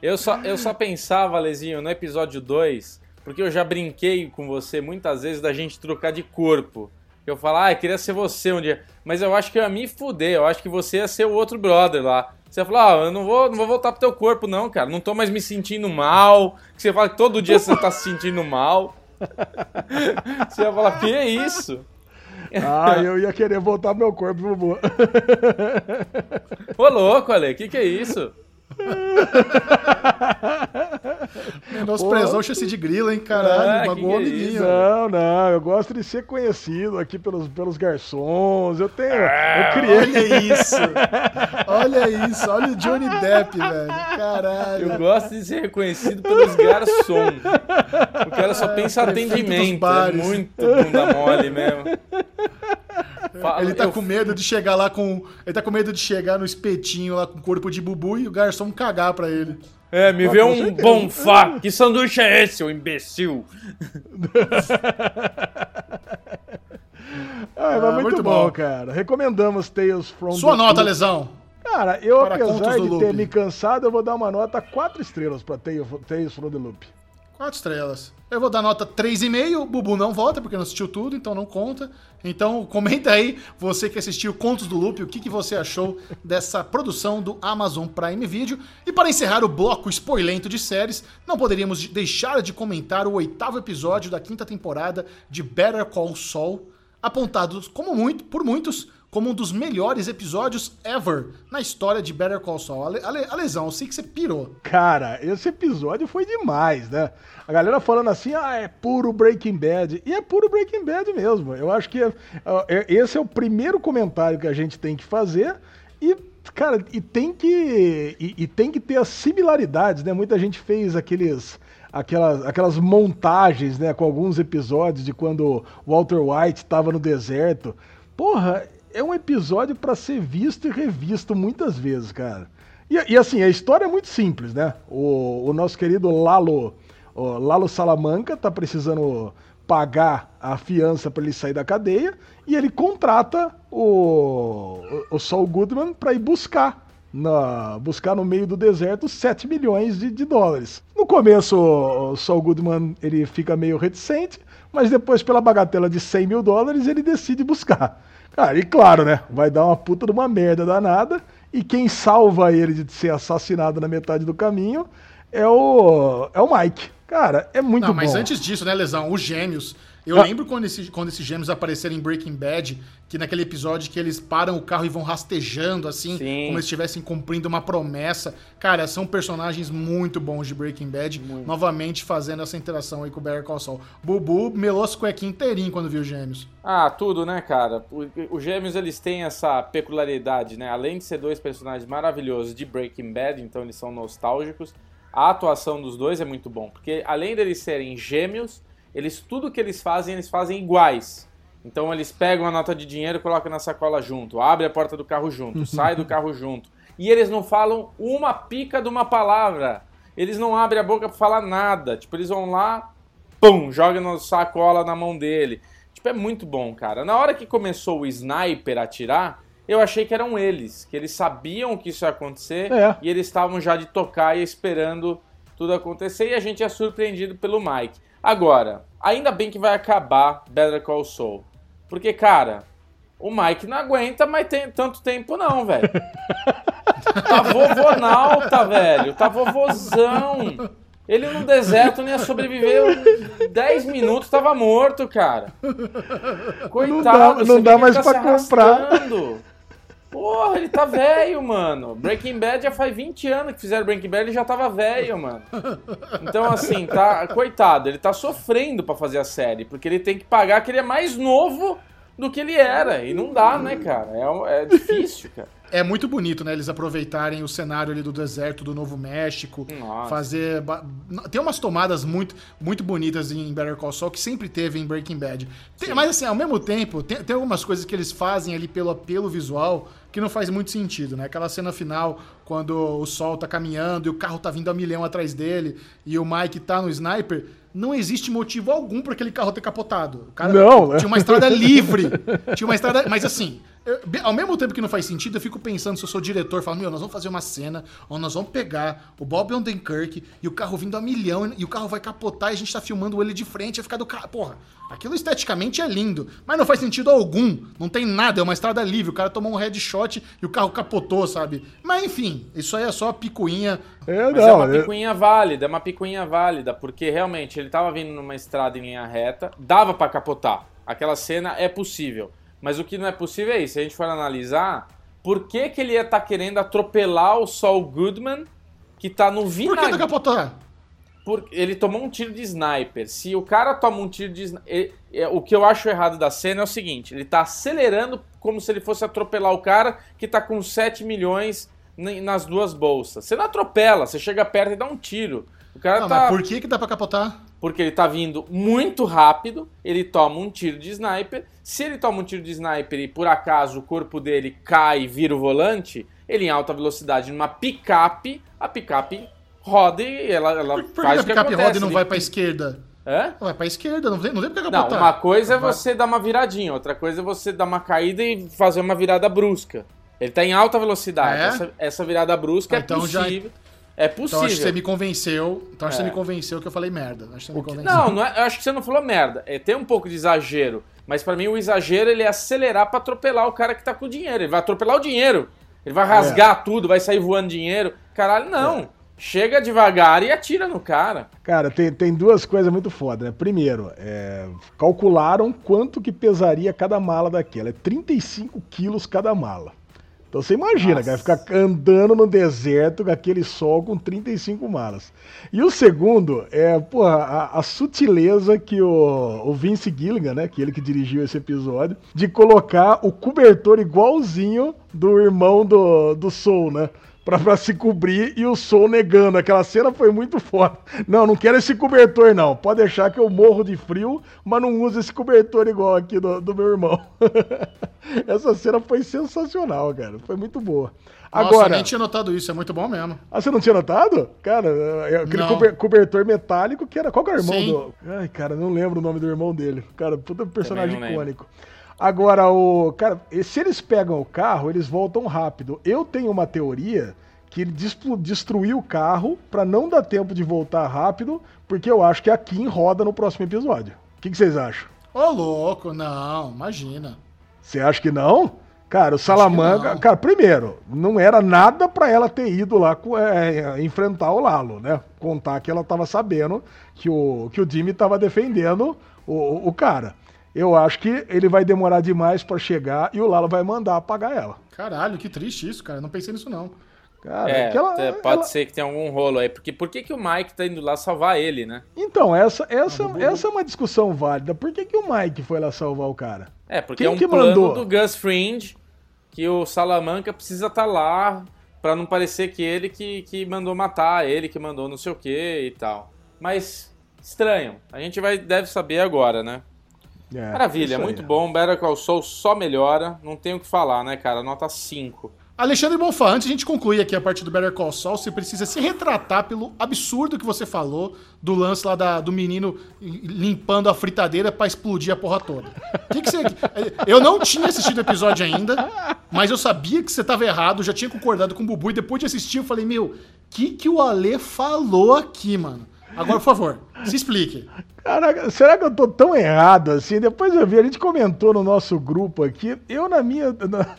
Eu só, eu só pensava, Lezinho, no episódio 2, porque eu já brinquei com você muitas vezes da gente trocar de corpo. Eu falar, ah, eu queria ser você um dia. Mas eu acho que eu ia me fuder, eu acho que você ia ser o outro brother lá. Você ia falar, ah, eu não vou, não vou voltar pro teu corpo, não, cara. Não tô mais me sentindo mal. Que você fala que todo dia você tá se sentindo mal. Você ia falar, que é isso? Ah, eu ia querer voltar pro meu corpo, Bubu. Ô, louco, Ale, que que é isso? Menosprezou o chassi de grila, hein, caralho. Ah, que Magoou o que é amiguinho. Não, não, eu gosto de ser conhecido aqui pelos, pelos garçons. Eu tenho. eu criei. Olha isso. Olha isso. Olha o Johnny Depp, velho. Caralho. Eu gosto de ser reconhecido pelos garçons. O cara só pensa prefeito dos atendimento. É muito bunda mole mesmo. Fala- Ele tá eu- com medo de chegar lá com. Ele tá com medo de chegar no espetinho lá com o corpo de bubu e o garçom cagar pra ele. É, me vê um bonfá. Que sanduíche é esse, ô imbecil? Ah, mas Ah, muito, muito bom, bom. cara. Recomendamos Tales from Sua the nota, lesão. Cara, eu apesar de ter me cansado, eu vou dar uma nota 4 estrelas pra Tales from the Loop. 4 estrelas. Eu vou dar nota 3,5. O Bubu não volta porque não assistiu tudo, então não conta. Então comenta aí, você que assistiu Contos do Loop, o que, que você achou dessa produção do Amazon Prime Video. E para encerrar o bloco spoilento de séries, não poderíamos deixar de comentar o oitavo episódio da quinta temporada de Better Call Saul, apontado como muito, por muitos como um dos melhores episódios ever na história de Better Call Saul. A, a, a lesão, eu sei que você pirou. Cara, esse episódio foi demais, né? A galera falando assim, ah, é puro Breaking Bad. E é puro Breaking Bad mesmo. Eu acho que é, é, esse é o primeiro comentário que a gente tem que fazer. E cara, e tem que e, e, tem que ter as similaridades, né? Muita gente fez aqueles aquelas, aquelas montagens, né, com alguns episódios de quando Walter White estava no deserto. Porra, é um episódio para ser visto e revisto muitas vezes, cara. E, e, assim, a história é muito simples, né? O, o nosso querido Lalo, Lalo Salamanca tá precisando pagar a fiança para ele sair da cadeia e ele contrata o, o, o Saul Goodman para ir buscar na, buscar no meio do deserto 7 milhões de, de dólares. No começo, o Saul Goodman ele fica meio reticente, mas depois, pela bagatela de 100 mil dólares, ele decide buscar. Cara, e claro, né? Vai dar uma puta de uma merda danada. E quem salva ele de ser assassinado na metade do caminho é o, é o Mike. Cara, é muito Não, bom. Mas antes disso, né, Lesão? Os gêmeos eu ah. lembro quando, esse, quando esses gêmeos apareceram em Breaking Bad, que naquele episódio que eles param o carro e vão rastejando, assim, Sim. como se estivessem cumprindo uma promessa. Cara, são personagens muito bons de Breaking Bad, muito. novamente fazendo essa interação aí com o Better Call Saul. Bubu melou as cuequinhas inteirinho quando viu os gêmeos. Ah, tudo, né, cara? Os gêmeos, eles têm essa peculiaridade, né? Além de ser dois personagens maravilhosos de Breaking Bad, então eles são nostálgicos, a atuação dos dois é muito bom, porque além deles serem gêmeos eles tudo que eles fazem, eles fazem iguais. Então eles pegam a nota de dinheiro colocam na sacola junto, abre a porta do carro junto, sai do carro junto. E eles não falam uma pica de uma palavra. Eles não abrem a boca para falar nada. Tipo, eles vão lá, pum, joga na sacola na mão dele. Tipo, é muito bom, cara. Na hora que começou o sniper a atirar, eu achei que eram eles, que eles sabiam que isso ia acontecer é. e eles estavam já de tocar e esperando tudo acontecer e a gente é surpreendido pelo Mike. Agora, ainda bem que vai acabar Better Call Saul. Porque, cara, o Mike não aguenta mais tem tanto tempo não, velho. tá vovonalta, velho. Tá vovozão. Ele no deserto não ia sobreviver 10 minutos, tava morto, cara. Coitado, não dá, não dá mais pra comprar. Porra, ele tá velho, mano. Breaking Bad já faz 20 anos que fizeram Breaking Bad, ele já tava velho, mano. Então, assim, tá. Coitado, ele tá sofrendo para fazer a série, porque ele tem que pagar que ele é mais novo do que ele era. E não dá, né, cara? É, é difícil, cara. É muito bonito, né? Eles aproveitarem o cenário ali do deserto do Novo México, Nossa. fazer. Tem umas tomadas muito, muito bonitas em Better Call Saul que sempre teve em Breaking Bad. Tem, mas assim, ao mesmo tempo, tem, tem algumas coisas que eles fazem ali pelo apelo visual que não faz muito sentido, né? Aquela cena final, quando o sol tá caminhando e o carro tá vindo a milhão atrás dele e o Mike tá no sniper, não existe motivo algum para aquele carro ter capotado. O cara não, tinha uma estrada livre. tinha uma estrada. Mas assim, eu, ao mesmo tempo que não faz sentido, eu fico pensando se eu sou diretor, falando, meu, nós vamos fazer uma cena onde nós vamos pegar o Bob Odenkirk e o carro vindo a milhão e o carro vai capotar e a gente tá filmando ele de frente, vai ficar do carro. Porra, aquilo esteticamente é lindo, mas não faz sentido algum. Não tem nada, é uma estrada livre. O cara tomou um headshot e o carro capotou, sabe? Mas enfim, isso aí é só picuinha. É, mas é não, é uma picuinha válida, é uma picuinha válida, porque realmente ele tava vindo numa estrada em linha reta, dava para capotar. Aquela cena é possível. Mas o que não é possível é isso. Se a gente for analisar, por que, que ele ia estar tá querendo atropelar o Saul Goodman, que tá no vinagre? Por que tá capotando? Por... Ele tomou um tiro de sniper. Se o cara toma um tiro de sniper. É, o que eu acho errado da cena é o seguinte: ele tá acelerando como se ele fosse atropelar o cara que tá com 7 milhões nas duas bolsas. Você não atropela, você chega perto e dá um tiro. O cara não, tá... por que, que dá pra capotar? Porque ele tá vindo muito rápido, ele toma um tiro de sniper. Se ele toma um tiro de sniper e por acaso o corpo dele cai e vira o volante, ele em alta velocidade numa picape, a picape roda e ela, ela por, por faz que a picape roda e não vai pra esquerda? É? Vai pra esquerda, não tem, não tem porque. Não, uma coisa é você dar uma viradinha, outra coisa é você dar uma caída e fazer uma virada brusca. Ele tá em alta velocidade. É? Essa, essa virada brusca Ah, é então já- possível. É Então possível. acho que você me convenceu. Então acho que É. você me convenceu que eu falei merda. Acho que você me convenceu. Não, não é- eu acho que você não falou merda. É, tem um pouco de exagero. Mas pra mim o exagero ele é acelerar pra atropelar o cara que tá com o dinheiro. Ele vai atropelar o dinheiro. Ele vai rasgar tudo, vai sair voando dinheiro. Caralho, não. Chega devagar e atira no cara. Cara, tem, tem duas coisas muito foda, né? Primeiro, é, calcularam quanto que pesaria cada mala daquela. É 35 quilos cada mala. Então você imagina, Nossa. cara, ficar andando no deserto com aquele sol com 35 malas. E o segundo é, porra, a, a sutileza que o, o Vince Gilligan, né, que ele que dirigiu esse episódio, de colocar o cobertor igualzinho do irmão do, do Soul, né? Pra, pra se cobrir e o Soul negando. Aquela cena foi muito foda. Não, não quero esse cobertor, não. Pode deixar que eu morro de frio, mas não uso esse cobertor igual aqui do, do meu irmão. Essa cena foi sensacional, cara. Foi muito boa. Nossa, eu Agora, nem tinha notado isso. É muito bom mesmo. ah, você não tinha notado? Cara, é aquele Não. cober- cobertor metálico que era. Qual que era o irmão Sim. do. Ai, cara, não lembro o nome do irmão dele. Cara, puta personagem não lembro. Agora, o. Cara, se eles pegam o carro, eles voltam rápido. Eu tenho uma teoria que ele destruiu o carro pra não dar tempo de voltar rápido, porque eu acho que a Kim roda no próximo episódio. O que, que vocês acham? Ô, louco, não, imagina. Você acha que não? Cara, o Salamanca. Cara, primeiro, não era nada pra ela ter ido lá com- é, enfrentar o Lalo, né? Contar que ela tava sabendo que o, que o Jimmy tava defendendo o, o cara. Eu acho que ele vai demorar demais pra chegar e o Lalo vai mandar apagar ela. Caralho, que triste isso, cara. Não pensei nisso, não. Cara, é, que ela- é, pode ela- ser que tenha algum rolo aí. Porque por que, que o Mike tá indo lá salvar ele, né? Então, essa, essa, Ah, essa é uma discussão válida. Por que, que o Mike foi lá salvar o cara? É, porque Quem é um que plano mandou? do Gus Fringe que o Salamanca precisa estar lá pra não parecer que ele que, que mandou matar, ele que mandou não sei o que e tal. Mas estranho. A gente vai deve saber agora, né? É, Maravilha, isso aí. muito bom. Better Call Saul só melhora. Não tem o que falar, né, cara? Nota 5. Alexandre Bonfá, antes de a gente concluir aqui a parte do Better Call Saul, você precisa se retratar pelo absurdo que você falou do lance lá da- do menino limpando a fritadeira pra explodir a porra toda. Que que você- eu não tinha assistido o episódio ainda, mas eu sabia que você tava errado, já tinha concordado com o Bubu, e depois de assistir eu falei, meu, que que o Ale falou aqui, mano? Agora, por favor, se explique. Caraca, será que eu tô tão errado assim? Depois eu vi, a gente comentou no nosso grupo aqui. Eu, na minha, na-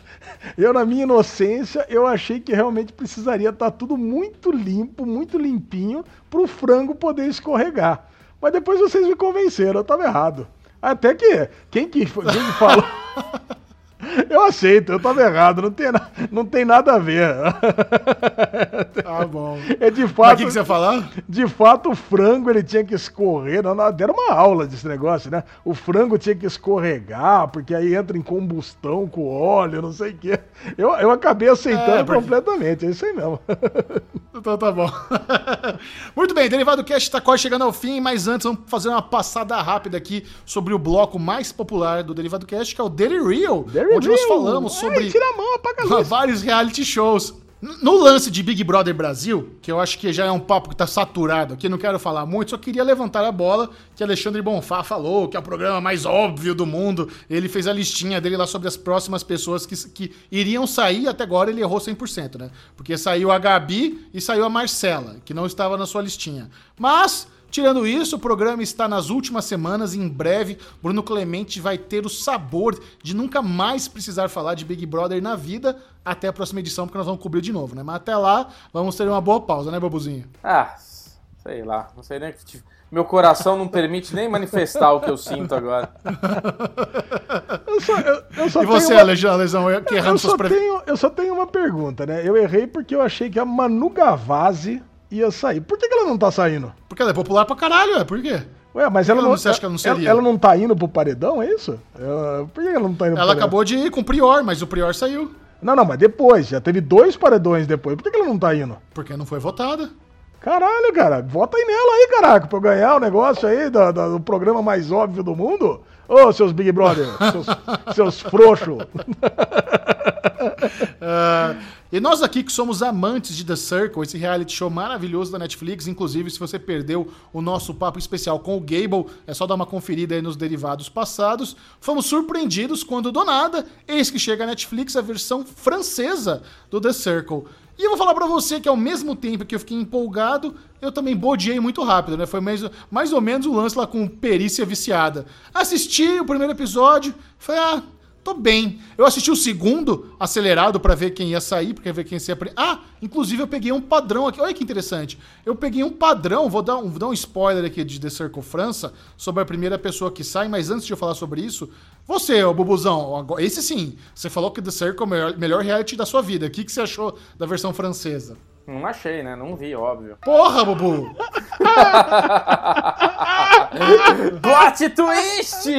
eu, na minha inocência, eu achei que realmente precisaria estar tudo muito limpo, muito limpinho, pro frango poder escorregar. Mas depois vocês me convenceram, eu tava errado. Até que, quem que, quem que falou? Eu aceito, eu tava errado, não tem, na- não tem nada a ver. Tá bom. É de fato. o que, que você ia falar? De fato, o frango ele tinha que escorrer. Não, não, deram uma aula desse negócio, né? O frango tinha que escorregar, porque aí entra em combustão com óleo, não sei o quê. Eu, eu acabei aceitando É, porque- completamente, é isso aí mesmo. Então tá bom. Muito bem, Derivado Cast está quase chegando ao fim, mas antes vamos fazer uma passada rápida aqui sobre o bloco mais popular do Derivado Cast, que é o Daily Real, Daily onde nós falamos Ai, sobre tira a mão, vários reality shows. No lance de Big Brother Brasil, que eu acho que já é um papo que tá saturado aqui, não quero falar muito, só queria levantar a bola que Alexandre Bonfá falou, que é o programa mais óbvio do mundo. Ele fez a listinha dele lá sobre as próximas pessoas que, que iriam sair, até agora ele errou 100%, né? Porque saiu a Gabi e saiu a Marcela, que não estava na sua listinha. Mas Tirando isso, o programa está nas últimas semanas e em breve Bruno Clemente vai ter o sabor de nunca mais precisar falar de Big Brother na vida até a próxima edição, porque nós vamos cobrir de novo, né? Mas até lá, vamos ter uma boa pausa, né, Babuzinho? Ah, sei lá. Não sei nem o que. te- Meu coração não permite nem manifestar o que eu sinto agora. Eu só, eu, eu só E você, uma- Alejandro, Lesão, que eu errando só, suas previsões. tenho, eu só tenho uma pergunta, né? Eu errei porque eu achei que a Manu Gavazzi ia sair. Por que, que ela não tá saindo? Porque ela é popular pra caralho, é? Por quê? Ué, mas ela que não, você acha que ela não seria? ela, ela não tá indo pro paredão, é isso? Ela- por que ela não tá indo pro Ela acabou de ir com o Prior, mas o Prior saiu. Não, não, mas depois, já teve dois paredões depois. Por que, que ela não tá indo? Porque não foi votada. Caralho, cara, vota aí nela aí, caraca, pra eu ganhar o negócio aí do, do- do programa mais óbvio do mundo. Ô, seus Big Brother, seus, seus frouxos. Ah, E nós aqui que somos amantes de The Circle, esse reality show maravilhoso da Netflix, inclusive se você perdeu o nosso papo especial com o Gable, é só dar uma conferida aí nos derivados passados, fomos surpreendidos quando do nada, eis que chega a Netflix a versão francesa do The Circle. E eu vou falar pra você que ao mesmo tempo que eu fiquei empolgado, eu também bodiei muito rápido, né? Foi mais, mais ou menos o lance lá com perícia viciada. Assisti o primeiro episódio, foi ah, tô bem. Eu assisti o segundo acelerado para ver quem ia sair, porque ver quem ia aprender. Ah, inclusive eu peguei um padrão aqui. Olha que interessante. Eu peguei um padrão, vou dar um, vou dar um spoiler aqui de The Circle França sobre a primeira pessoa que sai, mas antes de eu falar sobre isso, você, ô Bubuzão, esse sim, você falou que The Circle é o melhor, melhor reality da sua vida. O que, que você achou da versão francesa? Não achei, né? Não vi, óbvio. Porra, Bubu! Plot twist!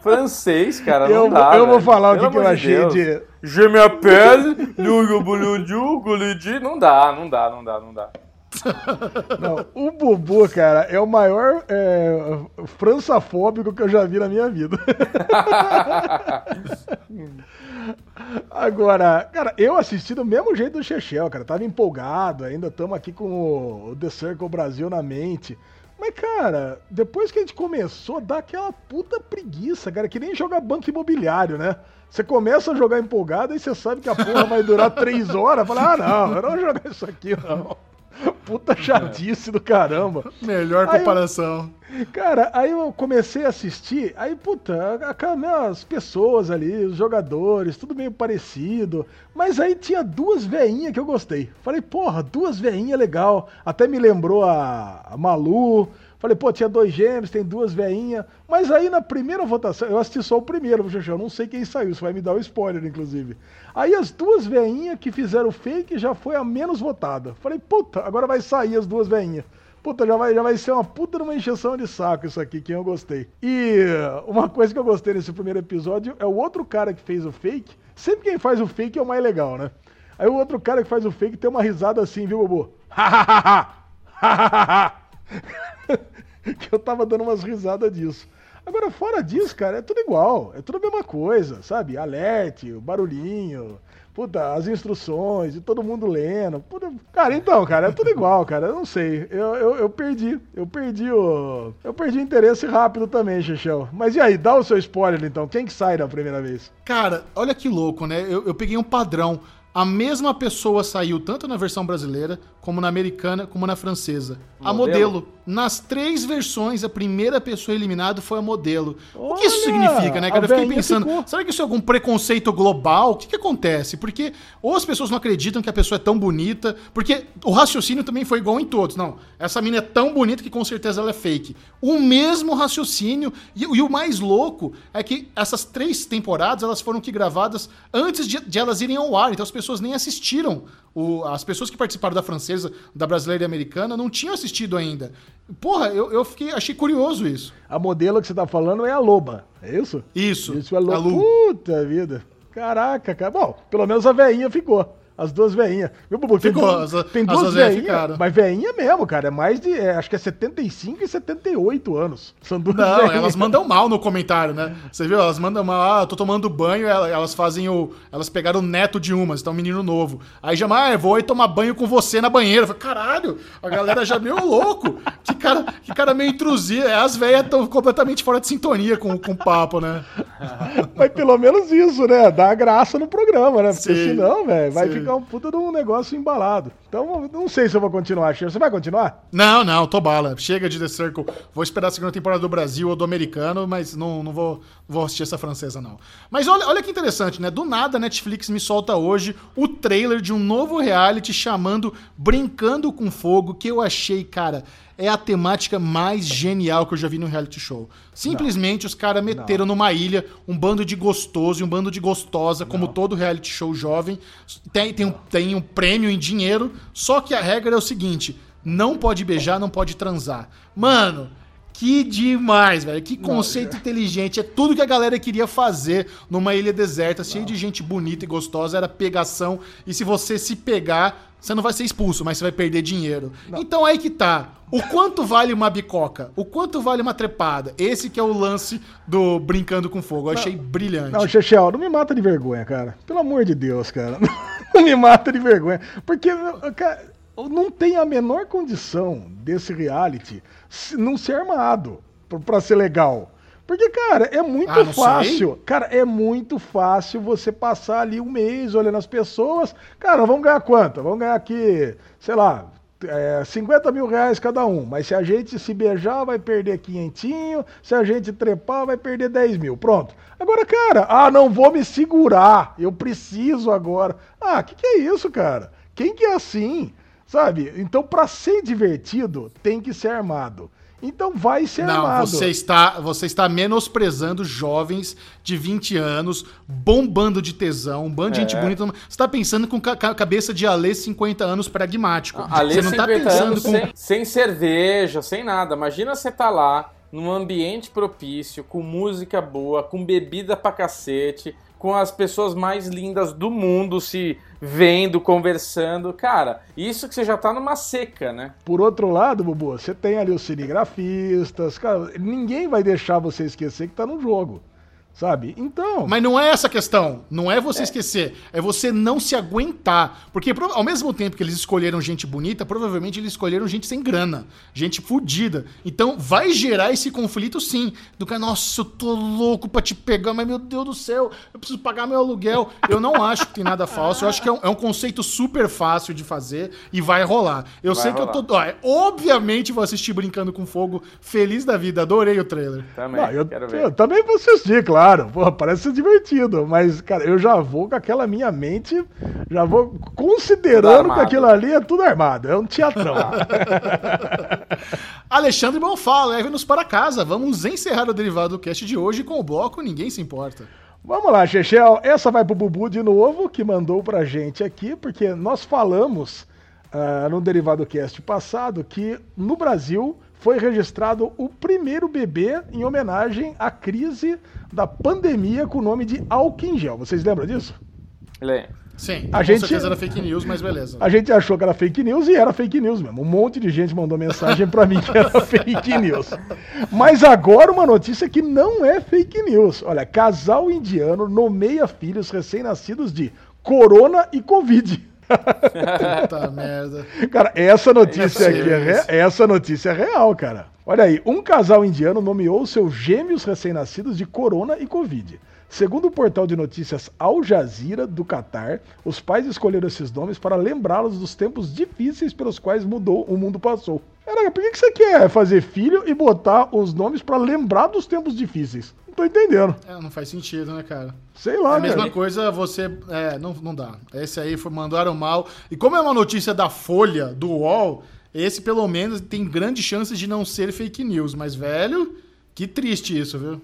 Francês, cara, não Eu, dá. eu vou velho. falar o Pelo que, que eu achei Deus. de. Je m'appelle. Não dá, não dá, não dá, não dá. Não, o Bubu, cara, é o maior é, françafóbico que eu já vi na minha vida. Agora, cara, eu assisti do mesmo jeito do Chechel, cara. Tava empolgado, ainda estamos aqui com o, The Circle Brasil na mente. Mas, cara, depois que a gente começou, dá aquela puta preguiça, cara, que nem jogar banco imobiliário, né? Você começa a jogar empolgado e você sabe que a porra vai durar três horas. Fala, ah, não, eu não vou jogar isso aqui, não. Puta chatice do caramba. Melhor Aí comparação. Cara, aí eu comecei a assistir, aí, puta, aquelas pessoas ali, os jogadores, tudo meio parecido. Mas aí tinha duas veinhas que eu gostei. Falei, porra, duas veinhas legal. Até me lembrou a, a Malu. Falei, pô, tinha dois gêmeos, tem duas veinhas. Mas aí na primeira votação, eu assisti só o primeiro, Xuxa, eu não sei quem saiu, isso vai me dar o spoiler, inclusive. Aí as duas veinhas que fizeram fake já foi a menos votada. Falei, puta, agora vai sair as duas veinhas. Puta, já vai, já vai ser uma puta de uma encheção de saco isso aqui, que eu gostei. E uma coisa que eu gostei nesse primeiro episódio é o outro cara que fez o fake. Sempre quem faz o fake é o mais legal, né? Aí o outro cara que faz o fake tem uma risada assim, viu, Bobo? que eu tava dando umas risadas disso. Agora, fora disso, cara, é tudo igual. É tudo a mesma coisa, sabe? Alerte, o barulhinho, puta, as instruções, e todo mundo lendo. Puta, cara, então, cara, é tudo igual, cara. Eu não sei. Eu, eu, eu perdi. Eu perdi o. Eu perdi o interesse rápido também, Chechel. Mas e aí, dá o seu spoiler então. Quem que sai da primeira vez? Cara, olha que louco, né? Eu, eu peguei um padrão. A mesma pessoa saiu tanto na versão brasileira, como na americana, como na francesa. A Modelo? modelo. Nas três versões, a primeira pessoa eliminada foi a modelo. o que isso Olha, significa, né, cara? Eu fiquei pensando, ficou. será que isso é algum preconceito global? O que, que acontece? Porque ou as pessoas não acreditam que a pessoa é tão bonita, porque o raciocínio também foi igual em todos. Não, essa mina é tão bonita que com certeza ela é fake. O mesmo raciocínio. E, e o mais louco é que essas três temporadas, elas foram que gravadas antes de, de elas irem ao ar. Então as pessoas nem assistiram. O- as pessoas que participaram da francesa, da brasileira e americana não tinham assistido ainda. Porra, eu, eu fiquei, achei curioso isso. A modelo que você tá falando é a Loba, é isso? Isso. Isso é louco. a Lu. Puta vida. Caraca, cara. Bom, pelo menos a veinha ficou. As duas veinhas. Viu, Bubu? Tem Ficou, du- as- tem as duas duas veinhas. Mas veinha mesmo, cara. É mais de. é, acho que é 75 e 78 anos. São duas Não, veinhas. elas mandam mal no comentário, né? Você viu? Elas mandam mal, ah, tô tomando banho, ela- elas fazem o. Elas pegaram o neto de umas, então um menino novo. Aí já, ah, eu vou aí tomar banho com você na banheira. Eu falei, caralho, a galera já meio louco. Que cara, que cara meio intrusivo. As velhas estão completamente fora de sintonia com, com o papo, né? Mas pelo menos isso, né? Dá graça no programa, né? Porque Sim, senão, velho, vai sim. ficar um puta de um negócio embalado. Então, não sei se eu vou continuar. Chico. Você vai continuar? Não, não, tô bala. Chega de The Circle. Vou esperar a segunda temporada do Brasil ou do americano, mas não, não vou, vou assistir essa francesa, não. Mas olha, olha que interessante, né? Do nada a Netflix me solta hoje o trailer de um novo reality chamando Brincando com Fogo, que eu achei, cara, é a temática mais genial que eu já vi no reality show. Simplesmente os caras meteram numa ilha um bando de gostoso e um bando de gostosa, como todo reality show jovem. Tem, tem, um, tem um prêmio em dinheiro, só que a regra é o seguinte: não pode beijar, não pode transar. Mano, Que demais, velho. Que conceito inteligente. É tudo que a galera queria fazer numa ilha deserta, cheia de gente bonita e gostosa. Era pegação. E se você se pegar, você não vai ser expulso, mas você vai perder dinheiro. Então aí que tá. O quanto vale uma bicoca? O quanto vale uma trepada? Esse que é o lance do Brincando com Fogo. Eu achei brilhante. Não, Chechel, não me mata de vergonha, cara. Pelo amor de Deus, cara. Não me mata de vergonha. Porque, cara, não tem a menor condição desse reality não ser armado pra ser legal. Porque, cara, é muito Ah, fácil. Cara, é muito fácil você passar ali um mês olhando as pessoas. Cara, vamos ganhar quanto? Vamos ganhar aqui, sei lá, é, 50 mil reais cada um. Mas se a gente se beijar, vai perder quinhentinho. Se a gente trepar, vai perder 10 mil. Pronto. Agora, cara, ah, não vou me segurar. Eu preciso agora. Ah, que que é isso, cara? Quem que é assim? Sabe? Então, pra ser divertido, tem que ser armado. Então vai ser Não, armado. você está, você está menosprezando jovens de 20 anos, bombando de tesão, um bando de gente bonita. Você está pensando com ca- ca- cabeça de Alê 50 anos pragmático. Ali você não está 50 pensando anos com. sem, sem cerveja, sem nada. Imagina você tá lá, num ambiente propício, com música boa, com bebida pra cacete, com as pessoas mais lindas do mundo se vendo, conversando. Cara, isso que você já tá numa seca, né? Por outro lado, Bubu, você tem ali os cinegrafistas, cara, ninguém vai deixar você esquecer que tá no jogo, sabe? Então, Mas não é essa a questão. Não é você esquecer. É você não se aguentar. Porque ao mesmo tempo que eles escolheram gente bonita, provavelmente eles escolheram gente sem grana. Gente fodida. Então vai gerar esse conflito sim. Do cara, nossa, eu tô louco pra te pegar, mas meu Deus do céu, eu preciso pagar meu aluguel. Eu não acho que tem nada falso. Eu acho que é um, é um conceito super fácil de fazer e vai rolar. Eu Vai sei que eu tô. ó, é- obviamente vou assistir Brincando com Fogo, feliz da vida. Adorei o trailer. Também, não, eu, quero ver. eu também vou assistir, claro. Porra, parece ser divertido, mas, cara, eu já vou com aquela minha mente, já vou considerando que aquilo ali é tudo armado, é um teatrão. Alexandre Bonfá, leve-nos para casa. Vamos encerrar o derivado do cast de hoje com o bloco Ninguém Se Importa. Vamos lá, Chechel. Essa vai pro Bubu de novo, que mandou pra gente aqui, porque nós falamos ah, no Derivado Cast passado que no Brasil foi registrado o primeiro bebê em homenagem à crise da pandemia com o nome de álcool em gel. Vocês lembram disso? Lembra? Sim, A com gente- certeza era fake news, mas beleza. A gente achou que era fake news e era fake news mesmo. Um monte de gente mandou mensagem pra mim que era fake news. Mas agora uma notícia que não é fake news. Olha, casal indiano nomeia filhos recém-nascidos de corona e covid. Puta merda. Cara, essa notícia aqui é, re- essa notícia é real, cara. Olha aí, um casal indiano nomeou seus gêmeos recém-nascidos de corona e covid. Segundo o portal de notícias Al Jazeera do Catar, os pais escolheram esses nomes para lembrá-los dos tempos difíceis pelos quais mudou o mundo passou. Caraca, por que que você quer fazer filho e botar os nomes para lembrar dos tempos difíceis? Não tô entendendo. É, não faz sentido, né, cara? Sei lá, a mesma cara. coisa você. É, não, não dá. Esse aí foi, mandaram mal. E como é uma notícia da Folha, do UOL, esse pelo menos tem grandes chances de não ser fake news. Mas, velho, que triste isso, viu?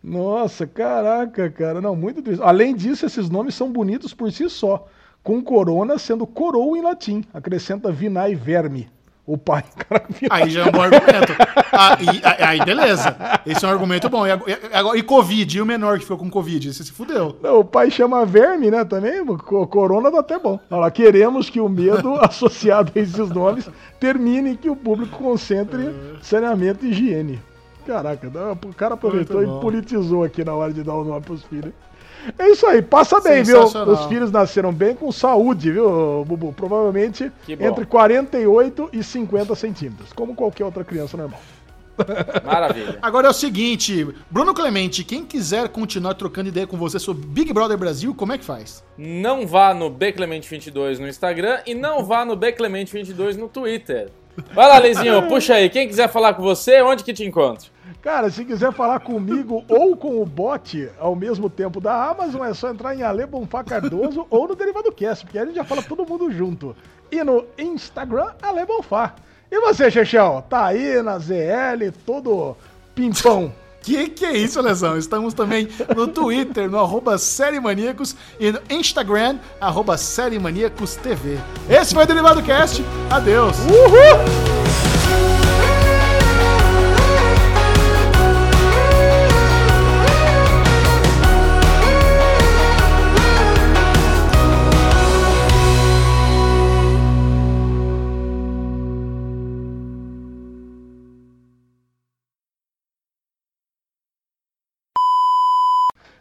Nossa, caraca, cara. Não, muito triste. Além disso, esses nomes são bonitos por si só. Com corona sendo coroa em latim. Acrescenta vinai verme. O pai. Cara, Aí já é um bom argumento. Ah, e- aí, aí, beleza. Esse é um argumento bom. E, e, agora- e Covid? E o menor que ficou com Covid? Você se fudeu. Não, o pai chama verme, né? Também. Co- Corona dá até bom. Olha lá, queremos que o medo associado a esses nomes termine e que o público concentre saneamento e higiene. Caraca, o cara aproveitou e politizou aqui na hora de dar o nome pros filhos. É isso aí, passa bem, viu? Os filhos nasceram bem com saúde, viu, Bubu? Provavelmente entre 48 e 50 centímetros, como qualquer outra criança normal. Maravilha. Agora é o seguinte, Bruno Clemente, quem quiser continuar trocando ideia com você sobre Big Brother Brasil, como é que faz? Não vá no Bclemente22 no Instagram e não vá no Bclemente22 no Twitter. Vai lá, Leizinho, puxa aí. Quem quiser falar com você, onde que te encontro? Cara, se quiser falar comigo ou com o bot ao mesmo tempo da Amazon, é só entrar em Ale Bonfá Cardoso ou no Derivado Cast, porque aí a gente já fala todo mundo junto. E no Instagram, Ale Bonfá. E você, Chechel? Tá aí na ZL, todo pimpão. Que que é isso, Lesão? Estamos também no Twitter, no arroba Série Maníacos e no Instagram, arroba Série Maníacos TV. Esse foi o Derivado Cast. Adeus. Uhul!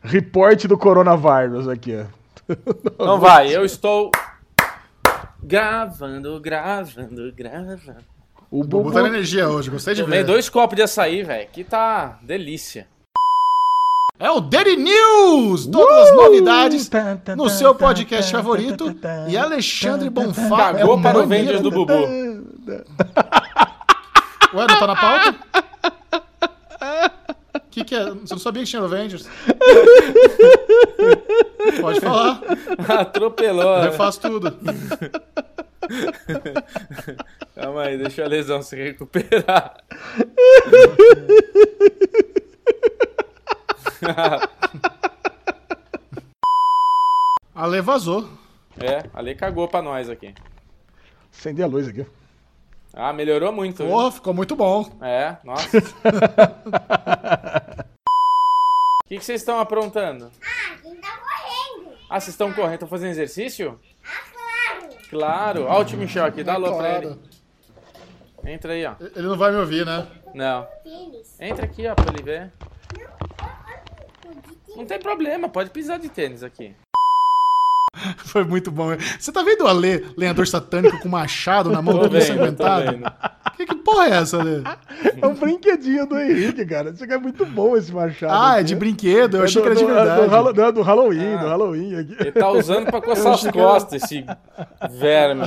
Reporte do coronavírus aqui, ó. Não vai, eu estou gravando, gravando, gravando. O Bubu tá na energia hoje, gostei de Tomei ver. dois copos de açaí, velho. Que tá delícia. É o Daily News! Todas as novidades no seu podcast favorito. E Alexandre Bonfá é Cagou o para o. Avengers do Bubu. Ué, não tá na pauta? O que, que é? Você não sabia que tinha Avengers? Pode falar, Atropelou. eu refaço tudo. Calma aí, deixa a lesão se recuperar. Ale vazou. É, ali cagou pra nós aqui. Acender a luz aqui. Ah, melhorou muito. Porra, ficou muito bom. É, nossa. O que, que vocês estão aprontando? Ah, quem tá correndo? Ah, vocês estão correndo? Estão fazendo exercício? Claro. Olha o tio Michel aqui, dá alô pra ele. Claro. Entra aí, ó. Ele não vai me ouvir, né? Não. Tênis. Entra aqui, ó, pra ele ver. Não tem problema, pode pisar de tênis aqui. Foi muito bom. Você tá vendo o Ale, lenhador satânico, com machado na mão todo ensanguentado? Que, que porra é essa, Ale? É um brinquedinho do Henrique, cara. Isso aqui é muito bom esse machado. Ah, é aqui. de brinquedo. Eu achei que era de do, verdade. Do, não, do Halloween, Ah. do Halloween aqui. Ele tá usando pra coçar as costas, esse verme.